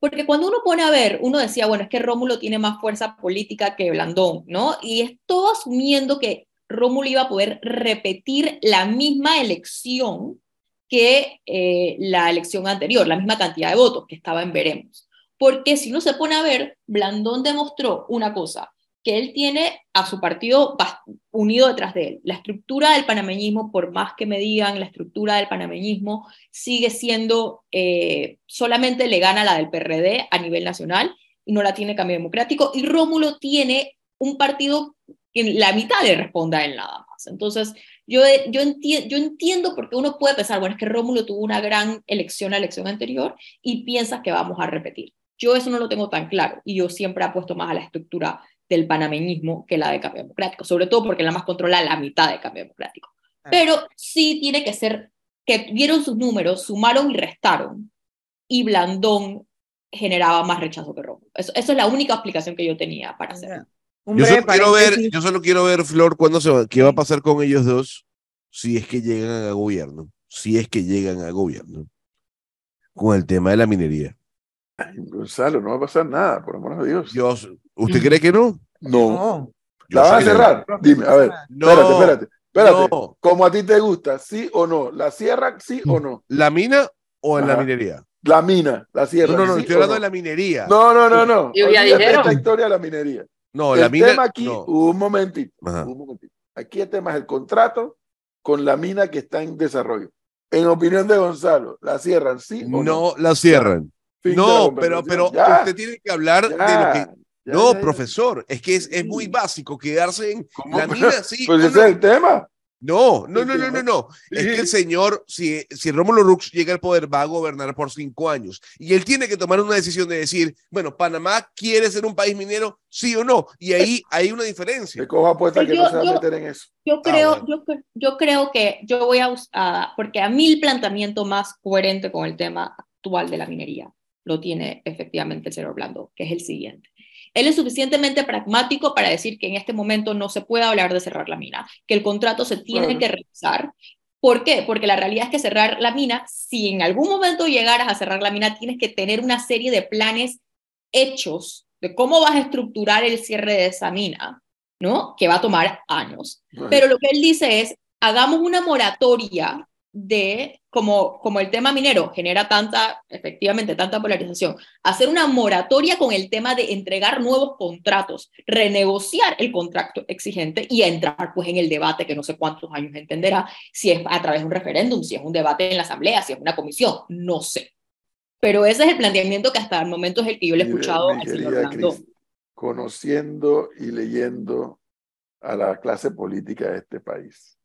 [SPEAKER 5] Porque cuando uno pone a ver, uno decía, bueno, es que Rómulo tiene más fuerza política que Blandón, ¿no? Y es todo asumiendo que Rómulo iba a poder repetir la misma elección que eh, la elección anterior, la misma cantidad de votos que estaba en veremos. Porque si uno se pone a ver, Blandón demostró una cosa, que él tiene a su partido unido detrás de él. La estructura del panameñismo, por más que me digan, la estructura del panameñismo sigue siendo, eh, solamente le gana la del PRD a nivel nacional y no la tiene Cambio Democrático. Y Rómulo tiene un partido que la mitad le responda a él nada más. Entonces, yo, yo, enti- yo entiendo porque uno puede pensar, bueno, es que Rómulo tuvo una gran elección la elección anterior y piensas que vamos a repetir. Yo eso no lo tengo tan claro y yo siempre apuesto más a la estructura del panameñismo que la de Cambio Democrático, sobre todo porque la más controla la mitad de Cambio Democrático. Pero sí tiene que ser que vieron sus números, sumaron y restaron, y Blandón generaba más rechazo que Rómulo. Eso, eso es la única explicación que yo tenía para hacer.
[SPEAKER 1] Un
[SPEAKER 8] Yo solo, quiero ver, yo solo quiero ver, Flor, cuándo se va, qué va a pasar con ellos dos si es que llegan a gobierno. Si es que llegan a gobierno. Con el tema de la minería.
[SPEAKER 2] Ay, Gonzalo, no va a pasar nada, por amor de Dios.
[SPEAKER 8] Dios, ¿usted cree que no?
[SPEAKER 2] no.
[SPEAKER 1] No,
[SPEAKER 8] Yo
[SPEAKER 2] ¿La van a cerrar? Dime, a ver.
[SPEAKER 8] No,
[SPEAKER 2] espérate, espérate. Espérate.
[SPEAKER 8] no.
[SPEAKER 2] Como a ti te gusta, ¿sí o no? ¿La cierran, sí o no?
[SPEAKER 8] ¿La mina o en la minería?
[SPEAKER 2] La mina, la
[SPEAKER 8] No,
[SPEAKER 2] cierran.
[SPEAKER 8] no, no,
[SPEAKER 2] ¿sí
[SPEAKER 8] estoy hablando
[SPEAKER 2] no?
[SPEAKER 8] de la minería.
[SPEAKER 2] No, no, no, no.
[SPEAKER 4] Y ya dijeron.
[SPEAKER 2] esta historia de la minería.
[SPEAKER 8] No,
[SPEAKER 2] el
[SPEAKER 8] la mina.
[SPEAKER 2] tema aquí,
[SPEAKER 8] no.
[SPEAKER 2] un momentito, un momentito. Aquí el tema es el contrato con la mina que está en desarrollo. En opinión de Gonzalo, ¿la cierran, sí o no?
[SPEAKER 8] No la cierran.
[SPEAKER 2] Fin
[SPEAKER 8] No, pero, pero
[SPEAKER 2] Ya,
[SPEAKER 8] usted tiene que hablar de lo
[SPEAKER 2] ya,
[SPEAKER 8] que.
[SPEAKER 2] ya,
[SPEAKER 8] No,
[SPEAKER 2] ya, ya.
[SPEAKER 8] profesor, es que es, es muy básico quedarse en
[SPEAKER 2] ¿Cómo?
[SPEAKER 8] la mina, sí. *laughs*
[SPEAKER 2] Pues ese es el tema.
[SPEAKER 8] No, no, no, no, no, no. Es que el señor, si, si Rómulo Rux llega al poder, va a gobernar por cinco años. Y él tiene que tomar una decisión de decir, bueno, Panamá quiere ser un país minero, sí o no. Y ahí hay una diferencia.
[SPEAKER 2] Se coja apuesta que
[SPEAKER 5] Yo-
[SPEAKER 2] no se va
[SPEAKER 5] yo-
[SPEAKER 2] a meter en eso.
[SPEAKER 5] Yo
[SPEAKER 8] Ah,
[SPEAKER 5] creo,
[SPEAKER 8] bueno.
[SPEAKER 5] yo, cre- yo creo que yo voy a usar, porque a mí el planteamiento más coherente con el tema actual de la minería lo tiene efectivamente el señor Blando, que es el siguiente. Él es suficientemente pragmático para decir que en este momento no se puede hablar de cerrar la mina, que el contrato se tiene que revisar. ¿Por qué? Porque la realidad es que cerrar la mina, si en algún momento llegaras a cerrar la mina, tienes que tener una serie de planes hechos de cómo vas a estructurar el cierre de esa mina, ¿no? Que va a tomar años. Pero lo que él dice es, hagamos una moratoria de, como, como el tema minero genera tanta, efectivamente, tanta polarización, hacer una moratoria con el tema de entregar nuevos contratos, renegociar el contrato exigente y entrar pues en el debate que no sé cuántos años entenderá, si es a través de un referéndum, si es un debate en la asamblea, si es una comisión, no sé. Pero ese es el planteamiento que hasta el momento es el que yo le he escuchado al señor.
[SPEAKER 2] Cris, conociendo y leyendo a la clase política de este país,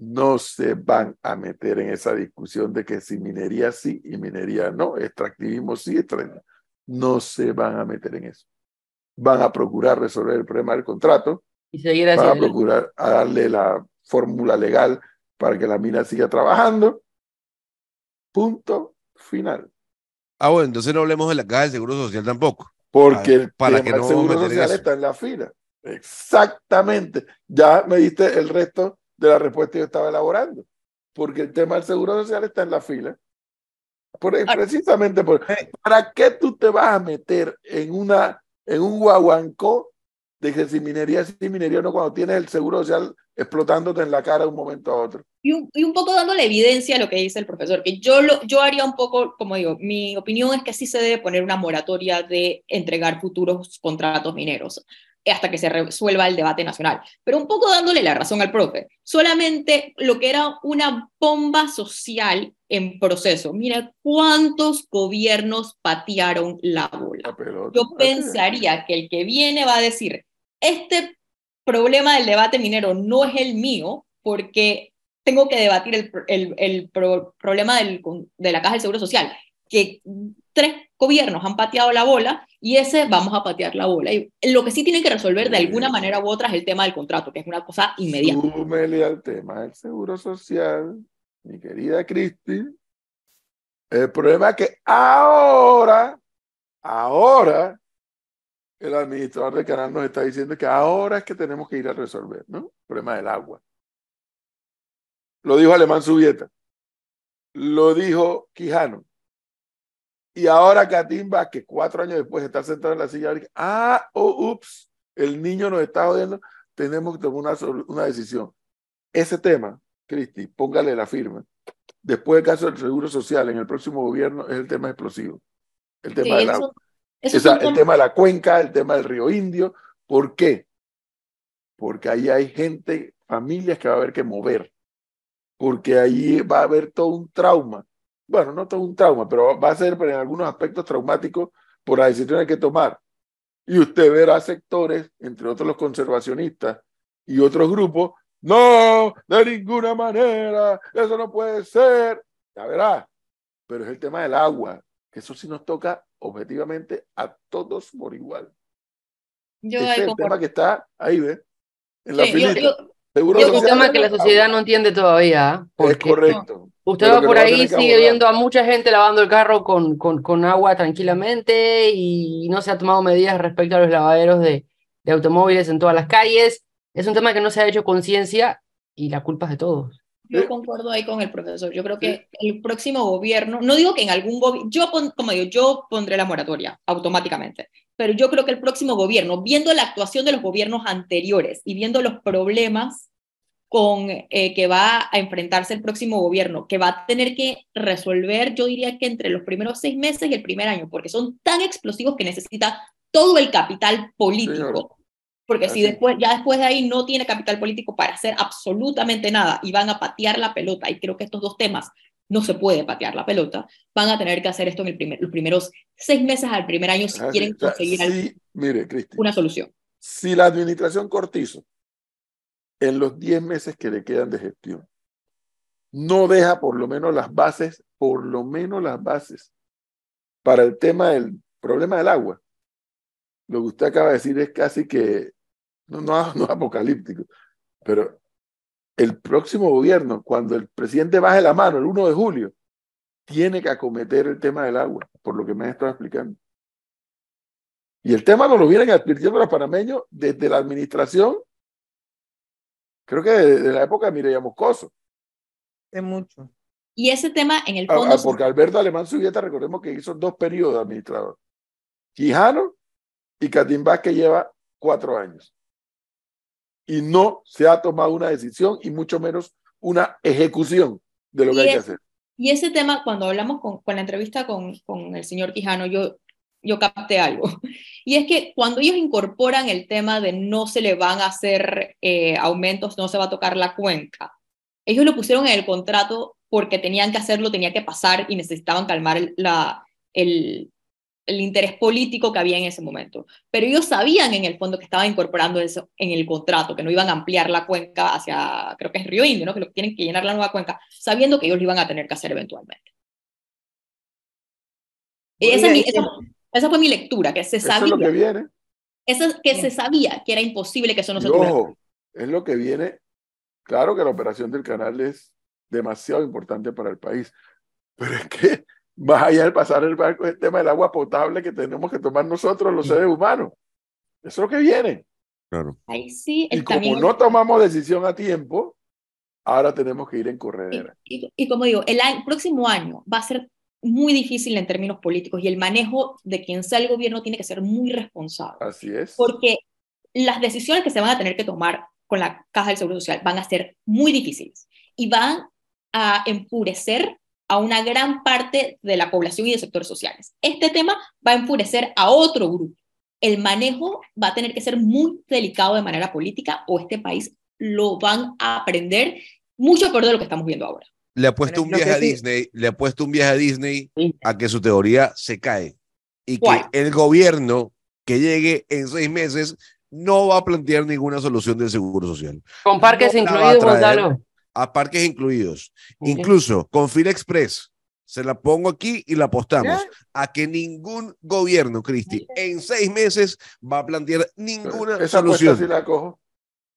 [SPEAKER 2] no se van a meter en esa discusión de que si minería sí y minería no, extractivismo sí, extractivismo. No se van a meter en eso. Van a procurar resolver el problema del contrato,
[SPEAKER 4] Y seguir
[SPEAKER 2] van a procurar a darle la fórmula legal para que la mina siga trabajando. Punto final.
[SPEAKER 8] Ah, bueno, entonces no hablemos de la caja del Seguro Social tampoco.
[SPEAKER 2] Porque el
[SPEAKER 8] para
[SPEAKER 2] tema
[SPEAKER 8] que no
[SPEAKER 2] seguro social
[SPEAKER 8] eso.
[SPEAKER 2] está en la fila. Exactamente. Ya me diste el resto de la respuesta que yo estaba elaborando, porque el tema del seguro social está en la fila. Por, precisamente por, ¿para qué tú te vas a meter en, una, en un guaguancó de que si minería sí, minería no, cuando tienes el seguro social explotándote en la cara de un momento a otro?
[SPEAKER 5] Y un, y un poco dándole evidencia a lo que dice el profesor, que yo, lo, yo haría un poco, como digo, mi opinión es que sí se debe poner una moratoria de entregar futuros contratos mineros hasta que se resuelva el debate nacional. Pero un poco dándole la razón al profe, solamente lo que era una bomba social en proceso. Mira cuántos gobiernos patearon la bola. Yo pensaría que el que viene va a decir, este problema del debate minero no es el mío porque tengo que debatir el, el, el problema del, de la caja del Seguro Social, que tres gobiernos han pateado la bola y ese vamos a patear la bola. Y lo que sí tienen que resolver de alguna manera u otra es el tema del contrato, que es una cosa inmediata.
[SPEAKER 2] Súmele al tema del seguro social, mi querida Cristi. El problema es que ahora, ahora, el administrador del canal nos está diciendo que ahora es que tenemos que ir a resolver, ¿no? El problema del agua. Lo dijo Alemán Subieta. Lo dijo Quijano. Y ahora Catimba, que cuatro años después de estar sentado en la silla, ah, oh, ups, el niño nos está jodiendo, tenemos que tomar una, una decisión. Ese tema, Cristi, póngale la firma. Después del caso del Seguro Social, en el próximo gobierno, es el tema explosivo. El tema, de, la, el tema de la cuenca, el tema del río Indio. ¿Por qué? Porque ahí hay gente, familias que va a haber que mover. Porque ahí va a haber todo un trauma bueno, no todo un trauma, pero va a ser en algunos aspectos traumáticos por las decisiones que tomar. Y usted verá sectores, entre otros los conservacionistas y otros grupos, no, de ninguna manera, eso no puede ser. Ya verá, pero es el tema del agua, que eso sí nos toca objetivamente a todos por igual.
[SPEAKER 5] Yo
[SPEAKER 2] es el tema que está ahí, ¿ves?
[SPEAKER 5] En la sí,
[SPEAKER 4] Seguro es un tema que la sociedad no entiende todavía. ¿ah?
[SPEAKER 2] Es correcto.
[SPEAKER 4] Usted va por ahí, sigue viendo a mucha gente lavando el carro con, con, con, agua tranquilamente y no se ha tomado medidas respecto a los lavaderos de, de automóviles en todas las calles. Es un tema que no se ha hecho conciencia y la culpa es de todos.
[SPEAKER 5] Yo concuerdo ahí con el profesor. Yo creo que el próximo gobierno, no digo que en algún gobierno, yo como digo, yo pondré la moratoria automáticamente, pero yo creo que el próximo gobierno, viendo la actuación de los gobiernos anteriores y viendo los problemas con eh, que va a enfrentarse el próximo gobierno, que va a tener que resolver, yo diría que entre los primeros seis meses y el primer año, porque son tan explosivos que necesita todo el capital político. Porque si después, ya después de ahí no tiene capital político para hacer absolutamente nada y van a patear la pelota, y creo que estos dos temas no se puede patear la pelota, van a tener que hacer esto en el primer, los primeros seis meses al primer año si ah, quieren conseguir
[SPEAKER 2] mire,
[SPEAKER 5] una solución.
[SPEAKER 2] Si la administración Cortizo, en los diez meses que le quedan de gestión, no deja por lo menos las bases, por lo menos las bases, para el tema del problema del agua, lo que usted acaba de decir es casi que no, no, *laughs* no apocalíptico, pero el próximo gobierno, cuando el presidente baje la mano el 1 de julio, tiene que acometer el tema del agua, por lo que me han estado explicando. Y el tema nos lo vienen advirtiendo los panameños desde la administración, creo que desde la época de Mireya Moscoso.
[SPEAKER 1] De mucho.
[SPEAKER 5] Y ese tema en el
[SPEAKER 2] ah,
[SPEAKER 5] fondo...
[SPEAKER 2] Ah, porque Alberto Alemán Subieta, recordemos que hizo dos periodos de administrador. Quijano y Catimbá que lleva cuatro años. Y no se ha tomado una decisión y mucho menos una ejecución de lo que hay que hacer.
[SPEAKER 5] Y ese tema, cuando hablamos con, con la entrevista con, con, el señor Quijano, yo, yo capté algo. *laughs* Y es que cuando ellos incorporan el tema de no se le van a hacer eh, aumentos, no se va a tocar la cuenca, ellos lo pusieron en el contrato porque tenían que hacerlo, tenía que pasar y necesitaban calmar la, el, el interés político que había en ese momento. Pero ellos sabían en el fondo que estaban incorporando eso en el contrato, que no iban a ampliar la cuenca hacia, creo que es Río Indio, ¿no? que lo tienen que llenar la nueva cuenca, sabiendo que ellos lo iban a tener que hacer eventualmente. esa, esa, fue mi lectura, que se sabía.
[SPEAKER 2] Eso es lo que viene.
[SPEAKER 5] que se sabía que era imposible que eso no se
[SPEAKER 2] tuviera. Es lo que viene. Claro que la operación del canal es demasiado importante para el país, pero es que más allá de pasar el barco el tema del agua potable que tenemos que tomar nosotros los seres humanos. Eso es lo que viene.
[SPEAKER 8] Claro.
[SPEAKER 5] Ahí sí,
[SPEAKER 2] y como no tomamos decisión a tiempo, ahora tenemos que ir en corredera.
[SPEAKER 5] Y, y- y como digo, el año- próximo año va a ser muy difícil en términos políticos y el manejo de quien sea el gobierno tiene que ser muy responsable.
[SPEAKER 2] Así es.
[SPEAKER 5] porque las decisiones que se van a tener que tomar con la caja del Seguro Social van a ser muy difíciles y van a enfurecer a una gran parte de la población y de sectores sociales. Este tema va a enfurecer a otro grupo. El manejo va a tener que ser muy delicado de manera política o este país lo van a aprender mucho peor de lo que estamos viendo ahora.
[SPEAKER 8] Le ha puesto
[SPEAKER 1] Bueno,
[SPEAKER 8] un viaje a
[SPEAKER 1] sí-
[SPEAKER 8] Disney, le ha puesto un viaje a Disney
[SPEAKER 4] Sí.
[SPEAKER 8] a que su teoría se cae. Y que
[SPEAKER 5] ¿Cuál?
[SPEAKER 8] el gobierno que llegue en seis meses no va a plantear ninguna solución del seguro social.
[SPEAKER 4] Con parques
[SPEAKER 8] No
[SPEAKER 4] incluidos. Gonzalo.
[SPEAKER 8] A parques incluidos.
[SPEAKER 4] Ok.
[SPEAKER 8] Incluso con Fila Express. Se la pongo aquí y la apostamos
[SPEAKER 1] Ya.
[SPEAKER 8] a que ningún gobierno, Cristi, en seis meses va a plantear ninguna
[SPEAKER 2] Esa apuesta
[SPEAKER 8] solución.
[SPEAKER 2] sí la cojo.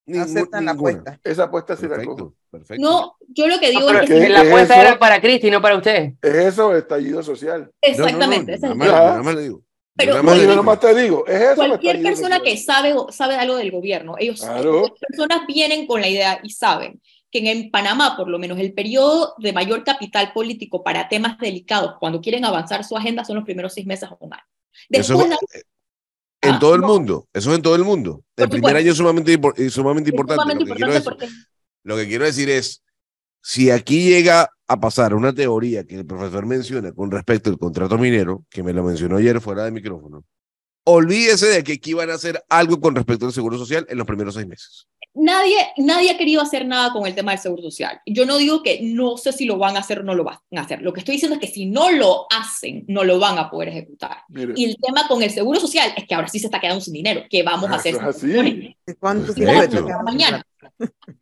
[SPEAKER 8] Ningún-
[SPEAKER 1] Aceptan la
[SPEAKER 8] ninguna.
[SPEAKER 1] apuesta.
[SPEAKER 2] Esa apuesta sí la
[SPEAKER 8] Perfecto,
[SPEAKER 2] cojo.
[SPEAKER 8] perfecto.
[SPEAKER 5] No, yo lo que digo
[SPEAKER 4] No, pero
[SPEAKER 5] es que
[SPEAKER 4] la
[SPEAKER 2] ¿Es
[SPEAKER 4] apuesta era para Cristi, no para usted.
[SPEAKER 2] Es eso, estallido social.
[SPEAKER 8] No, no, no,
[SPEAKER 5] exactamente, ese
[SPEAKER 8] nada más- nada más le digo.
[SPEAKER 5] Pero
[SPEAKER 8] nada más
[SPEAKER 2] No,
[SPEAKER 8] le
[SPEAKER 2] yo
[SPEAKER 8] digo.
[SPEAKER 2] nomás te digo, es eso.
[SPEAKER 5] cualquier persona
[SPEAKER 2] social.
[SPEAKER 5] que sabe, sabe algo del gobierno, ellos,
[SPEAKER 2] Claro.
[SPEAKER 5] las personas vienen con la idea y saben que en Panamá, por lo menos, el periodo de mayor capital político para temas delicados, cuando quieren avanzar su agenda, son los primeros seis meses o un año.
[SPEAKER 8] Eso
[SPEAKER 5] Después,
[SPEAKER 8] es- en
[SPEAKER 5] Ah,
[SPEAKER 8] todo el
[SPEAKER 5] no.
[SPEAKER 8] mundo, eso es en todo el mundo. El primer año es sumamente, sumamente importante.
[SPEAKER 5] sumamente
[SPEAKER 8] lo, que quiero
[SPEAKER 5] importante
[SPEAKER 8] decir,
[SPEAKER 5] porque
[SPEAKER 8] lo que quiero decir es, si aquí llega a pasar una teoría que el profesor menciona con respecto al contrato minero, que me lo mencionó ayer fuera de micrófono, olvídese de que aquí van a hacer algo con respecto al seguro social en los primeros seis meses.
[SPEAKER 5] nadie, nadie ha querido hacer nada con el tema del seguro social. Yo no digo que no sé si lo van a hacer o no lo van a hacer. Lo que estoy diciendo es que si no lo hacen, no lo van a poder ejecutar.
[SPEAKER 2] Mire,
[SPEAKER 5] Y el tema con el seguro social es que ahora sí se está quedando sin dinero. ¿Qué vamos a
[SPEAKER 2] Eso
[SPEAKER 5] hacer?
[SPEAKER 2] es así.
[SPEAKER 1] ¿De ¿Cuánto quedando?
[SPEAKER 5] Mañana.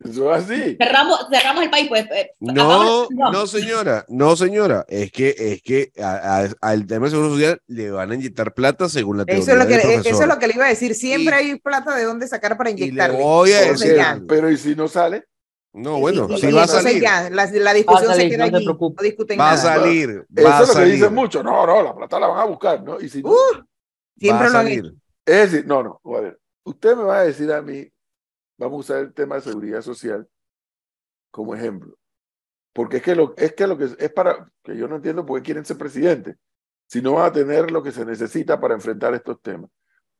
[SPEAKER 2] Eso es así.
[SPEAKER 5] Cerramos, cerramos el país, pues. eh,
[SPEAKER 8] No, no, señora, no, señora. Es que, es que a- a- al tema del seguro social le van a inyectar plata según la teoría
[SPEAKER 1] Eso es, lo que,
[SPEAKER 8] del
[SPEAKER 1] eso es lo que le iba a decir. Siempre
[SPEAKER 8] Y-
[SPEAKER 1] hay plata de dónde sacar para inyectarle.
[SPEAKER 8] voy a decir.
[SPEAKER 2] Pero ¿y si no sale?
[SPEAKER 8] No, bueno,
[SPEAKER 1] Y-
[SPEAKER 8] si
[SPEAKER 1] y
[SPEAKER 8] va a salir,
[SPEAKER 1] ya, la, la discusión
[SPEAKER 4] Va a salir,
[SPEAKER 1] se queda
[SPEAKER 4] no
[SPEAKER 1] allí. No discuten
[SPEAKER 8] va a
[SPEAKER 1] nada.
[SPEAKER 8] salir,
[SPEAKER 2] Eso
[SPEAKER 8] va a
[SPEAKER 2] es lo que
[SPEAKER 8] salir,
[SPEAKER 2] dicen muchos. No, no, la plata la van a buscar, ¿no? Y si no,
[SPEAKER 1] Uh,
[SPEAKER 8] va
[SPEAKER 1] siempre
[SPEAKER 8] a
[SPEAKER 1] lo han
[SPEAKER 8] salir.
[SPEAKER 1] hecho.
[SPEAKER 2] es decir, no, no, a ver, usted me va a decir a mí, vamos a usar el tema de seguridad social como ejemplo. Porque es que lo, es que lo que es para, que yo no entiendo por qué quieren ser presidente, si no van a tener lo que se necesita para enfrentar estos temas.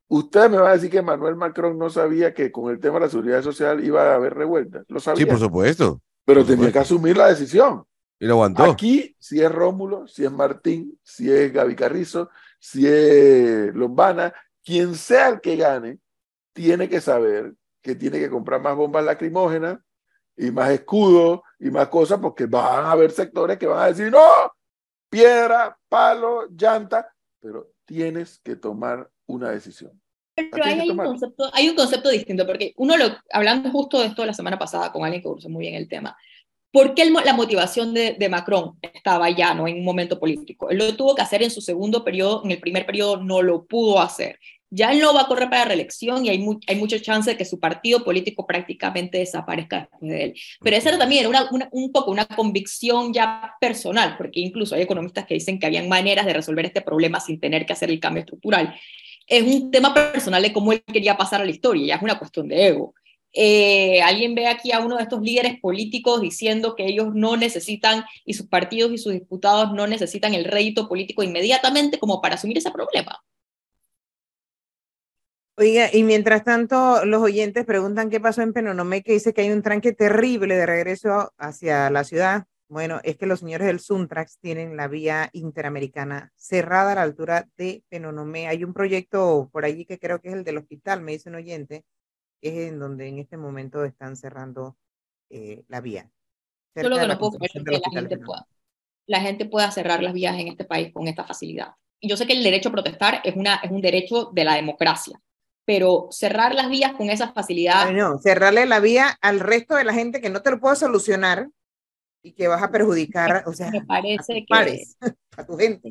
[SPEAKER 2] Usted me va a decir que Manuel Macron no sabía que con el tema de la seguridad social iba a haber revueltas. Lo sabía,
[SPEAKER 8] Sí, por supuesto.
[SPEAKER 2] pero
[SPEAKER 8] por
[SPEAKER 2] tenía que asumir la decisión.
[SPEAKER 8] Y lo aguantó.
[SPEAKER 2] Aquí, si es Rómulo, si es Martín, si es Gaby Carrizo, si es Lombana, quien sea el que gane, tiene que saber que tiene que comprar más bombas lacrimógenas y más escudos y más cosas, porque van a haber sectores que van a decir, no, piedra, palo, llanta, pero tienes que tomar una decisión.
[SPEAKER 5] Pero
[SPEAKER 2] que
[SPEAKER 5] hay un, concepto, hay un concepto distinto, porque uno lo, hablando justo de esto la semana pasada con alguien que conoce muy bien el tema, ¿por qué el la motivación de, de Macron estaba ya no en un momento político? Él lo tuvo que hacer en su segundo periodo, en el primer periodo no lo pudo hacer. Ya él no va a correr para reelección y hay, hay mucho chance de que su partido político prácticamente desaparezca después de él. Pero esa era también una, una- un poco una convicción ya personal, porque incluso hay economistas que dicen que habían maneras de resolver este problema sin tener que hacer el cambio estructural es un tema personal de cómo él quería pasar a la historia, ya es una cuestión de ego. Eh, alguien ve aquí a uno de estos líderes políticos diciendo que ellos no necesitan, y sus partidos y sus diputados no necesitan el rédito político inmediatamente como para asumir ese problema.
[SPEAKER 1] Oiga, y mientras tanto, los oyentes preguntan qué pasó en Penonomé, que dice que hay un tranque terrible de regreso hacia la ciudad. Bueno, es que los señores del Suntrax tienen la vía interamericana cerrada a la altura de Penonomé. Hay un proyecto por allí que creo que es el del hospital, me dice un oyente, que es en donde en este momento están cerrando eh, la vía.
[SPEAKER 5] Yo lo que no puedo creer es que la gente, pueda, la gente pueda cerrar las vías en este país con esta facilidad. Y yo sé que el derecho a protestar es, una, es un derecho de la democracia, pero cerrar las vías con esa facilidad...
[SPEAKER 1] Ay, no, cerrarle la vía al resto de la gente que no te lo puedo solucionar y que vas a perjudicar, o sea,
[SPEAKER 5] me
[SPEAKER 1] a
[SPEAKER 5] parece
[SPEAKER 1] tus
[SPEAKER 5] que...
[SPEAKER 1] pares, *laughs* a tu gente.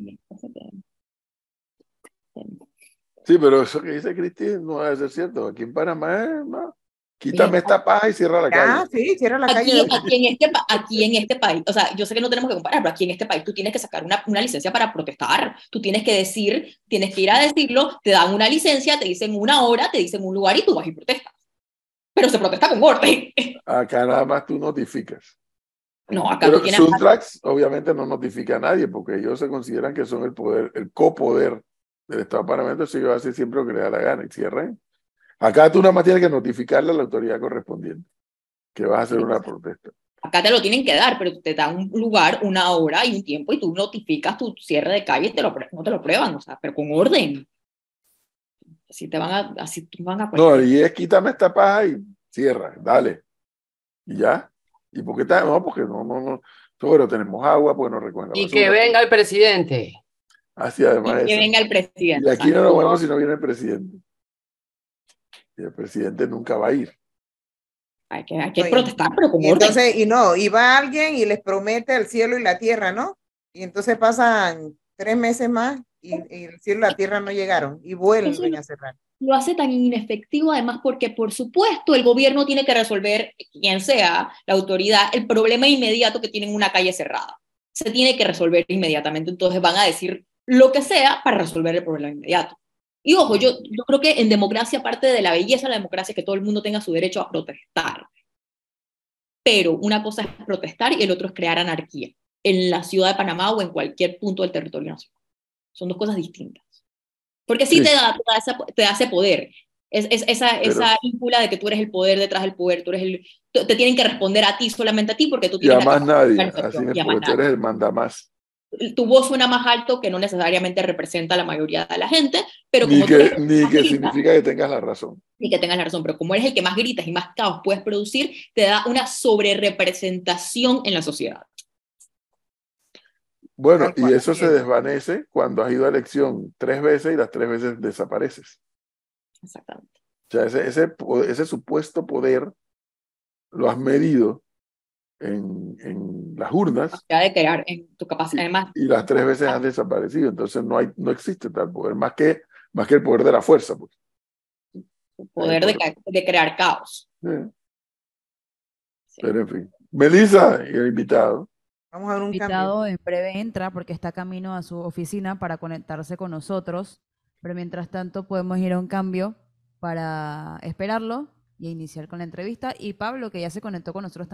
[SPEAKER 2] Sí, pero eso que dice Cristín no debe ser cierto. Aquí en Panamá, no. Quítame
[SPEAKER 5] Bien.
[SPEAKER 2] esta paja y cierra la calle.
[SPEAKER 1] sí, cierra la
[SPEAKER 5] Aquí,
[SPEAKER 1] calle.
[SPEAKER 5] aquí, en este, aquí en este país, o sea, yo sé que no tenemos que comparar, pero aquí en este país tú tienes que sacar una, una licencia para protestar, tú tienes que decir, tienes que ir a decirlo, te dan una licencia, te dicen una hora, te dicen un lugar y tú vas y protestas. pero se protesta con orden.
[SPEAKER 2] Acá nada más tú notificas.
[SPEAKER 5] No, acá
[SPEAKER 2] Pero
[SPEAKER 5] tú tienes...
[SPEAKER 2] Suntrax obviamente no notifica a nadie porque ellos se consideran que son el poder, el copoder del Estado de Panamá, entonces ellos hacen siempre lo que les da la gana y cierran. Acá tú nada más tienes que notificarle a la autoridad correspondiente que vas a hacer una protesta.
[SPEAKER 5] Acá te lo tienen que dar, pero te dan un lugar, una hora y un tiempo y tú notificas tu cierre de calle y te lo, no te lo prueban, o sea, pero con orden. Así te van a, así te van a
[SPEAKER 2] No, y es quítame esta paja y cierra, dale. Y ya. ¿Y por qué está? No, porque no, no, no. Pero tenemos agua, porque no recogen la
[SPEAKER 4] Y que venga el presidente.
[SPEAKER 2] Así además
[SPEAKER 5] y que
[SPEAKER 2] eso.
[SPEAKER 5] venga el
[SPEAKER 2] Y
[SPEAKER 5] presidente.
[SPEAKER 2] aquí no nos vemos si no viene el presidente. Y el presidente nunca va a ir.
[SPEAKER 5] Hay que, hay que
[SPEAKER 1] Oye,
[SPEAKER 5] protestar, pero con
[SPEAKER 1] Y entonces, y no, y va alguien y les promete el cielo y la tierra, ¿no? Y entonces pasan tres meses más y, y el cielo y la tierra no llegaron y vuelven a cerrar.
[SPEAKER 5] lo hace tan inefectivo además porque por supuesto el gobierno tiene que resolver, quien sea la autoridad, el problema inmediato que tienen una calle cerrada. Se tiene que resolver inmediatamente, entonces van a decir lo que sea para resolver el problema inmediato. Y ojo, yo, yo creo que en democracia parte de la belleza de la democracia es que todo el mundo tenga su derecho a protestar. Pero una cosa es protestar y el otro es crear anarquía en la ciudad de Panamá o en cualquier punto del territorio nacional. Son dos cosas distintas. Porque sí,
[SPEAKER 2] Sí.
[SPEAKER 5] Te, da, te, da esa- te da ese poder, es, es- esa,
[SPEAKER 2] Pero-
[SPEAKER 5] esa íncula de que tú eres el poder detrás del poder, tú eres el, te tienen que responder a ti, solamente a ti, porque tú
[SPEAKER 2] Y a
[SPEAKER 5] tienes
[SPEAKER 2] más nadie. Así es, porque tú eres el mandamás.
[SPEAKER 5] Tu voz suena más alto que no necesariamente representa a la mayoría de la gente, pero
[SPEAKER 2] Ni
[SPEAKER 5] como
[SPEAKER 2] que, ni que
[SPEAKER 5] grita,
[SPEAKER 2] significa que tengas la razón.
[SPEAKER 5] ni que tengas la razón, pero como eres el que más gritas y más caos puedes producir, te da una sobrerepresentación en la sociedad.
[SPEAKER 2] Bueno, y eso se
[SPEAKER 1] es.
[SPEAKER 2] desvanece cuando has ido a elección tres veces y las tres veces desapareces.
[SPEAKER 5] Exactamente.
[SPEAKER 2] O sea, ese, ese, po- ese supuesto poder lo has medido en, en las urnas
[SPEAKER 5] Capacidad de crear en tu capacidad, además,
[SPEAKER 2] y las tres veces han desaparecido. Entonces no, hay, no existe tal poder, más que, más que el poder de la fuerza. Pues.
[SPEAKER 5] tu poder de, de crear caos.
[SPEAKER 2] Eh,
[SPEAKER 5] Sí.
[SPEAKER 2] Pero en fin. Melissa y el invitado.
[SPEAKER 1] Vamos a ver un cambio.
[SPEAKER 3] invitado en breve entra porque está camino a su oficina para conectarse con nosotros, pero mientras tanto podemos ir a un cambio para esperarlo y iniciar con la entrevista. Y Pablo, que ya se conectó con nosotros